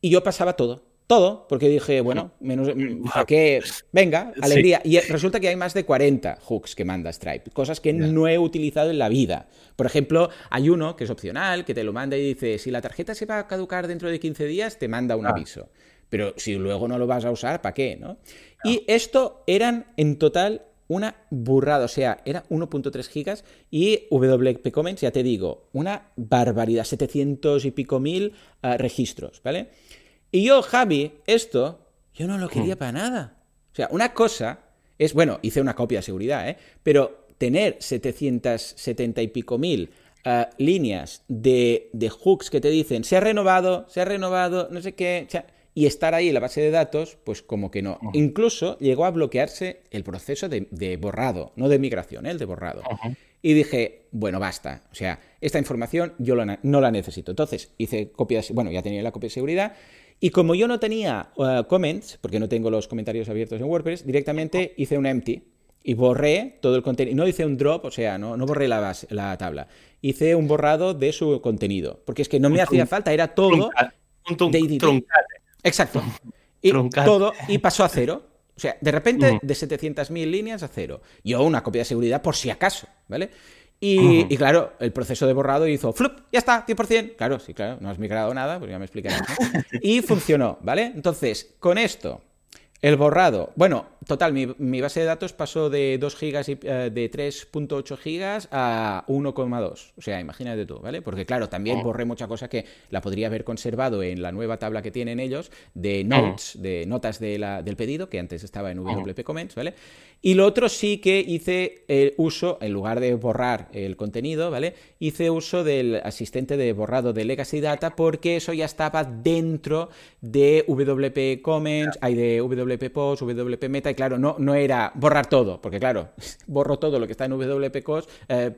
Speaker 1: Y yo pasaba todo, todo, porque dije, bueno, menos, mm, que, venga,
Speaker 2: Sí.
Speaker 1: alegría. Y resulta que hay más de 40 hooks que manda Stripe, cosas que no he utilizado en la vida. Por ejemplo, hay uno que es opcional, que te lo manda y dice, si la tarjeta se va a caducar dentro de 15 días, te manda un
Speaker 2: Ah.
Speaker 1: aviso. Pero si luego no lo vas a usar, ¿para qué? ¿no? Y esto eran en total una burrada, o sea, era 1.3 gigas y WP Comments, ya te digo, una barbaridad, 700 y pico mil ah, registros, ¿vale? Y yo, Javi, esto, yo no lo quería para nada. O sea, una cosa es, bueno, hice una copia de seguridad, ¿eh? Pero tener 770 y pico mil uh, líneas de, de, hooks que te dicen, se ha renovado, se ha renovado, no sé qué, y estar ahí en la base de datos, pues como que no. Incluso llegó a bloquearse el proceso de, de borrado, no de migración, ¿eh? el de borrado. Y dije, bueno, basta. O sea, esta información yo no la necesito. Entonces hice copias, bueno, ya tenía la copia de seguridad. Y como yo no tenía uh, comments, porque no tengo los comentarios abiertos en WordPress, directamente hice un empty y borré todo el contenido. No hice un drop, o sea, no, no borré la, base, la tabla. Hice un borrado de su contenido, porque es que no me hacía falta, era todo
Speaker 2: de
Speaker 1: Exacto. Y todo y pasó a cero. O sea, de repente de 700.000 líneas a cero. Yo una copia de seguridad por si acaso, ¿vale? Y, y, claro, el proceso de borrado hizo flup, ya está, 100%. Claro, sí, claro, no has migrado nada, pues ya me explicarás. y funcionó, ¿vale? Entonces, con esto, el borrado. Bueno, total, mi, base de datos pasó de 2 gigas y, eh, de 3.8 gigas a 1,2. O sea, imagínate tú, ¿vale? Porque claro, también borré mucha cosa que la podría haber conservado en la nueva tabla que tienen ellos de notes, de notas de la, del pedido, que antes estaba en WP Comments, ¿vale? Y lo otro sí que hice el uso, en lugar de borrar el contenido, ¿vale? Hice uso del asistente de borrado de Legacy Data porque eso ya estaba dentro de WP Comments, hay de WP Post, WP Meta, y claro, no, no era borrar todo, porque claro, borro todo lo que está en WP Post, eh,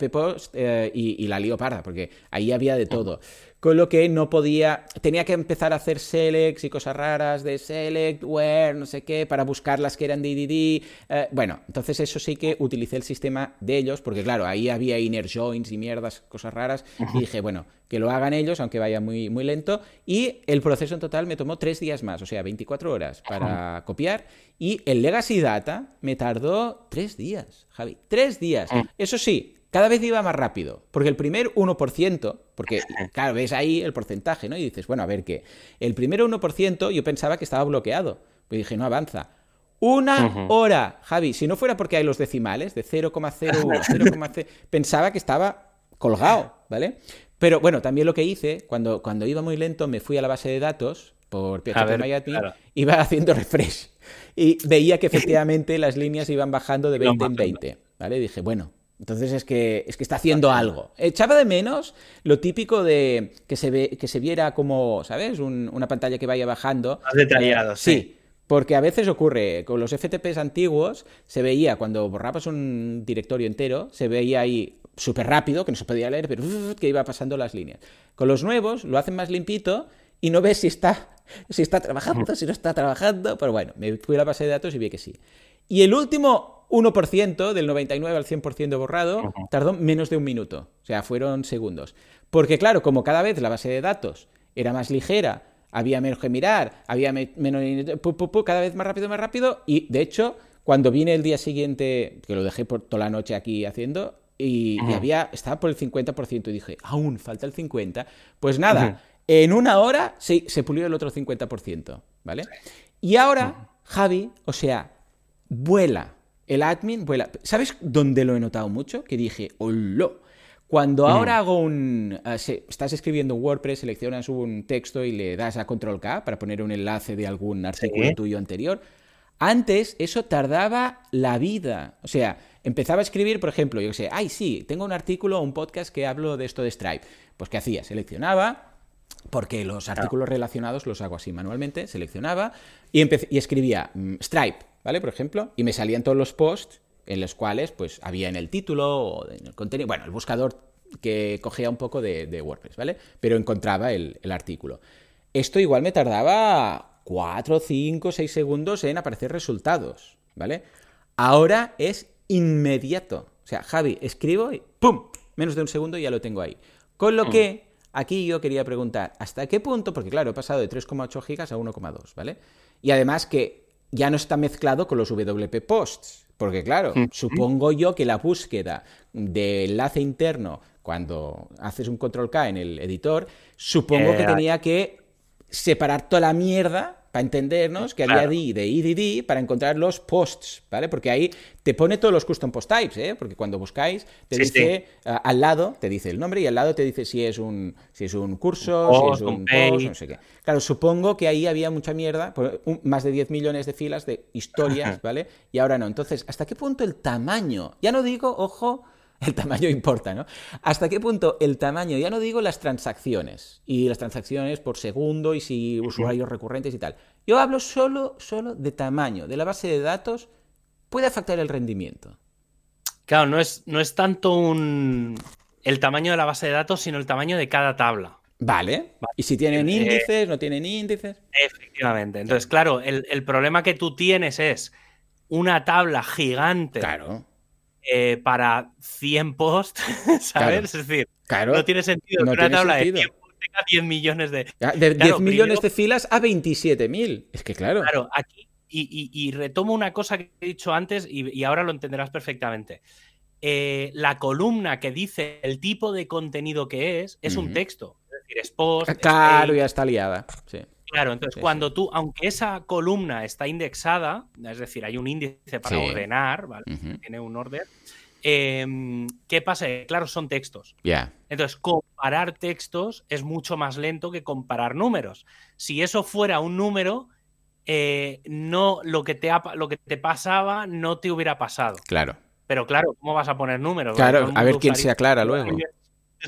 Speaker 1: eh, y, y, la lío parda, porque ahí había de todo con lo que no podía, tenía que empezar a hacer selects y cosas raras de select, where, no sé qué, para buscar las que eran DDD. Eh, bueno, entonces eso sí que utilicé el sistema de ellos, porque claro, ahí había inner joins y mierdas, cosas raras, y dije, bueno, que lo hagan ellos, aunque vaya muy, muy lento, y el proceso en total me tomó tres días más, o sea, 24 horas para copiar, y el legacy data me tardó tres días, Javi, tres días. Mm. Eso sí, cada vez iba más rápido, porque el primer 1%, porque claro, ves ahí el porcentaje, ¿no? Y dices, bueno, a ver qué. El primer 1% yo pensaba que estaba bloqueado, pues dije, no avanza. Una hora, Javi, si no fuera porque hay los decimales de 0,01, 0,0, pensaba que estaba colgado, ¿vale? Pero bueno, también lo que hice, cuando, cuando iba muy lento, me fui a la base de datos por PHP iba haciendo refresh y veía que efectivamente las líneas iban bajando de 20 en 20, ¿vale? dije, bueno, entonces es que, es que está haciendo algo. Echaba de menos lo típico de que se, ve, que se viera como, ¿sabes? una pantalla que vaya bajando.
Speaker 2: Más detallado,
Speaker 1: sí. Porque a veces ocurre, con los FTPs antiguos se veía, cuando borrabas un directorio entero, se veía ahí súper rápido, que no se podía leer, pero que iba pasando las líneas. Con los nuevos lo hacen más limpito y no ves si está, si está trabajando, si no está trabajando, pero bueno, me fui a la base de datos y vi que sí. Y el último 1% del 99 al 100% borrado tardó menos de un minuto. O sea, fueron segundos. Porque claro, como cada vez la base de datos era más ligera, había menos que mirar, había menos... cada vez más rápido, más rápido. Y de hecho, cuando vine el día siguiente, que lo dejé por toda la noche aquí haciendo, y, había, estaba por el 50% y dije, aún falta el 50%. Pues nada, en una hora se pulió el otro 50%, ¿vale? Y ahora, Javi, o sea, vuela. El admin vuela. ¿Sabes dónde lo he notado mucho? Que dije, ¡holo! Cuando mm. ahora hago un. Eh, estás escribiendo un WordPress, seleccionas un texto y le das a Control K para poner un enlace de algún artículo tuyo anterior. Antes eso tardaba la vida. O sea, empezaba a escribir, por ejemplo, yo sé, ay, sí, tengo un artículo o un podcast que hablo de esto de Stripe. Pues, ¿qué hacía? Seleccionaba, porque los artículos relacionados los hago así manualmente, seleccionaba y, y escribía mm, Stripe ¿vale? Por ejemplo, y me salían todos los posts en los cuales pues había en el título o en el contenido, bueno, el buscador que cogía un poco de, WordPress, ¿vale? Pero encontraba el, artículo. Esto igual me tardaba 4, 5, 6 segundos en aparecer resultados, ¿vale? Ahora es inmediato. O sea, Javi, escribo y ¡pum! Menos de un segundo y ya lo tengo ahí. Con lo mm. que aquí yo quería preguntar, ¿hasta qué punto? Porque claro, he pasado de 3,8 gigas a 1,2, ¿vale? Y además que ya no está mezclado con los WP Posts. Porque claro, supongo yo que la búsqueda de enlace interno, cuando haces un control K en el editor, supongo que tenía que separar toda la mierda para entendernos que había D de EDD para encontrar los posts, ¿vale? Porque ahí te pone todos los custom post types, ¿eh? Porque cuando buscáis, te dice al lado, te dice el nombre y al lado te dice si es un, si es un curso, si es un, post, no sé qué. Claro, supongo que ahí había mucha mierda, más de 10 millones de filas de historias, ¿vale? Y ahora no. Entonces, ¿hasta qué punto el tamaño? Ya no digo, ojo, el tamaño importa, ¿no? ¿Hasta qué punto el tamaño? Ya no digo las transacciones y las transacciones por segundo y si usuarios recurrentes y tal. Yo hablo solo, solo de tamaño, de la base de datos, puede afectar el rendimiento.
Speaker 2: Claro, no es, no es tanto un, el tamaño de la base de datos, sino el tamaño de cada tabla.
Speaker 1: Vale. ¿Y si tienen eh, índices, no tienen índices?
Speaker 2: Efectivamente. Entonces, claro, el, el problema que tú tienes es una tabla gigante
Speaker 1: claro.
Speaker 2: Eh, para 100 posts, ¿sabes? Es decir, no tiene sentido que una tabla de 100 posts tenga 10 millones de...
Speaker 1: De 10 millones de filas a 27.000. Es que claro.
Speaker 2: Claro, aquí... Y, retomo una cosa que he dicho antes y, ahora lo entenderás perfectamente. Eh, la columna que dice el tipo de contenido que es, es un texto. Es decir, es post.
Speaker 1: Claro, ya está liada. Sí.
Speaker 2: Claro, entonces cuando tú, aunque esa columna está indexada, es decir, hay un índice para ordenar, ¿vale? Tiene un orden. Em, ¿Qué pasa? Claro, son textos.
Speaker 1: Ya.
Speaker 2: Entonces, comparar textos es mucho más lento que comparar números. Si eso fuera un número, eh, no lo que, te lo que te pasaba no te hubiera pasado.
Speaker 1: Claro.
Speaker 2: Pero claro, ¿cómo vas a poner números?
Speaker 1: Claro, a ver quién se aclara luego.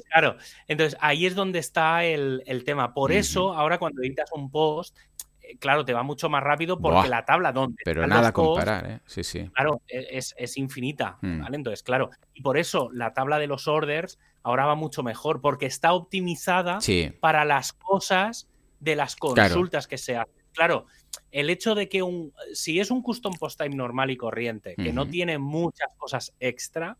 Speaker 2: Claro, entonces ahí es donde está el, tema. Por eso, ahora cuando editas un post, eh, claro, te va mucho más rápido porque la tabla donde.
Speaker 1: Pero nada a comparar, ¿eh? Sí, sí.
Speaker 2: Claro, e, es, infinita, mm. ¿vale? Entonces, claro, y por eso la tabla de los orders ahora va mucho mejor porque está optimizada para las cosas de las consultas que se hacen. Claro, el hecho de que un, si es un custom post type normal y corriente, que no tiene muchas cosas extra,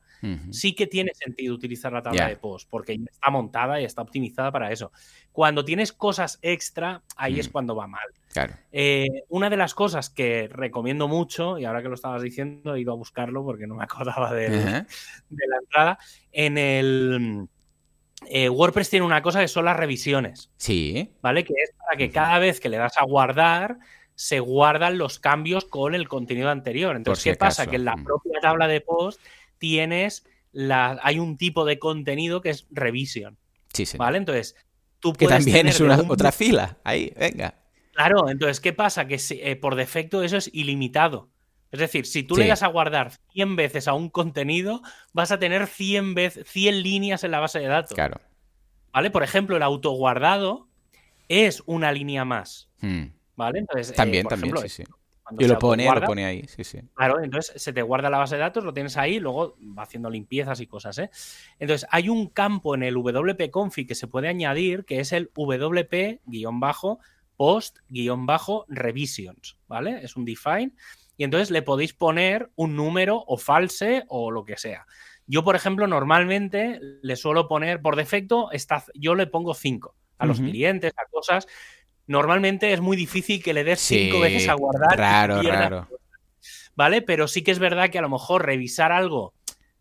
Speaker 2: sí que tiene sentido utilizar la tabla de post, porque está montada y está optimizada para eso. Cuando tienes cosas extra, ahí es cuando va mal.
Speaker 1: Claro.
Speaker 2: Eh, una de las cosas que recomiendo mucho, y ahora que lo estabas diciendo, he ido a buscarlo porque no me acordaba de, de la entrada, en el... Eh, WordPress tiene una cosa que son las revisiones.
Speaker 1: Sí.
Speaker 2: ¿Vale? Que es para que cada vez que le das a guardar, se guardan los cambios con el contenido anterior. Entonces, ¿qué pasa? Que en la propia tabla de post tienes la, hay un tipo de contenido que es revision.
Speaker 1: Sí, sí.
Speaker 2: ¿Vale? Entonces, tú
Speaker 1: puedes. Que también es una, otra fila. Ahí, venga.
Speaker 2: Claro, entonces, ¿qué pasa? Que eh, por defecto eso es ilimitado. Es decir, si tú le das a guardar 100 veces a un contenido, vas a tener 100, veces, 100 líneas en la base de datos.
Speaker 1: Claro.
Speaker 2: ¿Vale? Por ejemplo, el autoguardado es una línea más.
Speaker 1: Hmm.
Speaker 2: ¿Vale? Entonces,
Speaker 1: eh, también, también, sí, sí. Y lo pone, lo pone ahí, sí, sí.
Speaker 2: Claro, entonces se te guarda la base de datos, lo tienes ahí, luego va haciendo limpiezas y cosas, ¿eh? Entonces, hay un campo en el WP-config que se puede añadir, que es el WP-post-revisions, ¿vale? Es un define. Y entonces le podéis poner un número o false o lo que sea. Yo, por ejemplo, normalmente le suelo poner, por defecto, está, yo le pongo 5 a los clientes, a cosas, normalmente es muy difícil que le des cinco veces a guardar.
Speaker 1: Raro, raro.
Speaker 2: ¿Vale? Pero sí que es verdad que a lo mejor revisar algo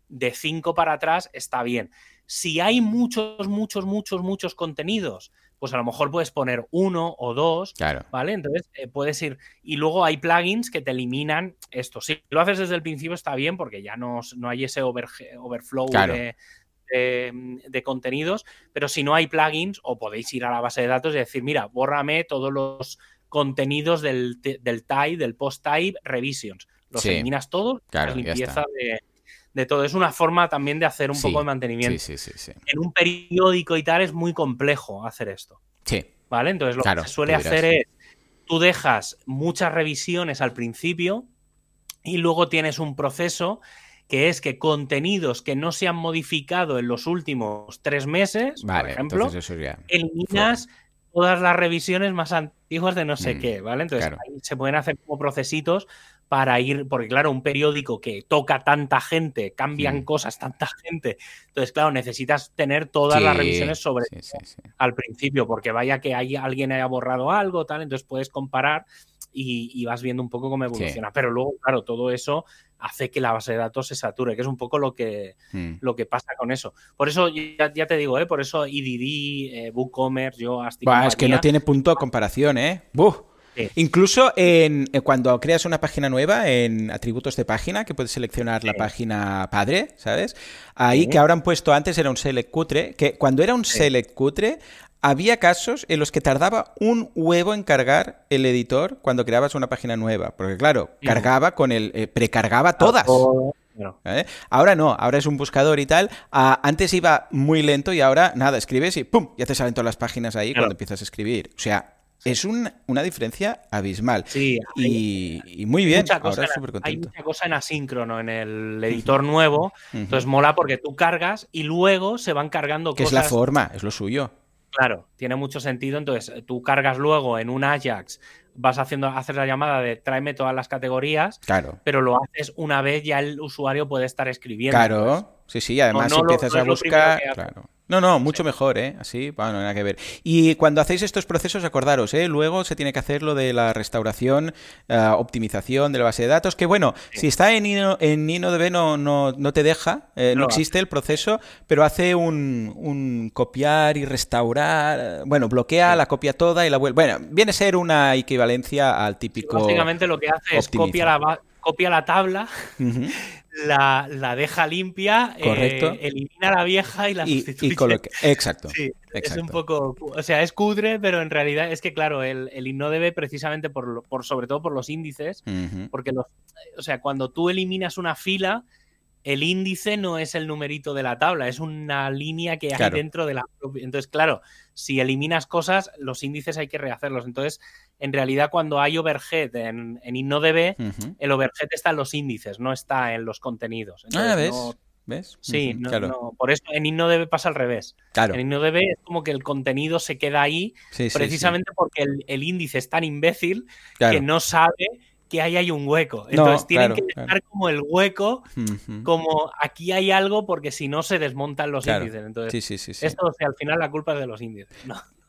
Speaker 2: de cinco para atrás está bien. Si hay muchos, muchos, muchos, muchos contenidos, pues a lo mejor puedes poner uno o dos,
Speaker 1: claro.
Speaker 2: ¿vale? Entonces eh, puedes ir. Y luego hay plugins que te eliminan esto. Si lo haces desde el principio está bien porque ya no, no hay ese overflow de, de, contenidos, pero si no hay plugins, o podéis ir a la base de datos y decir, mira, bórrame todos los contenidos del, del type, del post type revisions. Los eliminas todos,
Speaker 1: claro,
Speaker 2: limpieza de, todo. Es una forma también de hacer un poco de mantenimiento.
Speaker 1: Sí, sí, sí,
Speaker 2: en un periódico y tal es muy complejo hacer esto.
Speaker 1: Sí.
Speaker 2: ¿Vale? Entonces lo que se suele hacer es, tú dejas muchas revisiones al principio y luego tienes un proceso que es que contenidos que no se han modificado en los últimos tres meses, por ejemplo, eliminas todas las revisiones más antiguas de no sé mm, qué, ¿vale? Entonces se pueden hacer como procesitos para ir, porque claro, un periódico que toca tanta gente, cambian mm. cosas tanta gente, entonces claro, necesitas tener todas las revisiones sobre al principio, porque vaya que hay, alguien haya borrado algo, tal, entonces puedes comparar y, vas viendo un poco cómo evoluciona. Pero luego, claro, todo eso hace que la base de datos se sature, que es un poco lo que, hmm. lo que pasa con eso. Por eso, ya, te digo, ¿eh? por eso EDD, eh, WooCommerce, yo
Speaker 1: hasta... es que no tiene punto de comparación, ¿eh? ¡Buf! Incluso en, eh, cuando creas una página nueva, en atributos de página, que puedes seleccionar la página padre, ¿sabes? Ahí que ahora han puesto antes era un select cutre, que cuando era un select cutre, había casos en los que tardaba un huevo en cargar el editor cuando creabas una página nueva. Porque claro, cargaba con el. Eh, precargaba todas. ¿Eh? Ahora no, ahora es un buscador y tal. Ah, antes iba muy lento y ahora nada, escribes y ¡pum! Ya te salen todas las páginas ahí cuando empiezas a escribir. O sea, es una diferencia abismal.
Speaker 2: Sí,
Speaker 1: y, muy bien.
Speaker 2: Ahora hay mucha cosa en asíncrono en el editor nuevo. Entonces mola porque tú cargas y luego se van cargando
Speaker 1: que
Speaker 2: cosas.
Speaker 1: Es la forma, es lo suyo.
Speaker 2: Claro, tiene mucho sentido. Entonces, tú cargas luego en un Ajax, vas haciendo, hacer la llamada de tráeme todas las categorías,
Speaker 1: claro.
Speaker 2: pero lo haces una vez, ya el usuario puede estar escribiendo.
Speaker 1: Claro, sí, sí, además si empiezas a buscar. Claro. No, no, mucho mejor, ¿eh? Así, bueno, nada que ver. Y cuando hacéis estos procesos, acordaros, ¿eh? Luego se tiene que hacer lo de la restauración, eh, optimización de la base de datos, que bueno, si está en, Ino, en InnoDB no, no, no te deja, eh, no, existe el proceso, pero hace un, copiar y restaurar, bueno, bloquea la copia toda y la vuelve. Bueno, viene a ser una equivalencia al típico...
Speaker 2: básicamente lo que hace es copia la, copia la tabla la, deja limpia, eh, elimina la vieja y la sustituye.
Speaker 1: Exacto.
Speaker 2: Es un poco, o sea, es cudre, pero en realidad es que, claro, el, el debe precisamente por, por, sobre todo por los índices, porque los, o sea, cuando tú eliminas una fila, el índice no es el numerito de la tabla, es una línea que hay dentro de la Entonces, claro, si eliminas cosas, los índices hay que rehacerlos. Entonces, en realidad, cuando hay overhead en, en InnoDB, el overhead está en los índices, no está en los contenidos.
Speaker 1: ah, ¿ves? ¿Ves?
Speaker 2: Sí, no, por eso en InnoDB pasa al revés.
Speaker 1: Claro.
Speaker 2: En InnoDB es como que el contenido se queda ahí precisamente porque el, índice es tan imbécil que no sabe que ahí hay un hueco. Entonces tienen que dejar como el hueco, como aquí hay algo, porque si no se desmontan los índices. Entonces, esto al final la culpa es de los índices.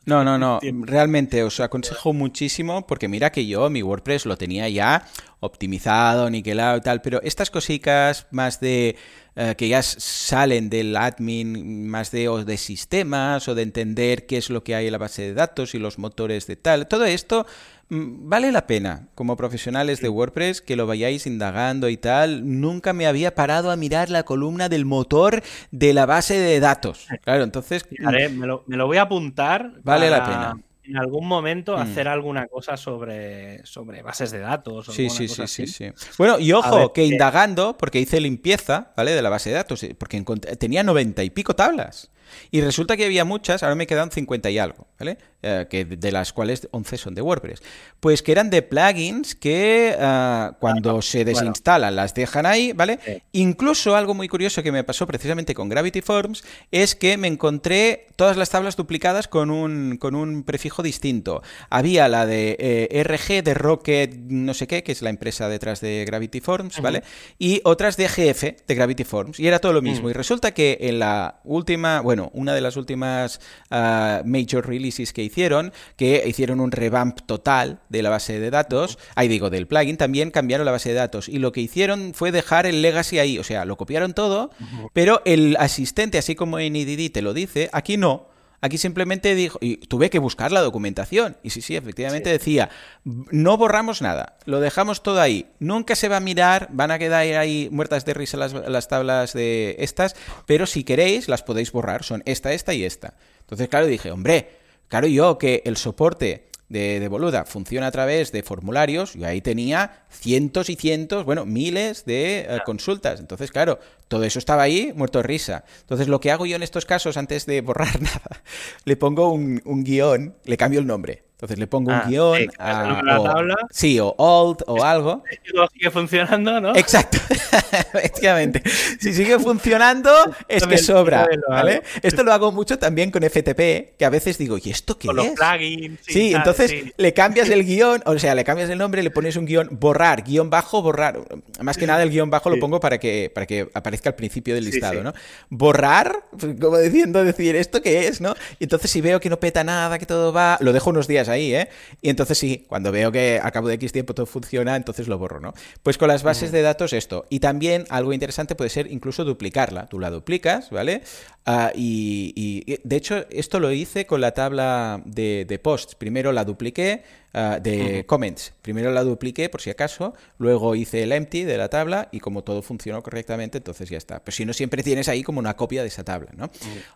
Speaker 1: No, no, no. Realmente os aconsejo muchísimo porque mira que yo mi WordPress lo tenía ya optimizado, niquelado y tal, pero estas cositas más de eh, que ya salen del admin, más de, o de sistemas o de entender qué es lo que hay en la base de datos y los motores de tal, todo esto Mm, vale la pena, como profesionales de WordPress, que lo vayáis indagando y tal. Nunca me había parado a mirar la columna del motor de la base de datos. Claro, entonces...
Speaker 2: Mm, me, lo, voy a apuntar.
Speaker 1: Vale la pena.
Speaker 2: En algún momento mm. hacer alguna cosa sobre, sobre bases de datos.
Speaker 1: sí, sí, sí, sí, sí. Bueno, y ojo, que indagando, porque hice limpieza, ¿vale? De la base de datos, porque tenía noventa y pico tablas. Y resulta que había muchas, ahora me quedan 50 y algo, ¿vale? Eh, que de las cuales 11 son de WordPress. Pues que eran de plugins que eh, cuando se desinstalan las dejan ahí, ¿vale? Incluso algo muy curioso que me pasó precisamente con Gravity Forms es que me encontré todas las tablas duplicadas con un, con un prefijo distinto. Había la de eh, RG de Rocket, no sé qué, que es la empresa detrás de Gravity Forms, ¿vale? Y otras de GF de Gravity Forms. Y era todo lo mismo. Mm. Y resulta que en la última, bueno, una de las últimas ah, major releases que hicieron, que hicieron un revamp total de la base de datos, ahí digo, del plugin, también cambiaron la base de datos. Y lo que hicieron fue dejar el legacy ahí, o sea, lo copiaron todo, pero el asistente, así como en EDD te lo dice, aquí no. Aquí simplemente dijo, y tuve que buscar la documentación. Y sí, sí, efectivamente decía, no borramos nada, lo dejamos todo ahí. Nunca se va a mirar, van a quedar ahí muertas de risa las, las tablas de estas, pero si queréis las podéis borrar, son esta, esta y esta. Entonces, claro, dije, hombre, claro yo que el soporte de, Boluda funciona a través de formularios, yo ahí tenía cientos y cientos, bueno, miles de eh, consultas. Entonces, claro, todo eso estaba ahí, muerto de risa. Entonces, lo que hago yo en estos casos, antes de borrar nada, le pongo un, un guion, le cambio el nombre. Entonces le pongo un ah, guion sí, a, o, tabla. sí, o alt o algo.
Speaker 2: sigue funcionando, ¿no?
Speaker 1: Exacto, efectivamente. Si sigue funcionando, es que sobra, ¿vale? Esto lo hago mucho también con FTP, que a veces digo, ¿y esto qué
Speaker 2: con
Speaker 1: es?
Speaker 2: Los plugins.
Speaker 1: Sí, entonces le cambias el guion, o sea, le cambias el nombre, le pones un guion, borrar, guion bajo, borrar. Más que nada el guion bajo lo pongo para que, para que aparezca al principio del listado, ¿no? Borrar, como diciendo, decir, ¿esto qué es, no? Y entonces si veo que no peta nada, que todo va, lo dejo unos días ahí, ¿eh? Y entonces sí, cuando veo que a cabo de X tiempo todo funciona, entonces lo borro, ¿no? Pues con las bases de datos esto. Y también algo interesante puede ser incluso duplicarla. Tú la duplicas, ¿vale? Uh, y, y, de hecho, esto lo hice con la tabla de, de posts. Primero la dupliqué, uh, de comments. Primero la dupliqué por si acaso, luego hice el empty de la tabla y como todo funcionó correctamente, entonces ya está. Pero si no, siempre tienes ahí como una copia de esa tabla, ¿no?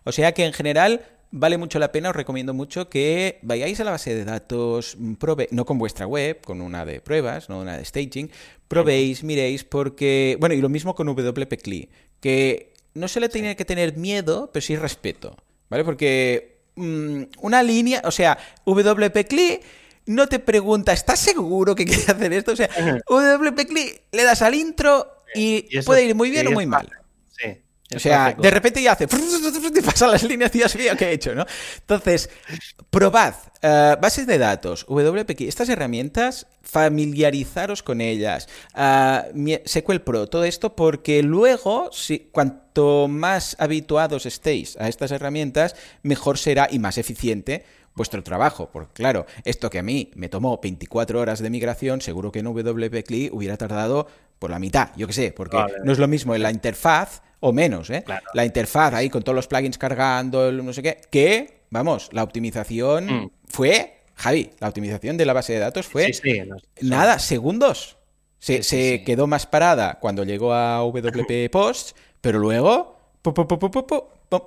Speaker 1: O sea que en general vale mucho la pena, os recomiendo mucho que vayáis a la base de datos, probe no con vuestra web, con una de pruebas, no una de staging, probéis, miréis, porque, bueno, y lo mismo con WP-CLI, que no se le tiene que tener miedo, pero sí respeto, ¿vale? Porque mmm, una línea, o sea, WP-CLI no te pregunta, ¿estás seguro que quieres hacer esto? O sea, WP-CLI le das al intro y, y puede ir muy bien o muy mal.
Speaker 2: Sí.
Speaker 1: O sea, de repente ya hace. Te pasan las líneas y ya sabía qué he hecho, ¿no? Entonces, probad. Uh, bases de datos, WPK, estas herramientas, familiarizaros con ellas. Uh, SQL Pro, todo esto, porque luego, si, cuanto más habituados estéis a estas herramientas, mejor será y más eficiente vuestro trabajo. Porque claro, esto que a mí me tomó 24 horas de migración, seguro que en WP hubiera tardado por la mitad, yo qué sé, porque vale. no es lo mismo en la interfaz o menos, ¿eh? Claro. La interfaz ahí con todos los plugins cargando, el no sé qué, que, vamos, la optimización mm. fue, Javi, la optimización de la base de datos fue
Speaker 2: sí, sí, no,
Speaker 1: nada, segundos. Se, sí, se quedó más parada cuando llegó a WP Post, pero luego,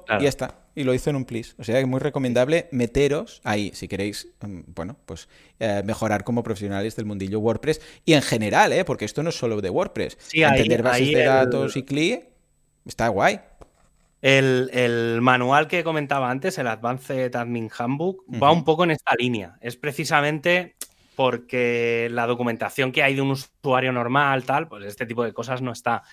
Speaker 1: claro. y ya está. Y lo hizo en un plis. O sea, es muy recomendable meteros ahí si queréis, bueno, pues eh, mejorar como profesionales del mundillo WordPress y en general, ¿eh? porque esto no es solo de WordPress. Entender
Speaker 2: ahí,
Speaker 1: bases
Speaker 2: ahí
Speaker 1: de
Speaker 2: el...
Speaker 1: datos y CLI Está guay.
Speaker 2: El, el, manual que comentaba antes, el Advanced Admin Handbook, uh -huh. va un poco en esta línea. Es precisamente porque la documentación que hay de un usuario normal, tal, pues este tipo de cosas no está.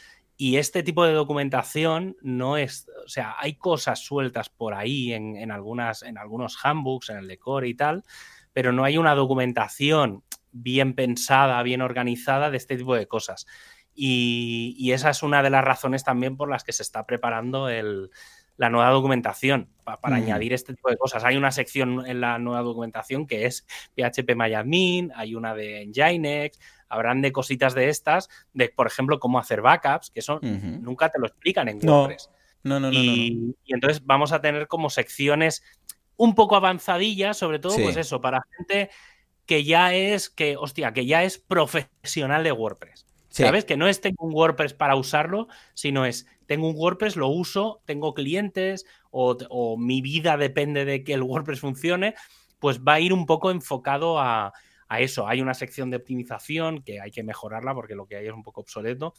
Speaker 2: Y este tipo de documentación no es, o sea, hay cosas sueltas por ahí en, en, algunas, en algunos handbooks, en el decor y tal, pero no hay una documentación bien pensada, bien organizada de este tipo de cosas. Y, y, esa es una de las razones también por las que se está preparando el, la nueva documentación pa, para mm. añadir este tipo de cosas. Hay una sección en la nueva documentación que es PHP MyAdmin, hay una de Nginx, habrán de cositas de estas, de por ejemplo cómo hacer backups, que eso uh -huh. nunca te lo explican en WordPress.
Speaker 1: No, no, no,
Speaker 2: y,
Speaker 1: no, no.
Speaker 2: y entonces vamos a tener como secciones un poco avanzadillas, sobre todo, sí. pues eso, para gente que ya es, que, hostia, que ya es profesional de WordPress. Sí. ¿Sabes? Que no es tengo un WordPress para usarlo, sino es tengo un WordPress, lo uso, tengo clientes o, o, mi vida depende de que el WordPress funcione, pues va a ir un poco enfocado a, a, eso. Hay una sección de optimización que hay que mejorarla porque lo que hay es un poco obsoleto.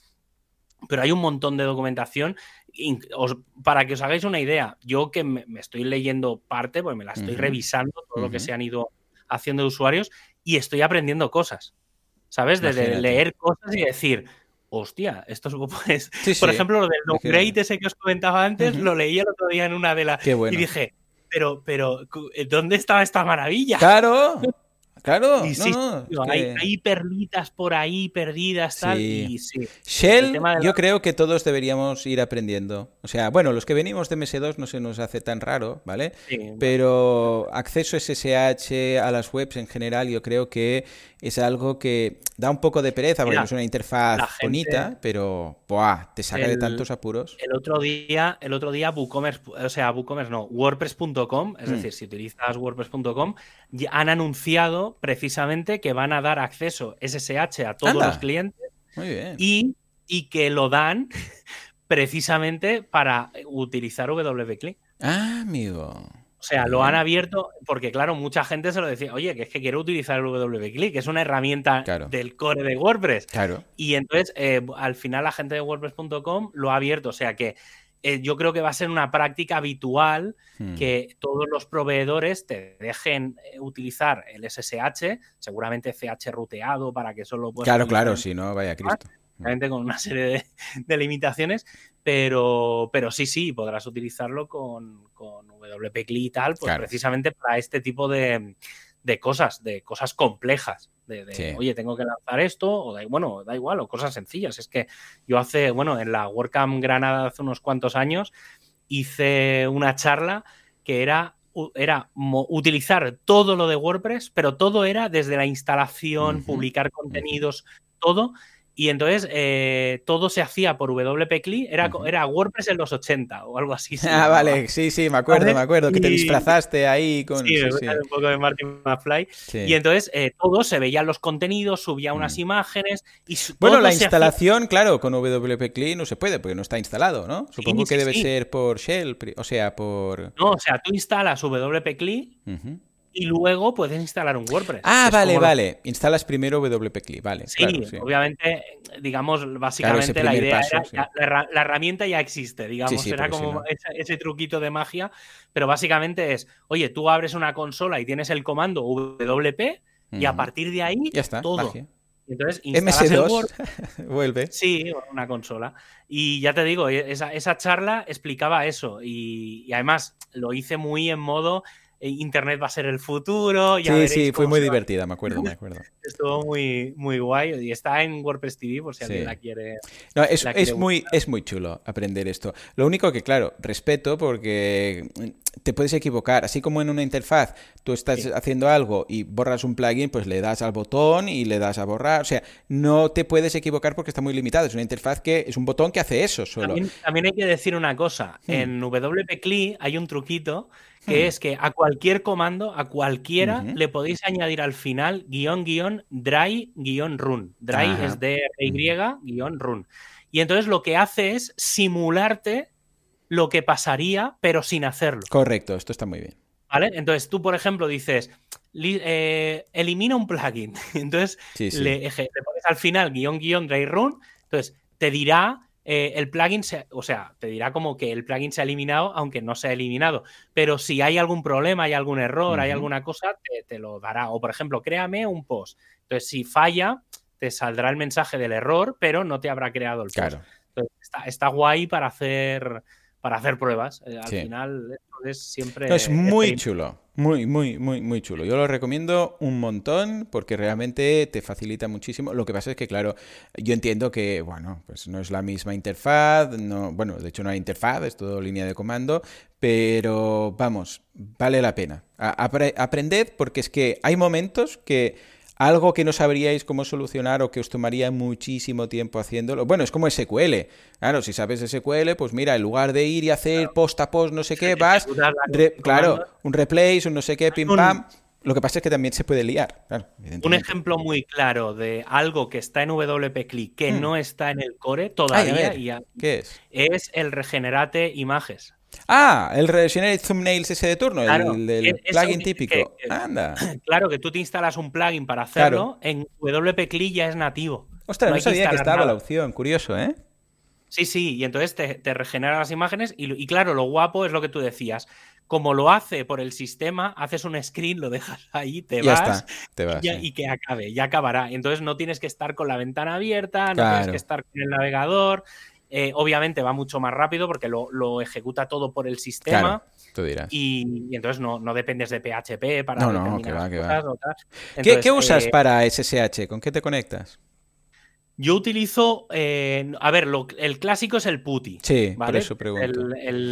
Speaker 2: Pero hay un montón de documentación. Para que os hagáis una idea, yo que me, estoy leyendo parte, pues me la estoy uh -huh. revisando, todo uh -huh. lo que se han ido haciendo de usuarios, y estoy aprendiendo cosas. ¿Sabes? De, de, leer cosas y decir, hostia, esto es sí, por ejemplo, lo del downgrade ese que os comentaba antes, uh -huh. lo leí el otro día en una de las
Speaker 1: bueno.
Speaker 2: y dije, pero, pero, ¿dónde estaba esta maravilla?
Speaker 1: Claro. Claro,
Speaker 2: y sí, no, hay, que... hay, perlitas por ahí perdidas, tal. Sí. Y sí,
Speaker 1: Shell, la... yo creo que todos deberíamos ir aprendiendo. O sea, bueno, los que venimos de MS2 no se nos hace tan raro, ¿vale? Pero bueno. acceso SSH a las webs en general, yo creo que es algo que da un poco de pereza porque Mira, es una interfaz gente, bonita, pero ¡buah! te saca el, de tantos apuros.
Speaker 2: El otro día, el otro día WooCommerce, o sea, WooCommerce no, WordPress.com, es mm. decir, si utilizas WordPress.com, han anunciado precisamente que van a dar acceso SSH a todos
Speaker 1: Anda.
Speaker 2: los clientes
Speaker 1: Muy bien.
Speaker 2: Y, y que lo dan precisamente para utilizar WP-CLI.
Speaker 1: Ah, amigo.
Speaker 2: O sea, lo han abierto porque, claro, mucha gente se lo decía, oye, que es que quiero utilizar el WP-Click, que es una herramienta
Speaker 1: claro.
Speaker 2: del core de WordPress.
Speaker 1: Claro.
Speaker 2: Y entonces, eh, al final, la gente de WordPress.com lo ha abierto. O sea que eh, yo creo que va a ser una práctica habitual hmm. que todos los proveedores te dejen eh, utilizar el SSH, seguramente CH ruteado para que solo puedas.
Speaker 1: Claro, claro, si no, vaya Cristo
Speaker 2: con una serie de, de, limitaciones, pero, pero sí, sí, podrás utilizarlo con, con WP-CLI y tal, pues claro. precisamente para este tipo de, de, cosas, de cosas complejas. De, de sí. oye, tengo que lanzar esto, o da, bueno, da igual, o cosas sencillas. Es que yo hace, bueno, en la WordCamp Granada hace unos cuantos años hice una charla que era era utilizar todo lo de WordPress, pero todo era desde la instalación, publicar contenidos, todo y entonces eh, todo se hacía por WP CLI, era, era WordPress en los 80 o algo así.
Speaker 1: Ah, vale, sí, sí, me acuerdo, me acuerdo, que te disfrazaste ahí con...
Speaker 2: Sí, un poco de Martin McFly. Y entonces eh, todo se veían los contenidos, subía unas mm. imágenes y
Speaker 1: Bueno, la instalación, claro, con WP CLI no se puede porque no está instalado, ¿no? Supongo que debe ser por Shell, o sea, por...
Speaker 2: No, o sea, tú instalas WP CLI y luego puedes instalar un WordPress.
Speaker 1: Ah, vale, vale. Instalas primero WP vale.
Speaker 2: Sí, obviamente, digamos, básicamente la idea era, la, herramienta ya existe, digamos, era como ese, truquito de magia, pero básicamente es, oye, tú abres una consola y tienes el comando WP y a partir de ahí
Speaker 1: ya está,
Speaker 2: todo. Entonces, instalas el Word.
Speaker 1: vuelve.
Speaker 2: Sí, una consola. Y ya te digo, esa, esa charla explicaba eso. y, además lo hice muy en modo Internet va a ser el futuro.
Speaker 1: sí, sí, fue muy divertida, me acuerdo, me acuerdo.
Speaker 2: Estuvo muy, muy guay y está en WordPress TV por si alguien la quiere.
Speaker 1: No, es, es muy, es muy chulo aprender esto. Lo único que, claro, respeto porque te puedes equivocar. Así como en una interfaz tú estás haciendo algo y borras un plugin, pues le das al botón y le das a borrar. O sea, no te puedes equivocar porque está muy limitado. Es una interfaz que es un botón que hace eso solo.
Speaker 2: También, hay que decir una cosa. Hmm. En WP CLI hay un truquito que hmm. es que a cualquier comando, a cualquiera, le podéis añadir al final guion guion dry guion run. Dry es D-R-Y guion run. Y entonces lo que hace es simularte lo que pasaría, pero sin hacerlo.
Speaker 1: Correcto, esto está muy bien.
Speaker 2: ¿Vale? Entonces tú, por ejemplo, dices, eh, elimina un plugin. Entonces Le, pones al final guion guion dry run. Entonces te dirá eh, el plugin, o sea, te dirá como que el plugin se ha eliminado, aunque no se ha eliminado. Pero si hay algún problema, hay algún error, hay alguna cosa, te, lo dará. O, por ejemplo, créame un post. Entonces, si falla, te saldrá el mensaje del error, pero no te habrá creado el post. Claro. Entonces, está, guay para hacer, para hacer pruebas. Eh, al final, es siempre.
Speaker 1: es muy chulo. Muy, muy, muy, muy chulo. Yo lo recomiendo un montón porque realmente te facilita muchísimo. Lo que pasa es que, claro, yo entiendo que, bueno, pues no es la misma interfaz, no, bueno, de hecho no hay interfaz, es todo línea de comando, pero vamos, vale la pena. aprended porque es que hay momentos que algo que no sabríais cómo solucionar o que os tomaría muchísimo tiempo haciéndolo. Bueno, es como SQL. Claro, si sabes SQL, pues mira, en lugar de ir y hacer post a post no sé qué, vas, claro, un replace, un no sé qué, pim pam. Lo que pasa es que también se puede liar.
Speaker 2: un ejemplo muy claro de algo que está en WP Click que hmm. no está en el core todavía.
Speaker 1: ¿Qué es?
Speaker 2: Es el regenerate images.
Speaker 1: Ah, el Regenerate Thumbnails ese de turno, el del plugin típico. Anda.
Speaker 2: Claro, que tú te instalas un plugin para hacerlo, en WP ya es nativo.
Speaker 1: Ostras, no, sabía que, estaba la opción, curioso, ¿eh?
Speaker 2: Sí, sí, y entonces te, regenera las imágenes y, claro, lo guapo es lo que tú decías. Como lo hace por el sistema, haces un screen, lo dejas ahí, te vas,
Speaker 1: te vas
Speaker 2: y, que acabe, ya acabará. Entonces no tienes que estar con la ventana abierta, no tienes que estar con el navegador, eh, obviamente va mucho más rápido porque lo, ejecuta todo por el sistema. Y, entonces no, dependes de PHP para
Speaker 1: no, no, que va, que va. ¿Qué, usas eh, para SSH? ¿Con qué te conectas?
Speaker 2: Yo utilizo, eh, a ver, el clásico es el PuTTY.
Speaker 1: Sí, por eso pregunto.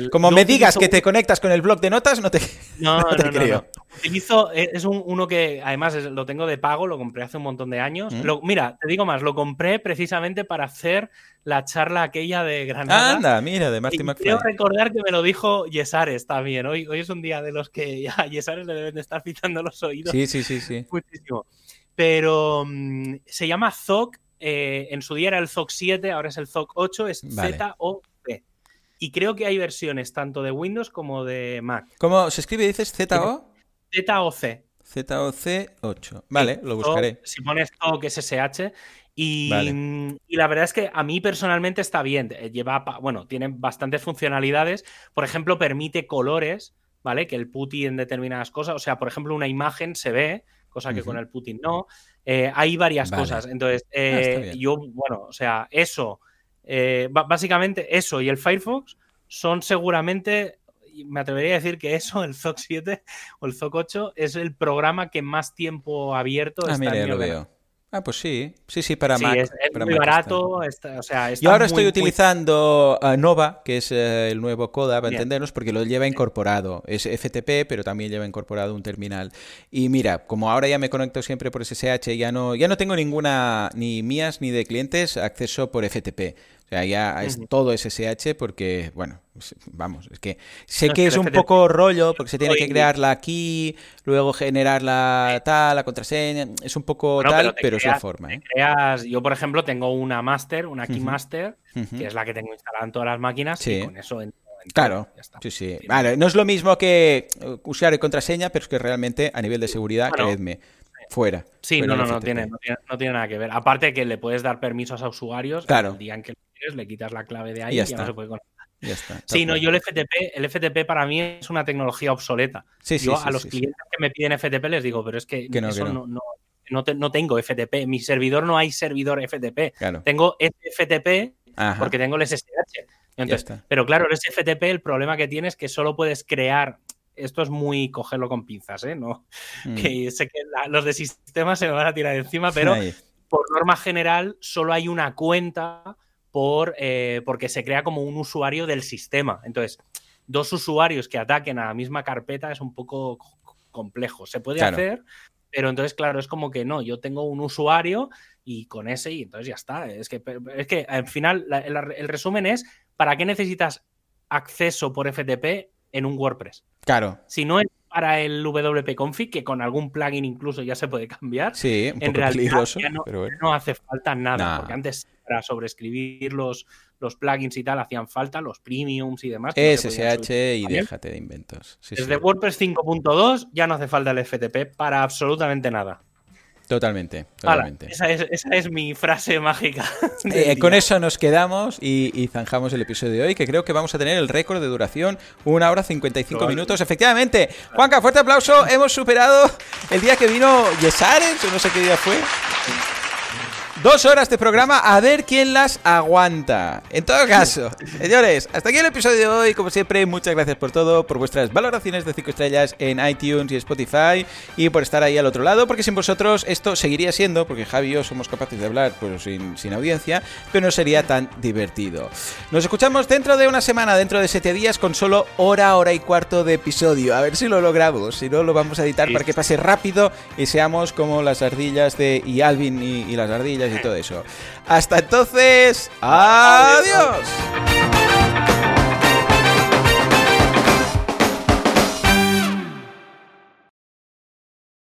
Speaker 1: Como me digas que te conectas con el blog de notas, no te,
Speaker 2: no, no, no creo. Utilizo, eh, es uno que además lo tengo de pago, lo compré hace un montón de años. Mm. mira, te digo más, lo compré precisamente para hacer la charla aquella de Granada.
Speaker 1: Anda, mira, de Marty McFly.
Speaker 2: Quiero recordar que me lo dijo Yesares también. Hoy, hoy es un día de los que ya a Yesares le deben de estar pitando los oídos.
Speaker 1: Sí, sí, sí, sí.
Speaker 2: Muchísimo. Pero mm, se llama ZOC eh, en su día era el ZOC 7, ahora es el ZOC 8, es ZOC. Y creo que hay versiones tanto de Windows como de Mac.
Speaker 1: ¿Cómo se escribe? ¿Dices ZO?
Speaker 2: ZOC.
Speaker 1: ZOC 8. Vale, lo buscaré.
Speaker 2: Si pones ZOC SSH. Y, y, la verdad es que a mí personalmente está bien. Eh, lleva, bueno, tiene bastantes funcionalidades. Por ejemplo, permite colores, ¿vale? Que el PuTTY en determinadas cosas. O sea, por ejemplo, una imagen se ve, cosa que con el Putin no. Eh, hay varias cosas. Entonces, ah, eh, yo, bueno, o sea, eso, eh, básicamente eso y el Firefox son seguramente, me atrevería a decir que eso, el ZOC 7 o el ZOC 8, es el programa que más tiempo abierto
Speaker 1: ah,
Speaker 2: está
Speaker 1: mira, lo veo. Ah, pues sí, sí, sí, para
Speaker 2: sí,
Speaker 1: Mac.
Speaker 2: es,
Speaker 1: para
Speaker 2: muy
Speaker 1: Mac
Speaker 2: barato.
Speaker 1: está.
Speaker 2: Está, o sea, está
Speaker 1: Yo ahora
Speaker 2: muy,
Speaker 1: estoy utilizando uh, Nova, que es eh, el nuevo Coda, para
Speaker 2: Bien.
Speaker 1: entendernos, porque lo lleva incorporado. Es FTP, pero también lleva incorporado un terminal. Y mira, como ahora ya me conecto siempre por SSH, ya no, ya no tengo ninguna, ni mías ni de clientes, acceso por FTP. O sea, ya es todo SSH porque, bueno, es- vamos, es que sé que
Speaker 2: es
Speaker 1: es un poco rollo porque se tiene que
Speaker 2: Hoy-
Speaker 1: crear la key, luego generar la tal, la contraseña, es un poco tal,
Speaker 2: pero
Speaker 1: pero es la forma, ¿eh?
Speaker 2: creas- yo, por ejemplo, tengo una master, una key
Speaker 1: Ujú.
Speaker 2: master,
Speaker 1: Ujú.
Speaker 2: que es la que tengo instalada en todas las máquinas,
Speaker 1: Sí.
Speaker 2: y con eso entro en
Speaker 1: Claro, sí, sí. Vale, no es lo mismo que eh, usuario y contraseña, pero es que realmente a nivel de seguridad,
Speaker 2: Bueno,
Speaker 1: creedme, fuera.
Speaker 2: Sí, no, no, no tiene, no, tiene, no tiene nada que ver. Aparte que le puedes dar permisos a usuarios,
Speaker 1: Claro.
Speaker 2: el día en que lo quieres, le quitas la clave de
Speaker 1: Y
Speaker 2: ahí
Speaker 1: ya
Speaker 2: y ya no se puede conectar.
Speaker 1: Ya está.
Speaker 2: Sí, no, yo el FTP, el FTP para mí es una tecnología obsoleta.
Speaker 1: Sí, sí,
Speaker 2: yo
Speaker 1: sí,
Speaker 2: a los clientes que me piden FTP les digo, pero es que,
Speaker 1: Que no,
Speaker 2: eso
Speaker 1: que no.
Speaker 2: no, no, no te- no tengo FTP. Mi servidor no hay servidor FTP.
Speaker 1: Claro.
Speaker 2: Tengo FTP
Speaker 1: Ajá.
Speaker 2: porque tengo el SSH. Entonces, pero claro, el SFTP, el problema que tiene es que solo puedes crear. Esto es muy cogerlo con pinzas, ¿eh? No,
Speaker 1: Mm.
Speaker 2: que sé que la- los de sistemas se me van a tirar encima, pero
Speaker 1: Ahí.
Speaker 2: por norma general solo hay una cuenta por, eh, porque se crea como un usuario del sistema. Entonces, dos usuarios que ataquen a la misma carpeta es un poco co- complejo. Se puede
Speaker 1: Claro.
Speaker 2: hacer, pero entonces, claro, es como que no, yo tengo un usuario y con ese y entonces ya está. Es que, es que al final la- el resumen es, ¿para qué necesitas acceso por FTP en un WordPress?
Speaker 1: Claro.
Speaker 2: Si no es para el WP Config, que con algún plugin incluso ya se puede cambiar,
Speaker 1: Sí, un
Speaker 2: en
Speaker 1: poco
Speaker 2: realidad
Speaker 1: peligroso,
Speaker 2: ya no,
Speaker 1: pero bueno.
Speaker 2: ya no hace falta nada,
Speaker 1: Nah.
Speaker 2: porque antes para sobreescribir los, los plugins y tal hacían falta, los premiums y demás. no
Speaker 1: SSH y déjate de inventos. Sí,
Speaker 2: Desde
Speaker 1: sí.
Speaker 2: WordPress 5.2 ya no hace falta el FTP para absolutamente nada.
Speaker 1: Totalmente, totalmente.
Speaker 2: esa, es, esa es mi frase mágica.
Speaker 1: Eh, con eso nos quedamos y, y zanjamos el episodio de hoy, que creo que vamos a tener el récord de duración, una hora 55
Speaker 2: Probable.
Speaker 1: minutos. Efectivamente, Juanca, fuerte aplauso. Hemos superado el día que vino Yesares, o no sé qué día fue. Dos horas de programa, a ver quién las aguanta. En todo caso, señores, hasta aquí el episodio de hoy. Como siempre, muchas gracias por todo, por vuestras valoraciones de 5 estrellas en iTunes y Spotify y por estar ahí al otro lado, porque sin vosotros esto seguiría siendo, porque Javi y yo somos capaces de hablar pues, sin, sin audiencia, pero no sería tan divertido. Nos escuchamos dentro de una semana, dentro de 7 días, con solo hora, hora y cuarto de episodio. A ver si lo logramos, si no lo vamos a editar para que pase rápido y seamos como las ardillas de y Alvin y, y las ardillas y todo eso. Hasta entonces, adiós.